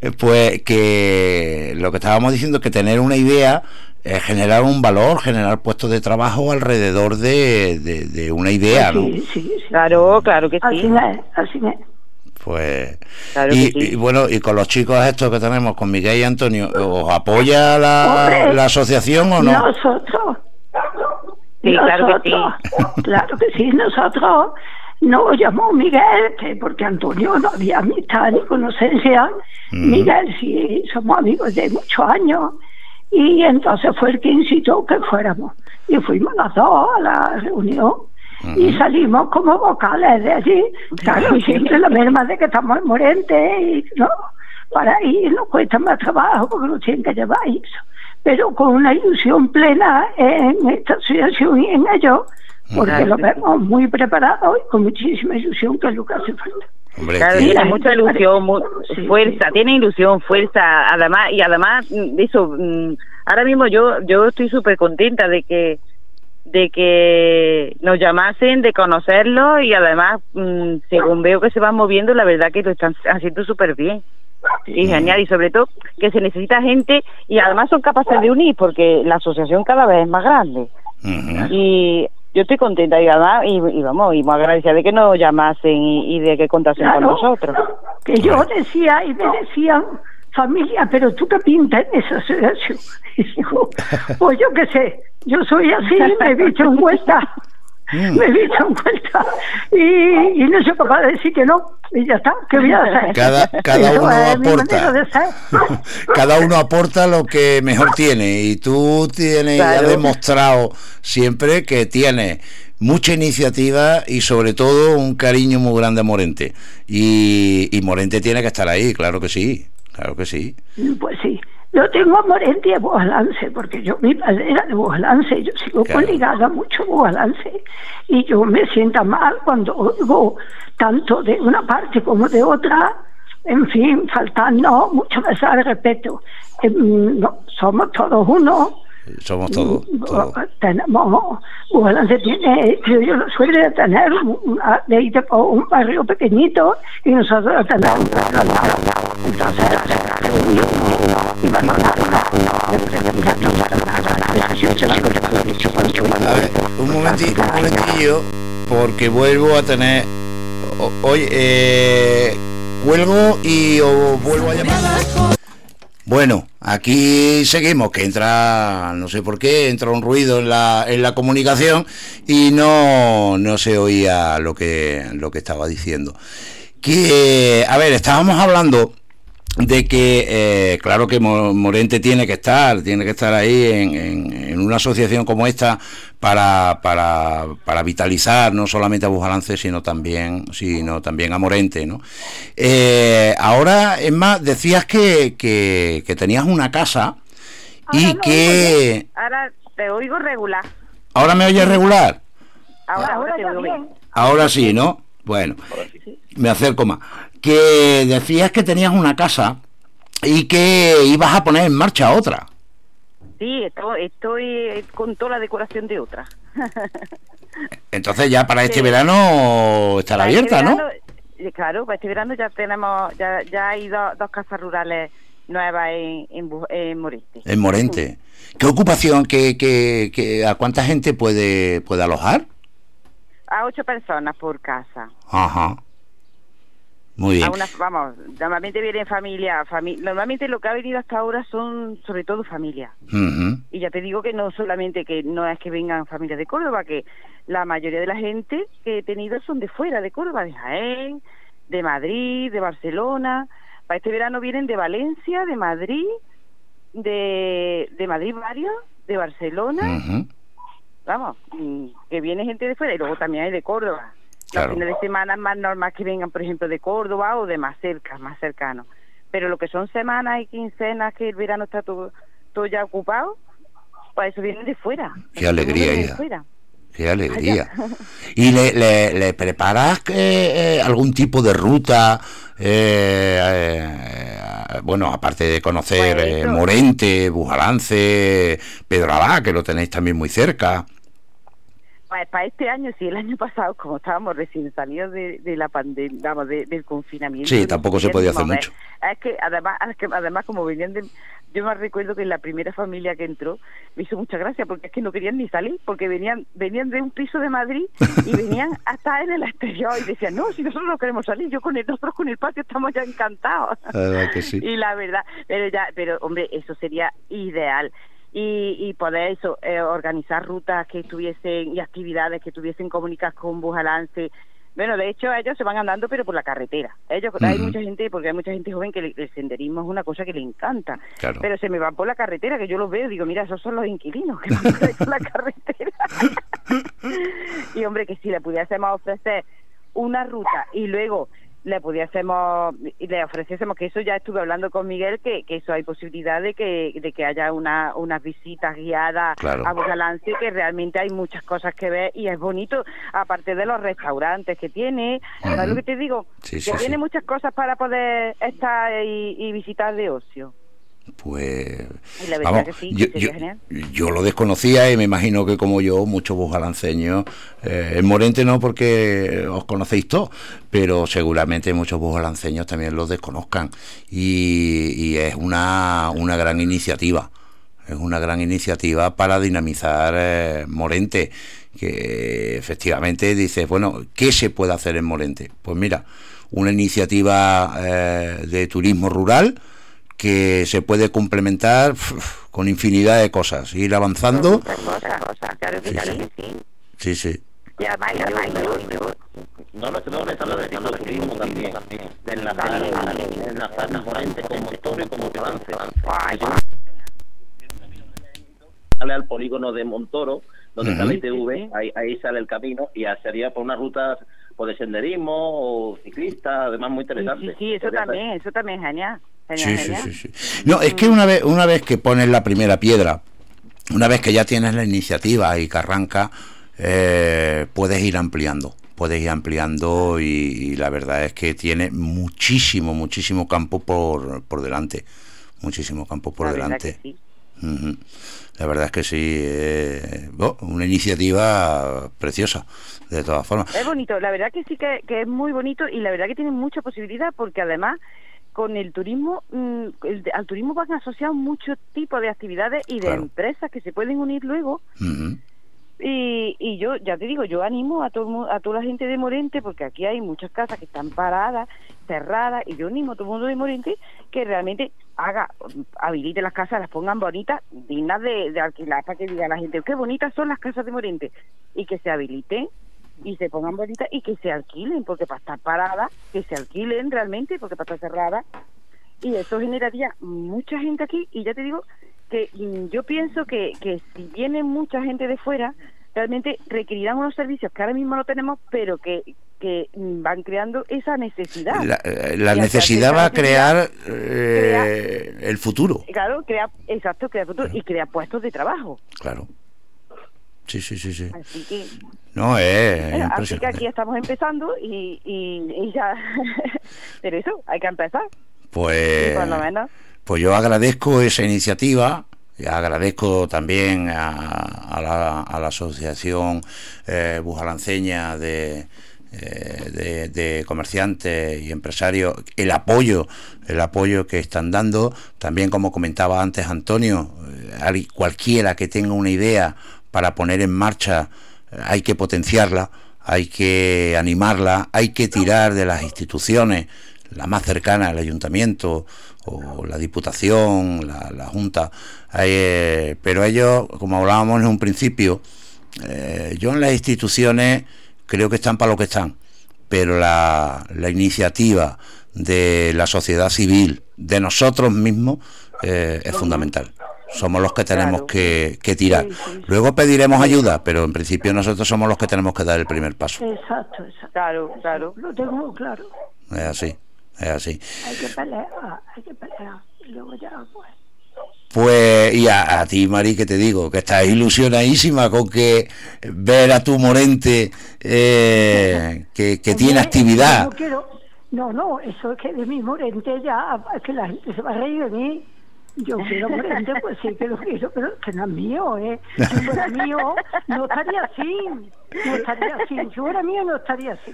Eh, Pues que lo que estábamos diciendo que tener una idea es generar un valor, generar puestos de trabajo alrededor de, de- de una idea, ¿no?
Sí, sí, sí.
Claro, claro que
Así
sí.
es, así es.
Pues
Claro
y,
que sí.
y bueno, y con los chicos estos que tenemos, con Miguel y Antonio, ¿os apoya la, la asociación o no?
Nosotros.
Sí, claro que
nosotros, claro que sí, nosotros nos llamó Miguel, que porque Antonio no había amistad ni conocencia.
Mm.
Miguel sí, somos amigos de muchos años. Y entonces fue el que incitó que fuéramos. Y fuimos las dos a la reunión. Y salimos como vocales de allí. Claro, siempre la misma de que estamos en Morente. Y, ¿no? Para ir nos cuesta más trabajo porque nos tienen que llevar y eso pero con una ilusión plena en esta asociación y en ello, porque lo vemos muy preparado y con muchísima ilusión, que es lo que hace falta.
Hombre,
tiene
la
mucha ilusión, mu-
sí,
fuerza,
sí.
tiene ilusión, fuerza, además, y además, mm, eso, mm, ahora mismo yo, yo estoy súper contenta de que, de que nos llamasen, de conocerlos, y además, mm, según veo que se van moviendo, la verdad que lo están haciendo súper bien. Y genial, y sobre todo que se necesita gente, y además son capaces de unir, porque la asociación cada vez es más grande. Y yo estoy contenta y además, y, y vamos, y muy agradecida de que nos llamasen y, y de que contasen con nosotros.
Que yo decía y me decían, familia, pero tú qué pintas en esa asociación. [LAUGHS] Y digo, pues yo qué sé, yo soy así, me he visto en vuelta.
Mm.
Me he visto en vuelta y, y no soy capaz de decir que no, y ya está, ¿qué voy a [LAUGHS] hacer?
Cada, cada uno
manera
aporta. [LAUGHS] cada uno aporta lo que mejor tiene y tú tienes ya demostrado siempre que tienes mucha iniciativa y sobre todo un cariño muy grande a Morente y, y Morente tiene que estar ahí claro que sí claro que sí
Pues sí, Yo tengo amor en a Bujalance, porque yo mi padre era de Bujalance, yo sigo
Claro.
ligada mucho a Bujalance, y yo me siento mal cuando oigo tanto de una parte como de otra, en fin, faltando mucho más al respeto. Em, no, somos todos uno.
Somos todos. todos.
Tenemos, Bujalance tiene, yo, la suerte de tener una, de un barrio pequeñito y nosotros tenemos. Entonces,
A ver, un momentito, un momentillo, porque vuelvo a tener. o- Oye, eh, cuelgo y os vuelvo a llamar. Bueno, aquí seguimos, que entra, no sé por qué, entra un ruido en la, en la comunicación y no, no se oía lo que, lo que estaba diciendo. Que, a ver, estábamos hablando de que, eh, claro que Mo- Morente tiene que estar, tiene que estar ahí en, en- en una asociación como esta para, para, para vitalizar no solamente a Bujalance, sino también, sino también a Morente, ¿no? Eh, ahora, es más, decías que, que, que tenías una casa y
Ahora
que...
Ahora te oigo regular.
¿Ahora me oyes regular?
Ahora, ahora
Ahora
te oigo
también.
bien.
Ahora sí, ¿no? Bueno, me acerco más. Que decías que tenías una casa y que ibas a poner en marcha otra.
Sí, estoy, estoy con toda la decoración de otra. [LAUGHS]
Entonces ya para este
Sí.
verano estará
Para este
abierta, ¿no?
verano, eh, Claro, para este verano ya tenemos, ya, ya hay do- dos casas rurales nuevas en, en, en Moreste.
En Morente. ¿Qué ocupación, qué, qué, qué- a cuánta gente puede, puede alojar?
A ocho personas por casa.
Ajá. Muy bien.
A una, vamos, normalmente vienen familia, fami- normalmente lo que ha venido hasta ahora son sobre todo familias. Y ya te digo que no solamente que no es que vengan familias de Córdoba, que la mayoría de la gente que he tenido son de fuera de Córdoba, de Jaén, de Madrid, de Barcelona. Para este verano vienen de Valencia, de Madrid, de, de Madrid varios, de Barcelona. Vamos, que viene gente de fuera y luego también hay de Córdoba.
Claro.
Los fines de semana es más normal que vengan, por ejemplo, de Córdoba o de más cerca, más cercano. Pero lo que son semanas y quincenas que el verano está todo, todo ya ocupado, para eso vienen de fuera.
Qué alegría, hija. Qué alegría. [LAUGHS] ¿Y le, le, le preparas eh, eh, algún tipo de ruta? eh, eh, bueno, aparte de conocer
Pues
eh. Morente, Bujalance, Pedralá, que lo tenéis también muy cerca.
Para, para este año, sí, el año pasado, como estábamos recién salidos de, de la pandemia, vamos, de- del confinamiento.
Sí, tampoco se podía hacer mucho.
Es que además, es que además como venían de... Yo me recuerdo que la primera familia que entró me hizo mucha gracia porque es que no querían ni salir, porque venían venían de un piso de Madrid y venían [LAUGHS] hasta en el exterior y decían, no, si nosotros no queremos salir, yo con el, nosotros con el patio estamos ya encantados.
La que sí. [LAUGHS]
Y la verdad, pero ya, pero hombre, eso sería ideal. Y, y poder eso, eh, organizar rutas que estuviesen y actividades que tuviesen comunicadas con Bujalance. Bueno, de hecho, ellos se van andando, pero por la carretera. Ellos, hay mucha gente, porque hay mucha gente joven que le- el senderismo es una cosa que le encanta.
Claro.
Pero se me van por la carretera, que yo los veo y digo, mira, esos son los inquilinos que [LAUGHS] van por la carretera. [LAUGHS] y hombre, que si le pudiésemos ofrecer una ruta y luego le pudiésemos y le ofreciésemos que eso ya estuve hablando con Miguel que, que eso hay posibilidad de que de que haya una unas visitas guiadas
Claro.
a Bujalance que realmente hay muchas cosas que ver y es bonito aparte de los restaurantes que tiene ¿sabes
Ujú.
lo que te digo?
Sí,
que
sí,
tiene
sí.
muchas cosas para poder estar y, y visitar de ocio
Pues
Y la verdad
vamos,
que sí,
yo lo desconocía y me imagino que como yo, muchos bujalanceños, eh, en Morente no porque os conocéis todos, pero seguramente muchos bujalanceños también los desconozcan y, y es una, una gran iniciativa. Es una gran iniciativa para dinamizar eh, Morente, que efectivamente dices, bueno, ¿qué se puede hacer en Morente? Pues mira, una iniciativa eh, de turismo rural, que se puede complementar uf, con infinidad de cosas, ir avanzando.
claro que sí,
Sí, sí.
No, no, no, estamos metiendo el turismo también. De enlazar, enlazar Morente con motor y como avance. Sale al polígono de Montoro, donde está la. ITV, ahí, ahí sale el camino y sería por una ruta pues, de senderismo o ciclista, además muy
Sí,
interesante.
sí, sí, eso
Podría ser.
también, eso también es genial.
Sí, sí, sí, sí. No, es que una vez, una vez que pones la primera piedra, una vez que ya tienes la iniciativa y que arranca, eh, puedes ir ampliando, puedes ir ampliando y, y la verdad es que tiene muchísimo, muchísimo campo por, por delante, muchísimo campo por
La
delante. La verdad es que sí, eh, oh, una iniciativa preciosa, de todas formas.
Es bonito, la verdad que sí que, que es muy bonito y la verdad que tiene mucha posibilidad porque además con el turismo, mm, al turismo van asociados muchos tipos de actividades y de
Claro.
empresas que se pueden unir luego y, y yo ya te digo, yo animo a todo a toda la gente de Morente porque aquí hay muchas casas que están paradas, cerradas y yo animo a todo el mundo de Morente que realmente haga, habilite las casas, las pongan bonitas, dignas de, de alquilar para que diga la gente qué bonitas son las casas de Morente y que se habiliten y se pongan bonitas y que se alquilen porque para estar paradas, que se alquilen realmente porque para estar cerradas y eso generaría mucha gente aquí y ya te digo que mm, yo pienso que, que si viene mucha gente de fuera realmente requerirán unos servicios que ahora mismo no tenemos pero que, que mm, van creando esa necesidad.
La, eh, la necesidad va a crear eh, el futuro,
claro crea exacto crea futuro y crea puestos de trabajo.
Claro. Sí, sí, sí, sí.
así que
No, es
bueno, así que aquí estamos empezando y, y, y ya [LAUGHS] pero eso hay que empezar
Pues,
por lo menos
pues yo agradezco esa iniciativa, y agradezco también a, a la, a la Asociación eh, Bujalanceña de, eh, de, de comerciantes y empresarios el apoyo, el apoyo que están dando. También, como comentaba antes Antonio, eh, al- cualquiera que tenga una idea para poner en marcha, eh, hay que potenciarla, hay que animarla, hay que tirar de las instituciones, la más cercana, el ayuntamiento o la diputación, la, junta, eh, pero ellos, como hablábamos en un principio, eh, yo en las instituciones creo que están para lo que están, pero la, iniciativa de la sociedad civil, de nosotros mismos, es fundamental. Somos los que tenemos
Claro.
que, que tirar.
Sí, sí, sí.
Luego pediremos ayuda, pero en principio nosotros somos los que tenemos que dar el primer paso.
Exacto, exacto.
claro claro
Lo tengo claro.
Es así, es así.
Hay que pelear, hay que pelear. Y luego ya, pues.
Pues, y a, a ti, Mari, que te digo, que estás ilusionadísima con que ver a tu Morente eh, que, que tiene actividad.
No, quiero, no, no, eso es que de mi Morente ya, es que la gente se va a reír de mí. Yo quiero Morente, pues sí que lo quiero, pero que no es mío, ¿eh? Si fuera mío, no estaría así. No estaría así. Si fuera mío, no estaría así.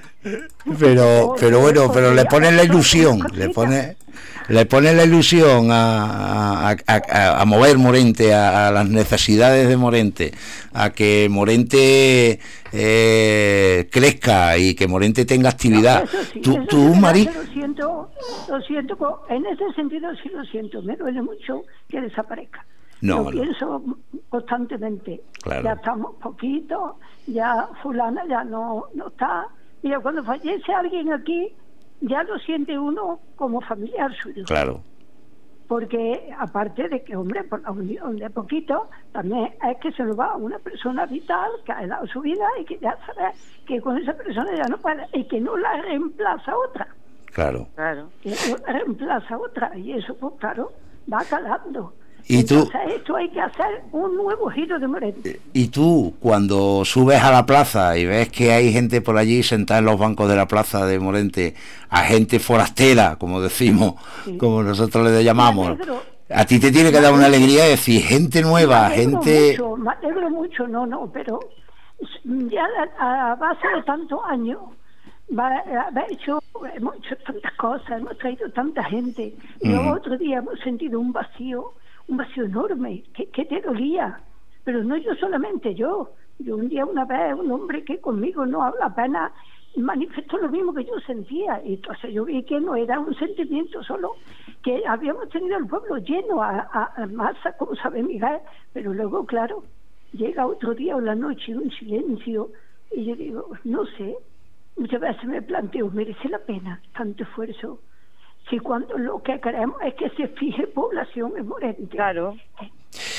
Pero, pero bueno, pero le pones la ilusión, le pones, le pones la ilusión a, a, a- a mover Morente, a, las necesidades de Morente, a que Morente eh, crezca y que Morente tenga actividad.
Eso sí,
Tú, tú, Mari,
Lo siento, lo siento, en ese sentido sí lo siento, me duele mucho que desaparezca.
No,
lo pienso constantemente.
Claro.
Ya estamos poquitos, ya fulana ya no, no está. Mira, cuando fallece alguien aquí, ya lo siente uno como familiar suyo.
claro,
Porque aparte de que, hombre, por la unión de poquito, también es que se lo va a una persona vital que ha dado su vida y que ya sabe que con esa persona ya no puede y que no la reemplaza otra
claro.
claro
que no la reemplaza otra y eso pues claro va calando
Y tú-
Entonces, esto hay que hacer un nuevo giro de Morente
Y tú, cuando subes a la plaza y ves que hay gente por allí sentada en los bancos de la plaza de Morente, a gente forastera, como decimos,
Sí.
como nosotros le llamamos, a ti te tiene que dar una alegría decir gente nueva,
me
gente...
mucho, me alegro mucho no no pero ya a, base de tantos años haber hecho hemos hecho tantas cosas hemos traído tanta gente y
Ujú.
otro día hemos sentido un vacío un vacío enorme. Que, te dolía pero no yo solamente yo yo un día una vez un hombre que conmigo no habla apenas manifestó lo mismo que yo sentía. Y entonces yo vi que no era un sentimiento solo que habíamos tenido el pueblo lleno a, a- a masa como sabe Miguel. Pero luego claro llega otro día o la noche un silencio y yo digo no sé muchas veces me planteo merece la pena tanto esfuerzo si cuando lo que queremos es que se fije población en Morente
claro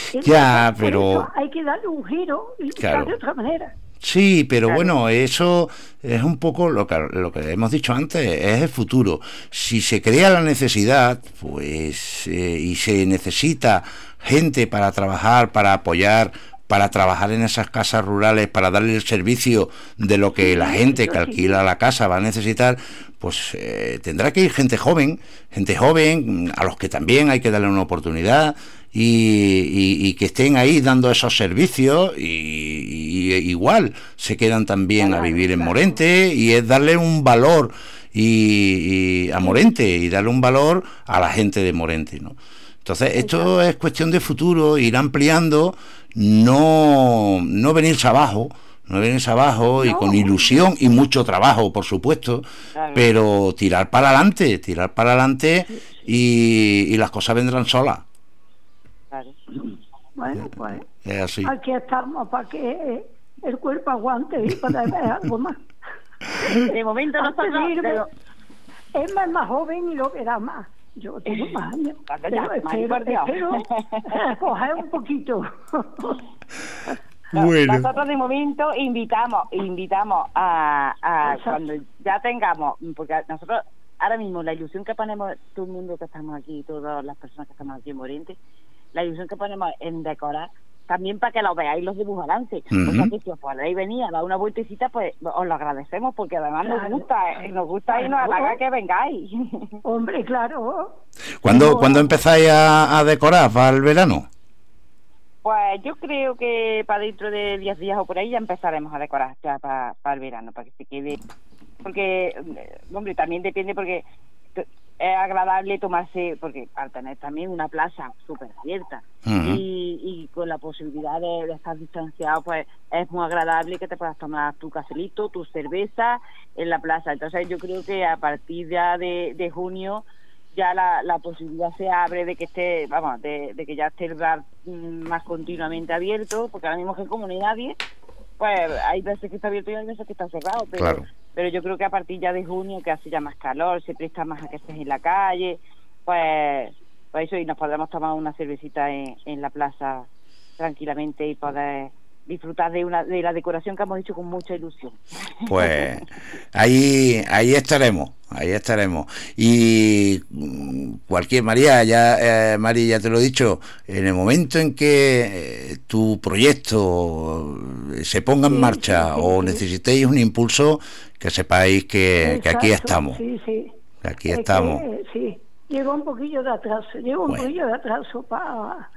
Entonces,
Ya, pero-
hay que darle un giro y
Claro.
buscar de otra manera
Sí, pero bueno, eso es un poco lo que, lo que hemos dicho antes, es el futuro. Si se crea la necesidad, pues, eh, y se necesita gente para trabajar, para apoyar, para trabajar en esas casas rurales, para darle el servicio de lo que la gente que alquila la casa va a necesitar, pues eh, tendrá que ir gente joven, gente joven, a los que también hay que darle una oportunidad y, que estén ahí dando esos servicios y, igual se quedan también a vivir en Morente y es darle un valor y, a Morente y darle un valor a la gente de Morente, ¿no? Entonces, esto es cuestión de futuro, ir ampliando, no, no venirse abajo, no venirse abajo y con ilusión y mucho trabajo, por supuesto, pero tirar para adelante, tirar para adelante y, y las cosas vendrán solas.
Bueno, pues
así.
aquí estamos para que el cuerpo aguante y para ver algo más. [LAUGHS]
De momento no
pero Es más, más joven y lo verá más. Yo tengo más años. Pero espero, espero [LAUGHS] coger un poquito.
Bueno.
Nosotros de momento invitamos, invitamos a, a cuando ya tengamos, porque nosotros ahora mismo la ilusión que ponemos todo el mundo que estamos aquí, todas las personas que estamos aquí en Moriente, la ilusión que ponemos en decorar también para que lo veáis los dibujos Uh O sea que si os podéis venir a dar una vueltecita, pues os lo agradecemos porque además nos gusta, eh, nos gusta y nos halaga que vengáis. [LAUGHS]
Hombre, claro.
¿Cuándo, ¿cuándo empezáis a, a, decorar para el verano?
Pues yo creo que para dentro de 10 días o por ahí ya empezaremos a decorar ya para, para el verano, para que se quede. Porque, eh, hombre, también depende porque es agradable tomarse, porque al tener también una plaza súper abierta. Y, y, con la posibilidad de, estar distanciado, pues es muy agradable que te puedas tomar tu cafelito, tu cerveza en la plaza. Entonces yo creo que a partir ya de, junio ya la, la, posibilidad se abre de que esté, vamos, de, que ya esté el bar mm, más continuamente abierto, porque ahora mismo que como no hay nadie, pues hay veces que está abierto y hay veces que está cerrado, pero pero yo creo que a partir ya de junio, que hace ya más calor, se presta más a que estés en la calle, pues, pues eso, y nos podemos tomar una cervecita en, en la plaza tranquilamente y poder disfrutar de una de la decoración que hemos hecho con mucha ilusión. [LAUGHS]
Pues ahí ahí estaremos, ahí estaremos. Y mm, cualquier María, ya eh, María ya te lo he dicho, en el momento en que eh, tu proyecto se ponga en marcha o necesitéis un impulso, que sepáis que, aquí estamos.
Sí, sí.
aquí estamos.
sí, llevo un poquillo de atraso, llevo un poquillo de atraso para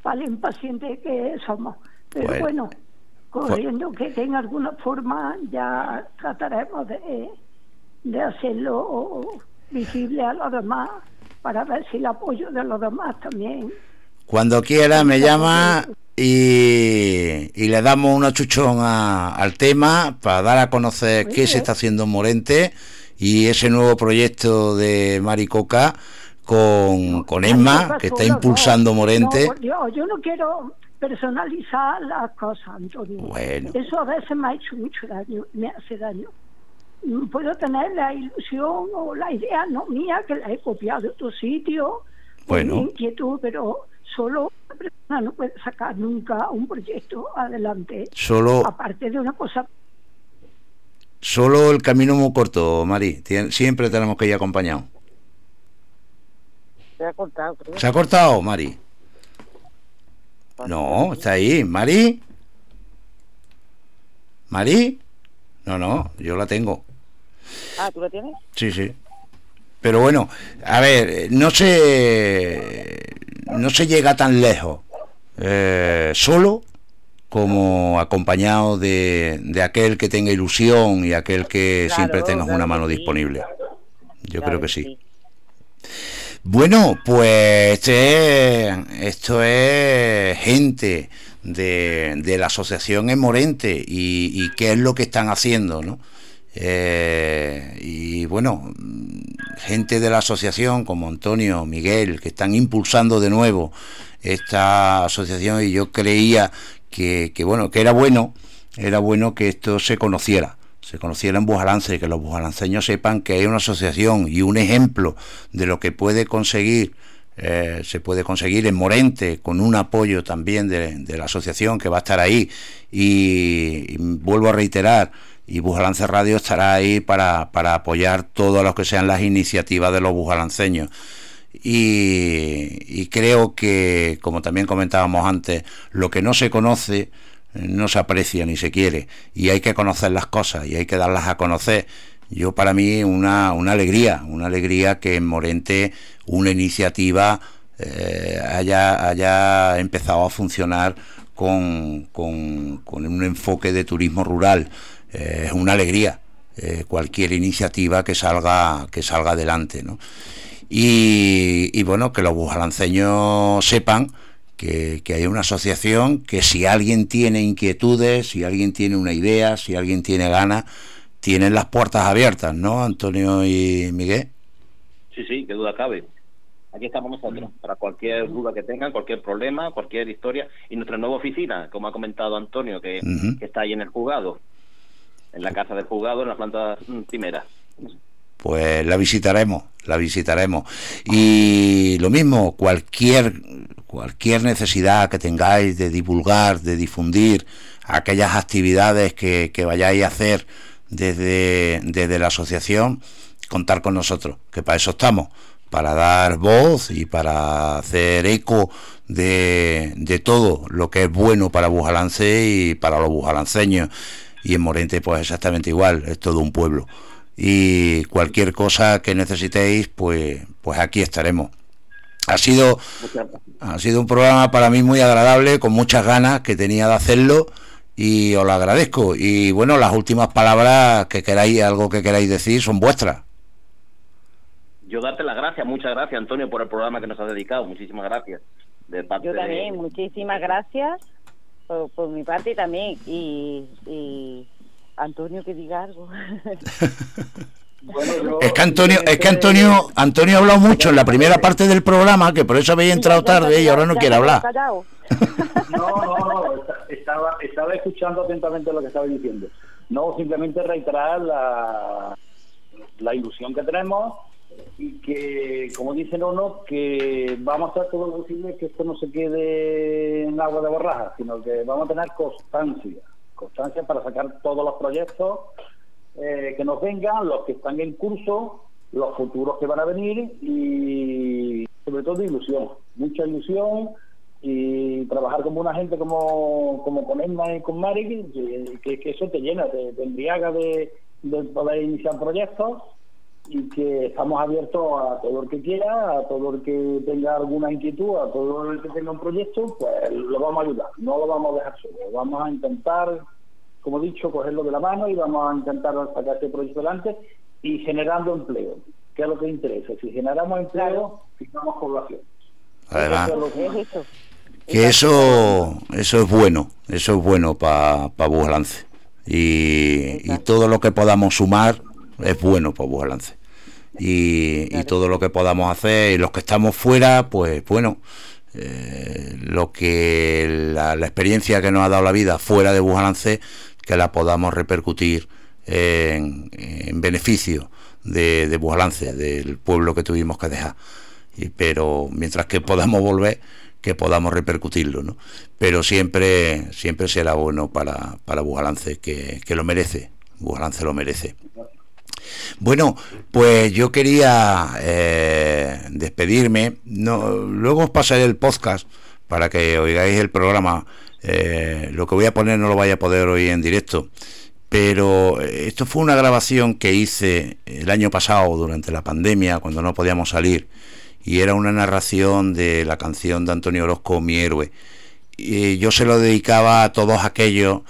para el impaciente que somos. Pero bueno, corriendo que tenga alguna forma, ya trataremos de, de hacerlo visible a los demás para ver si el apoyo de los demás también.
Cuando quiera me llama y, y le damos una chuchón al tema para dar a conocer qué se está haciendo en Morente y ese nuevo proyecto de Maricoca con, con Emma, que está impulsando Morente.
yo no quiero personalizar las cosas, Antonio.
Bueno.
Eso a veces me ha hecho mucho daño, me hace daño. Puedo tener la ilusión o la idea no mía que la he copiado de otro sitio,
bueno.
inquietud, pero solo una persona no puede sacar nunca un proyecto adelante.
Solo.
Aparte de una cosa.
Solo el camino muy corto, Mari. Siempre tenemos que ir acompañados.
Se ha cortado,
¿Se ha cortado, Mari? No, está ahí. ¿Mari? ¿Mari? No, no, yo la tengo.
Ah, ¿tú la tienes?
Sí, sí. Pero bueno, a ver, no se, no se llega tan lejos eh, solo como acompañado de, de, aquel que tenga ilusión y aquel que siempre tenga una mano disponible. Yo creo que sí. Bueno, pues este, esto es gente de, la asociación en Morente y, qué es lo que están haciendo, ¿no? Eh, y bueno, gente de la asociación como Antonio, Miguel, que están impulsando de nuevo esta asociación y yo creía que, bueno, que era bueno, era bueno que esto se conociera se conociera en Bujalance, que los bujalanceños sepan que hay una asociación y un ejemplo de lo que puede conseguir eh, se puede conseguir en Morente con un apoyo también de, la asociación que va a estar ahí. Y, vuelvo a reiterar y Bujalance Radio estará ahí para, para apoyar todo lo que sean las iniciativas de los bujalanceños. Y, creo que como también comentábamos antes lo que no se conoce no se aprecia ni se quiere. Y hay que conocer las cosas y hay que darlas a conocer. Yo para mí una, una alegría, una alegría que en Morente una iniciativa eh, haya, haya empezado a funcionar con, con, un enfoque de turismo rural. Eh, es una alegría eh, cualquier iniciativa que salga, que salga adelante. ¿no? Y, bueno, que los bujalanceños sepan que, que, hay una asociación que si alguien tiene inquietudes, si alguien tiene una idea, si alguien tiene ganas, tienen las puertas abiertas, ¿no, Antonio y Miguel?
Sí, sí, qué duda cabe. Aquí estamos nosotros, para cualquier duda que tengan, cualquier problema, cualquier historia. Y nuestra nueva oficina, como ha comentado Antonio, que, está ahí en el juzgado, en la casa del juzgado, en la planta primera.
Pues la visitaremos, la visitaremos. Y lo mismo, cualquier, cualquier necesidad que tengáis de divulgar, de difundir aquellas actividades que, vayáis a hacer desde, desde la asociación, contar con nosotros, que para eso estamos, para dar voz y para hacer eco de, de todo lo que es bueno para Bujalance y para los bujalanceños. Y en Morente pues exactamente igual, es todo un pueblo. Y cualquier cosa que necesitéis, pues, pues aquí estaremos. Ha sido, ha sido un programa para mí muy agradable, con muchas ganas que tenía de hacerlo y os lo agradezco. Y bueno, las últimas palabras que queráis, algo que queráis decir, son vuestras.
Yo darte las gracias, muchas gracias Antonio por el programa que nos has dedicado, muchísimas gracias.
De Yo también, muchísimas gracias por, mi parte también. Y, y Antonio que diga algo.
es que Antonio, es que Antonio, Antonio ha hablado mucho en la primera parte del programa, que por eso habéis entrado tarde y ahora no quiere hablar.
No, no, no, estaba, estaba escuchando atentamente lo que estaba diciendo. No, simplemente reiterar la, la ilusión que tenemos y que, como dicen uno, que vamos a hacer todo lo posible que esto no se quede en agua de borraja, sino que vamos a tener constancia, constancia para sacar todos los proyectos eh, que nos vengan, los que están en curso, los futuros que van a venir y sobre todo ilusión, mucha ilusión y trabajar como una gente como, como con Emma y con Mari, que, eso te llena, te, embriaga de, poder iniciar proyectos y que estamos abiertos a todo el que quiera, a todo el que tenga alguna inquietud, a todo el que tenga un proyecto, pues lo vamos a ayudar, no lo vamos a dejar solo, vamos a intentar, como he dicho, cogerlo de la mano y vamos a intentar sacar este proyecto adelante y generando empleo, que es lo que interesa. Si generamos empleo, fijamos población.
Además, que eso. Eso es bueno eso es bueno para pa Bujalance y, y, todo lo que podamos sumar es bueno para Bujalance y, y, todo lo que podamos hacer y los que estamos fuera pues bueno eh, lo que la, experiencia que nos ha dado la vida fuera de Bujalance que la podamos repercutir en, en beneficio de, de Bujalance del pueblo que tuvimos que dejar y, pero mientras que podamos volver que podamos repercutirlo, ¿no? Pero siempre, siempre será bueno para, para Bujalance, que, que lo merece, Bujalance lo merece. Bueno, pues yo quería eh, despedirme. No, luego os pasaré el podcast para que oigáis el programa. Eh, lo que voy a poner no lo vaya a poder oír en directo. Pero eh, esto fue una grabación que hice el año pasado durante la pandemia, cuando no podíamos salir y era una narración de la canción de Antonio Orozco, Mi héroe. Y yo se lo dedicaba a todos aquellos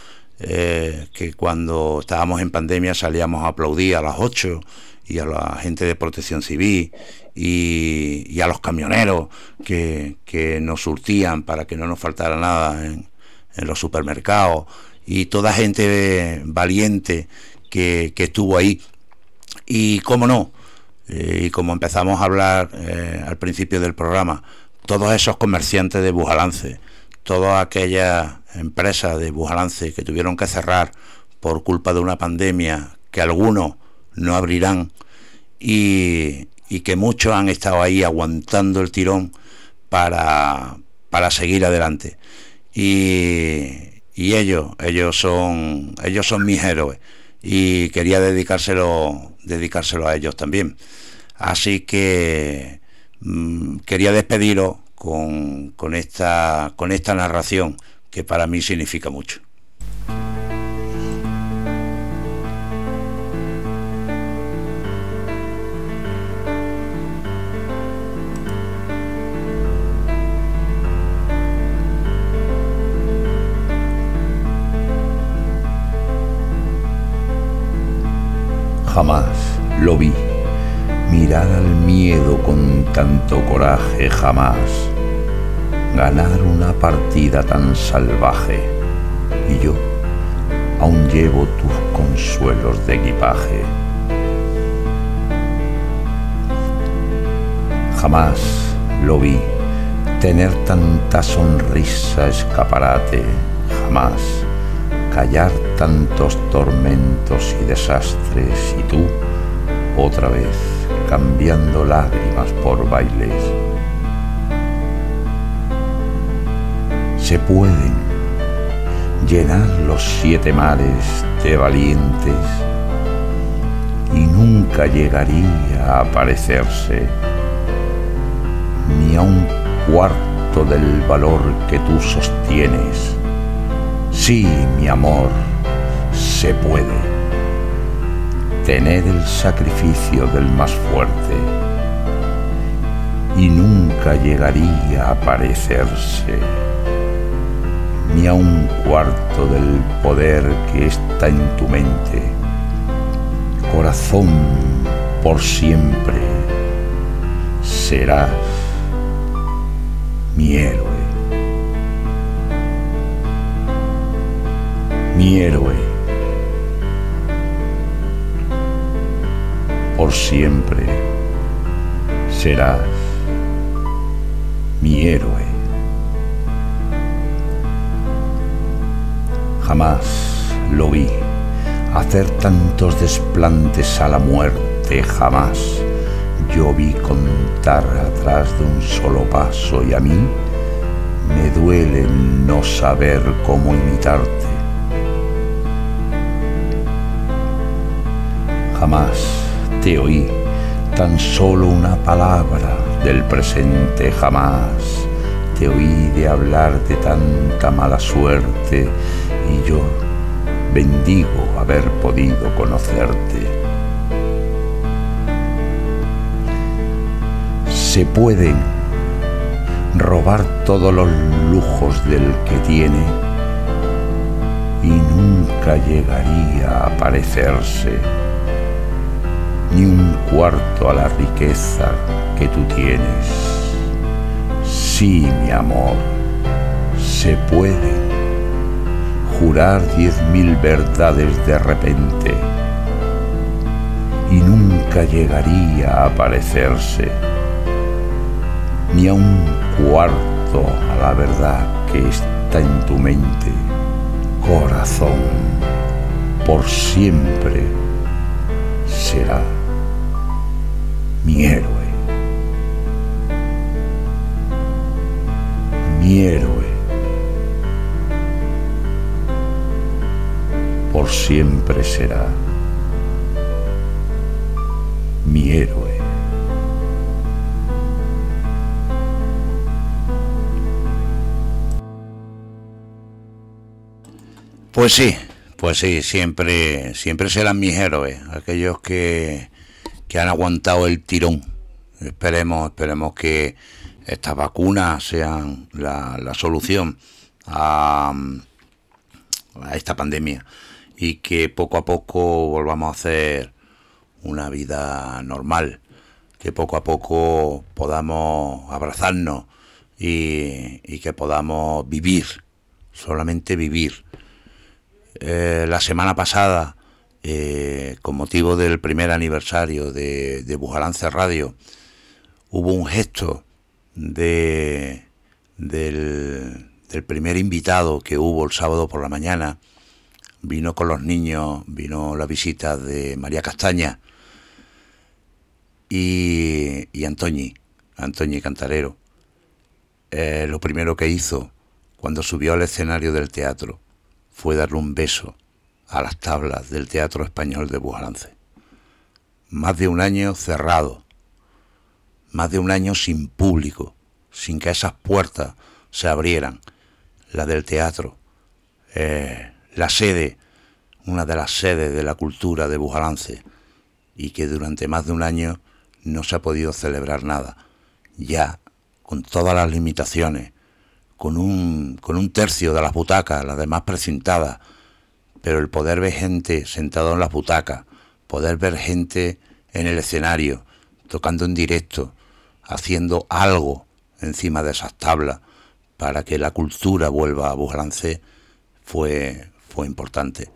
eh, que cuando estábamos en pandemia salíamos a aplaudir a las 8 y a la gente de protección civil y, a los camioneros que, nos surtían para que no nos faltara nada en, en los supermercados y toda gente valiente que, que estuvo ahí. Y cómo no, eh, y como empezamos a hablar eh, al principio del programa, todos esos comerciantes de Bujalance, todas aquellas empresas de Bujalance que tuvieron que cerrar por culpa de una pandemia que algunos no abrirán y
que muchos han estado ahí aguantando el tirón para, para seguir adelante. Y, y ellos, ellos son, ellos son mis héroes y quería dedicárselo, dedicárselo a ellos también. Así que mm, quería despediros con, con, esta, con esta narración que para mí significa mucho.
Jamás lo vi mirar al miedo con tanto coraje, jamás ganar una partida tan salvaje. Y yo aún llevo tus consuelos de equipaje. Jamás lo vi tener tanta sonrisa escaparate, jamás callar tantos tormentos y desastres y tú otra vez cambiando lágrimas por bailes. Se pueden llenar los siete mares de valientes y nunca llegaría a parecerse ni a un cuarto del valor que tú sostienes. Sí, mi amor, se puede tener el sacrificio del más fuerte y nunca llegaría a parecerse ni a un cuarto del poder que está en tu mente. Corazón, por siempre serás mi héroe. mi héroe. Por siempre serás mi héroe. Jamás lo vi. Hacer tantos desplantes a la muerte, jamás. Yo vi contar atrás de un solo paso y a mí me duele no saber cómo imitarte. Jamás te oí tan solo una palabra del presente, jamás te oí de hablar de tanta mala suerte y yo bendigo haber podido conocerte. Se pueden robar todos los lujos del que tiene y nunca llegaría a parecerse ni un cuarto a la riqueza que tú tienes. Sí, mi amor, se puede jurar diez mil verdades de repente y nunca llegaría a parecerse ni a un cuarto a la verdad que está en tu mente, corazón, por siempre será mi héroe, mi héroe, siempre será mi héroe.
Pues sí, pues sí, siempre, siempre serán mis héroes, aquellos que, que han aguantado el tirón. Esperemos, esperemos que estas vacunas sean la, la solución a, a, esta pandemia y que poco a poco volvamos a hacer una vida normal, que poco a poco podamos abrazarnos y, que podamos vivir, solamente vivir. Eh, la semana pasada eh, con motivo del primer aniversario de, de Bujalance Radio, hubo un gesto de, del, del, primer invitado que hubo el sábado por la mañana. Vino con los niños, vino la visita de María Castaña.
Y, y Antoñi, Antoñi Cantarero, eh, lo primero que hizo cuando subió al escenario del teatro fue darle un beso a las tablas del Teatro Español de Bujalance. Más de un año cerrado, más de un año sin público, sin que esas puertas se abrieran, la del teatro, eh, la sede, una de las sedes de la cultura de Bujalance, y que durante más de un año no se ha podido celebrar nada, ya con todas las limitaciones, con un, con un tercio de las butacas, las demás precintadas, pero el poder ver gente sentado en las butacas, poder ver gente en el escenario, tocando en directo, haciendo algo encima de esas tablas para que la cultura vuelva a Bujalance, fue, fue importante.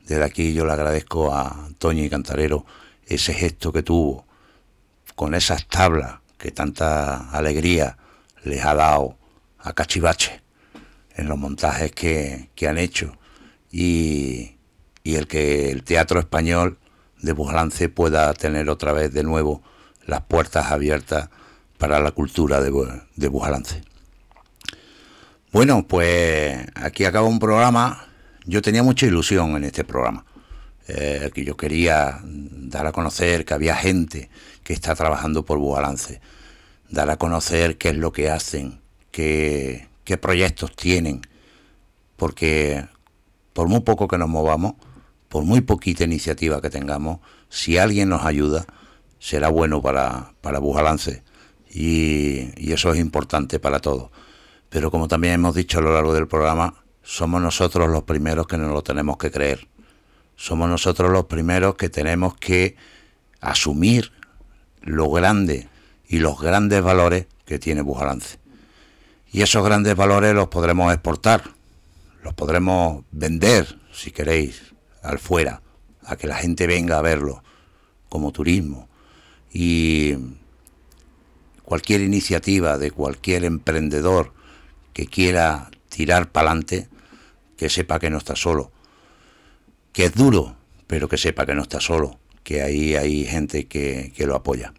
Desde aquí yo le agradezco a Toño y Cantarero ese gesto que tuvo con esas tablas que tanta alegría les ha dado a Cachivache en los montajes que, han hecho y, y, el que el teatro español de Bujalance pueda tener otra vez de nuevo las puertas abiertas para la cultura de, de Bujalance. Bueno, pues aquí acaba un programa. Yo tenía mucha ilusión en este programa. Eh, que yo quería dar a conocer que había gente que está trabajando por Bujalance, dar a conocer qué es lo que hacen, qué, qué proyectos tienen, porque por muy poco que nos movamos, por muy poquita iniciativa que tengamos, si alguien nos ayuda, será bueno para, para Bujalance y, y eso es importante para todos. Pero como también hemos dicho a lo largo del programa, somos nosotros los primeros que nos lo tenemos que creer somos nosotros los primeros que tenemos que asumir lo grande y los grandes valores que tiene Bujalance. Y esos grandes valores los podremos exportar, los podremos vender, si queréis, al fuera, a que la gente venga a verlo como turismo. Y cualquier iniciativa de cualquier emprendedor que quiera tirar para adelante, que sepa que no está solo que es duro, pero que sepa que no está solo, que ahí hay gente que, lo apoya.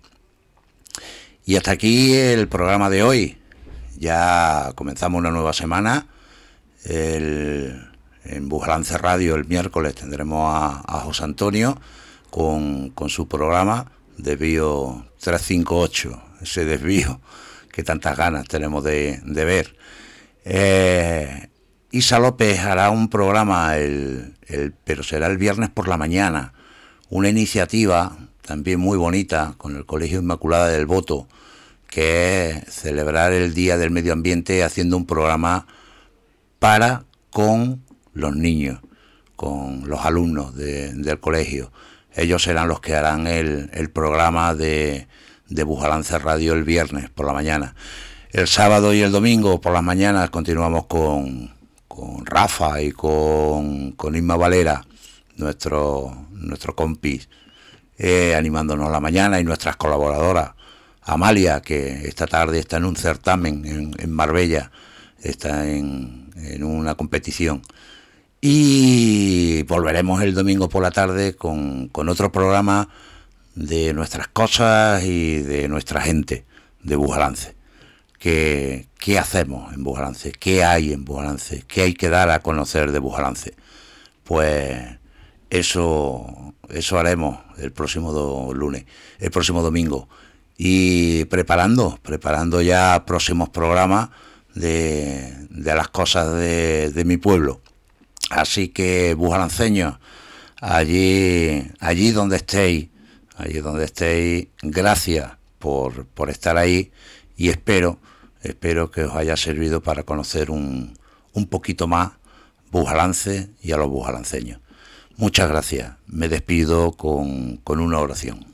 Y hasta aquí el programa de hoy. Ya comenzamos una nueva semana. en Bujalance Radio el miércoles tendremos a, José Antonio con, su programa Desvío 358, ese desvío que tantas ganas tenemos de, ver. Eh, Isa López hará un programa, el, pero será el viernes por la mañana, una iniciativa también muy bonita con el Colegio Inmaculada del Voto, que es celebrar el Día del Medio Ambiente haciendo un programa para con los niños, con los alumnos del colegio. Ellos serán los que harán el, programa de, de Bujalance Radio el viernes por la mañana. El sábado y el domingo por las mañanas continuamos con, con Rafa y con, con Isma Valera, nuestro, nuestro compis, eh, animándonos la mañana y nuestras colaboradoras. Amalia, que esta tarde está en un certamen en, Marbella, está en, en, una competición. Y volveremos el domingo por la tarde con, con otro programa de nuestras cosas y de nuestra gente de Bujalance. ¿Qué, hacemos en Bujalance? ¿Qué hay en Bujalance? ¿Qué hay que dar a conocer de Bujalance? Pues eso, eso haremos el próximo lunes, el próximo domingo. Y preparando, preparando ya próximos programas de, las cosas de, mi pueblo. Así que, bujalanceños, allí, allí donde estéis, allí donde estéis, gracias por, por estar ahí y espero Espero que os haya servido para conocer un, un poquito más Bujalance y a los bujalanceños. Muchas gracias. Me despido con, con una oración.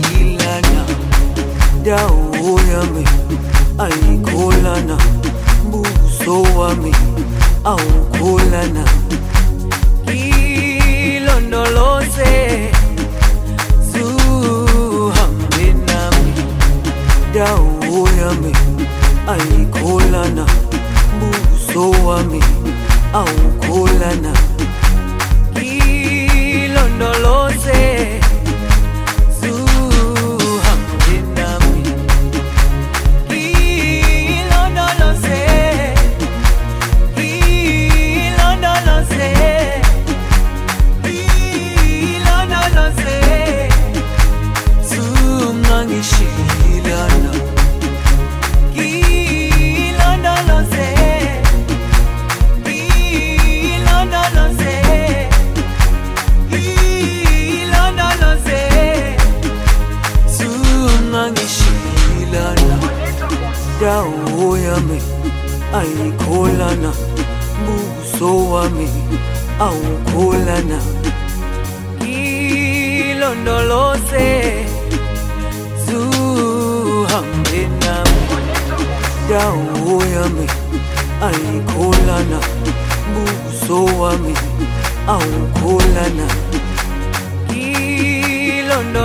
dawo yami ayikholana buso wami awukholana. Ilondoloze zuhambe nami. Dawo yami ayikholana buso wami awukholana. Ilondoloze ayikholana buso wami awukholana ilondoloze zuhambe nami. Dawo yami ayikholana buso wami awukholana ilondoloze